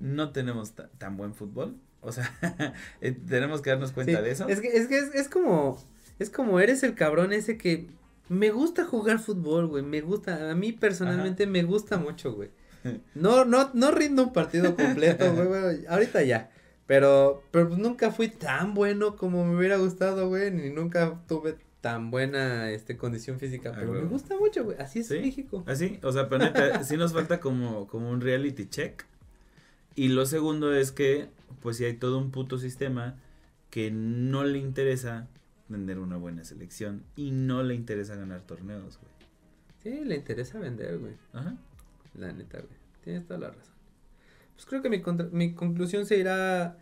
no tenemos tan buen fútbol o sea, (laughs) eh, tenemos que darnos cuenta de eso. Es que, es que es, como, es como eres el cabrón ese que me gusta jugar fútbol, güey, me gusta, a mí personalmente me gusta mucho, güey. (laughs) No, no, no rindo un partido completo, (laughs) güey, ahorita ya. Pero, pero pues nunca fui tan bueno como me hubiera gustado, güey, ni nunca tuve tan buena este condición física, pero me gusta mucho, güey, así es México. Así, o sea, pero neta, sí nos falta como, como un reality check. Y lo segundo es que pues si hay todo un puto sistema que no le interesa vender una buena selección y no le interesa ganar torneos, güey. Sí, le interesa vender, güey. Ajá. La neta, güey. Tienes toda la razón. Pues creo que mi, mi conclusión se irá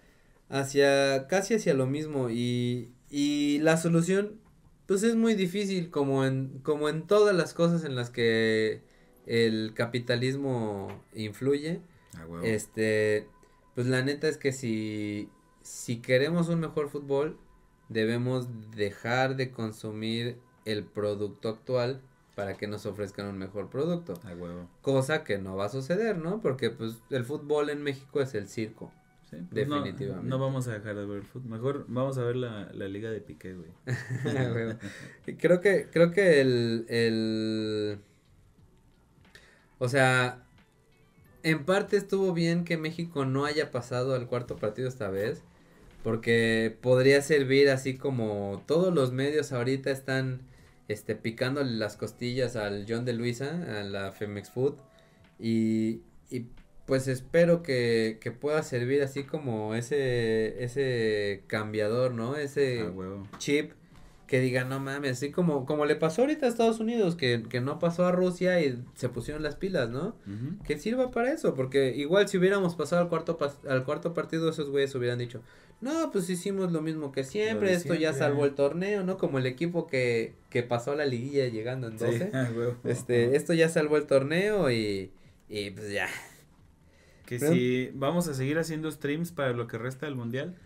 hacia, casi hacia lo mismo y, y la solución, pues es muy difícil como en, como en todas las cosas en las que el capitalismo influye. Ah, este, pues la neta es que si, si queremos un mejor fútbol, debemos dejar de consumir el producto actual para que nos ofrezcan un mejor producto. Cosa que no va a suceder, ¿no? Porque pues el fútbol en México es el circo. Sí, pues definitivamente. No, vamos a dejar de ver el fútbol. Mejor vamos a ver la, la liga de Piqué, güey. (laughs) creo que, creo que el, el, o sea, en parte estuvo bien que México no haya pasado al cuarto partido esta vez, porque podría servir así como todos los medios ahorita están este picándole las costillas al John de Luisa, a la Femex Food y, y pues espero que, que, pueda servir así como ese ese cambiador, ¿no? Ese ah, chip que diga, no mames, así como, como le pasó ahorita a Estados Unidos, que, que no pasó a Rusia y se pusieron las pilas, ¿no? Que sirva para eso, porque igual si hubiéramos pasado al cuarto, al cuarto partido, esos güeyes hubieran dicho, no, pues hicimos lo mismo que siempre, esto ya salvó el torneo, ¿no? Como el equipo que, que pasó a la liguilla llegando en 12. (laughs) este, esto ya salvó el torneo y, y pues ya. Que si vamos a seguir haciendo streams para lo que resta del mundial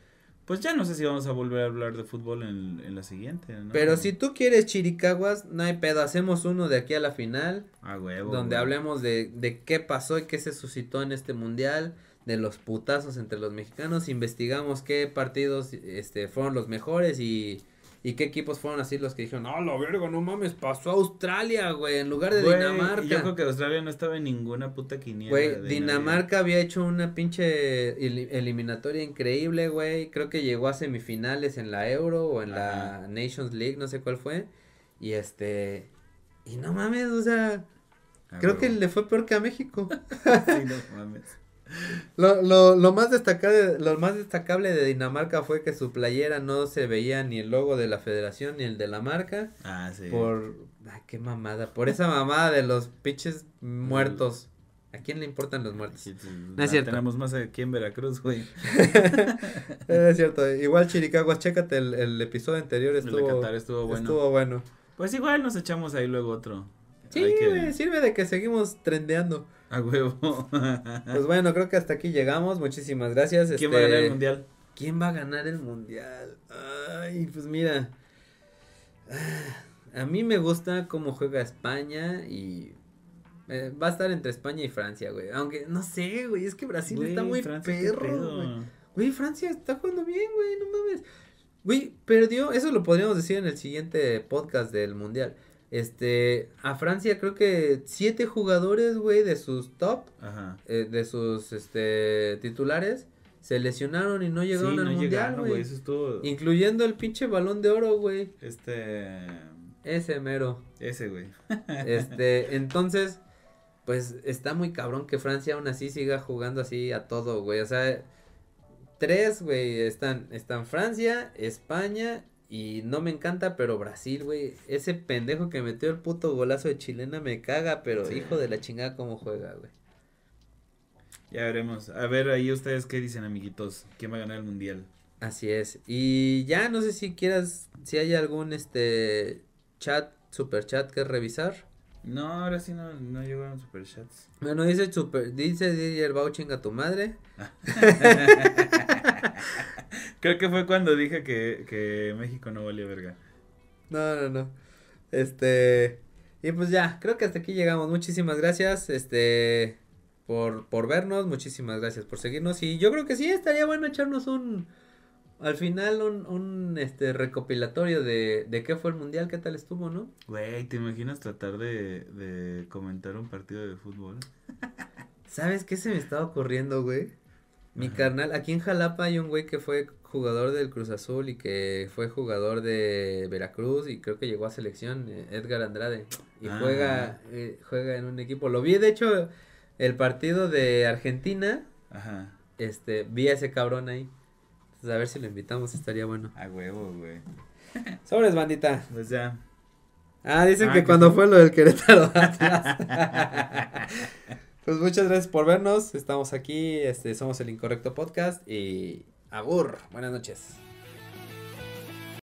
pues ya no sé si vamos a volver a hablar de fútbol en, en la siguiente, ¿no? Pero si tú quieres chiricaguas, no hay pedo, hacemos uno de aquí a la final. Ah, huevo. Donde hablemos de, de qué pasó y qué se suscitó en este mundial, de los putazos entre los mexicanos, investigamos qué partidos este fueron los mejores y ¿Y qué equipos fueron así los que dijeron, no, la verga, no mames, pasó a Australia, güey, en lugar de Dinamarca? Yo creo que Australia no estaba en ninguna puta quiniela. Güey, Dinamarca había hecho una pinche eliminatoria increíble, güey. Creo que llegó a semifinales en la Euro o en la Nations League, no sé cuál fue. Y este. Y no mames, o sea. creo que le fue peor que a México. (laughs) sí, no mames. Lo, lo, lo, más destacable, lo más destacable de Dinamarca fue que su playera no se veía ni el logo de la federación ni el de la marca. Ah, sí. Por, ay, qué mamada, por esa mamada de los pinches muertos. ¿A quién le importan los muertos? Sí, sí, No es cierto. Tenemos más aquí en Veracruz, güey. (laughs) es cierto, igual Chiricaguas, chécate el, el episodio anterior, El de estuvo, Qatar estuvo bueno. estuvo bueno. Pues igual nos echamos ahí luego otro. Sí, que- sirve de que seguimos trendeando. (laughs) A huevo. Pues bueno, creo que hasta aquí llegamos, muchísimas gracias. ¿Quién este, va a ganar el mundial? ¿Quién va a ganar el mundial? Ay, pues mira. ah, A mí me gusta cómo juega España y eh, va a estar entre España y Francia, güey. Aunque no sé, güey, es que Brasil está muy Francia, ¿qué perro, güey. Güey, Francia está jugando bien, güey, no mames. Güey, perdió, eso lo podríamos decir en el siguiente podcast del mundial. Este, a Francia creo que siete jugadores, güey, de sus top, Ajá. eh, de sus, este, titulares, se lesionaron y no llegaron sí, al no mundial, güey. estuvo. Incluyendo el pinche balón de oro, güey. Este. Ese mero. Ese, güey. (laughs) Este, entonces, pues está muy cabrón que Francia aún así siga jugando así a todo, güey. O sea, tres, güey, están, están Francia, España y no me encanta, pero Brasil, güey. Ese pendejo que metió el puto golazo de chilena me caga, pero Sí. hijo de la chingada cómo juega, güey. Ya veremos. A ver, ahí ustedes qué dicen, amiguitos. ¿Quién va a ganar el mundial? Así es. Y ya no sé si quieras, si hay algún, este, chat, super chat que revisar. No, ahora sí no, no llegaron superchats. Bueno, dice super, dice DJ Bauching a tu madre. (laughs) (laughs) Creo que fue cuando dije que, que México no valía verga. No, no, no. Este. Y pues ya, creo que hasta aquí llegamos. Muchísimas gracias, este, por, por vernos. Muchísimas gracias por seguirnos. Y yo creo que sí, estaría bueno echarnos un, al final, un, un, este, recopilatorio de, de qué fue el mundial, qué tal estuvo, ¿no? Güey, ¿te imaginas tratar de, de comentar un partido de fútbol? (laughs) ¿Sabes qué se me estaba ocurriendo, güey? Mi Ajá. carnal, aquí en Jalapa hay un güey que fue jugador del Cruz Azul y que fue jugador de Veracruz y creo que llegó a selección, eh, Edgar Andrade. Y Ah. juega, eh, juega en un equipo. Lo vi, de hecho, el partido de Argentina, Ajá. este, vi a ese cabrón ahí. Entonces, a ver si lo invitamos, estaría bueno. A huevo, güey. (laughs) Sobres, bandita. Pues ya. Ah, dicen Ah, que ¿qué cuando fue? fue lo del Querétaro (laughs) Atlas. (laughs) pues muchas gracias por vernos. Estamos aquí, este, somos el Incorrecto Podcast y Agur, buenas noches.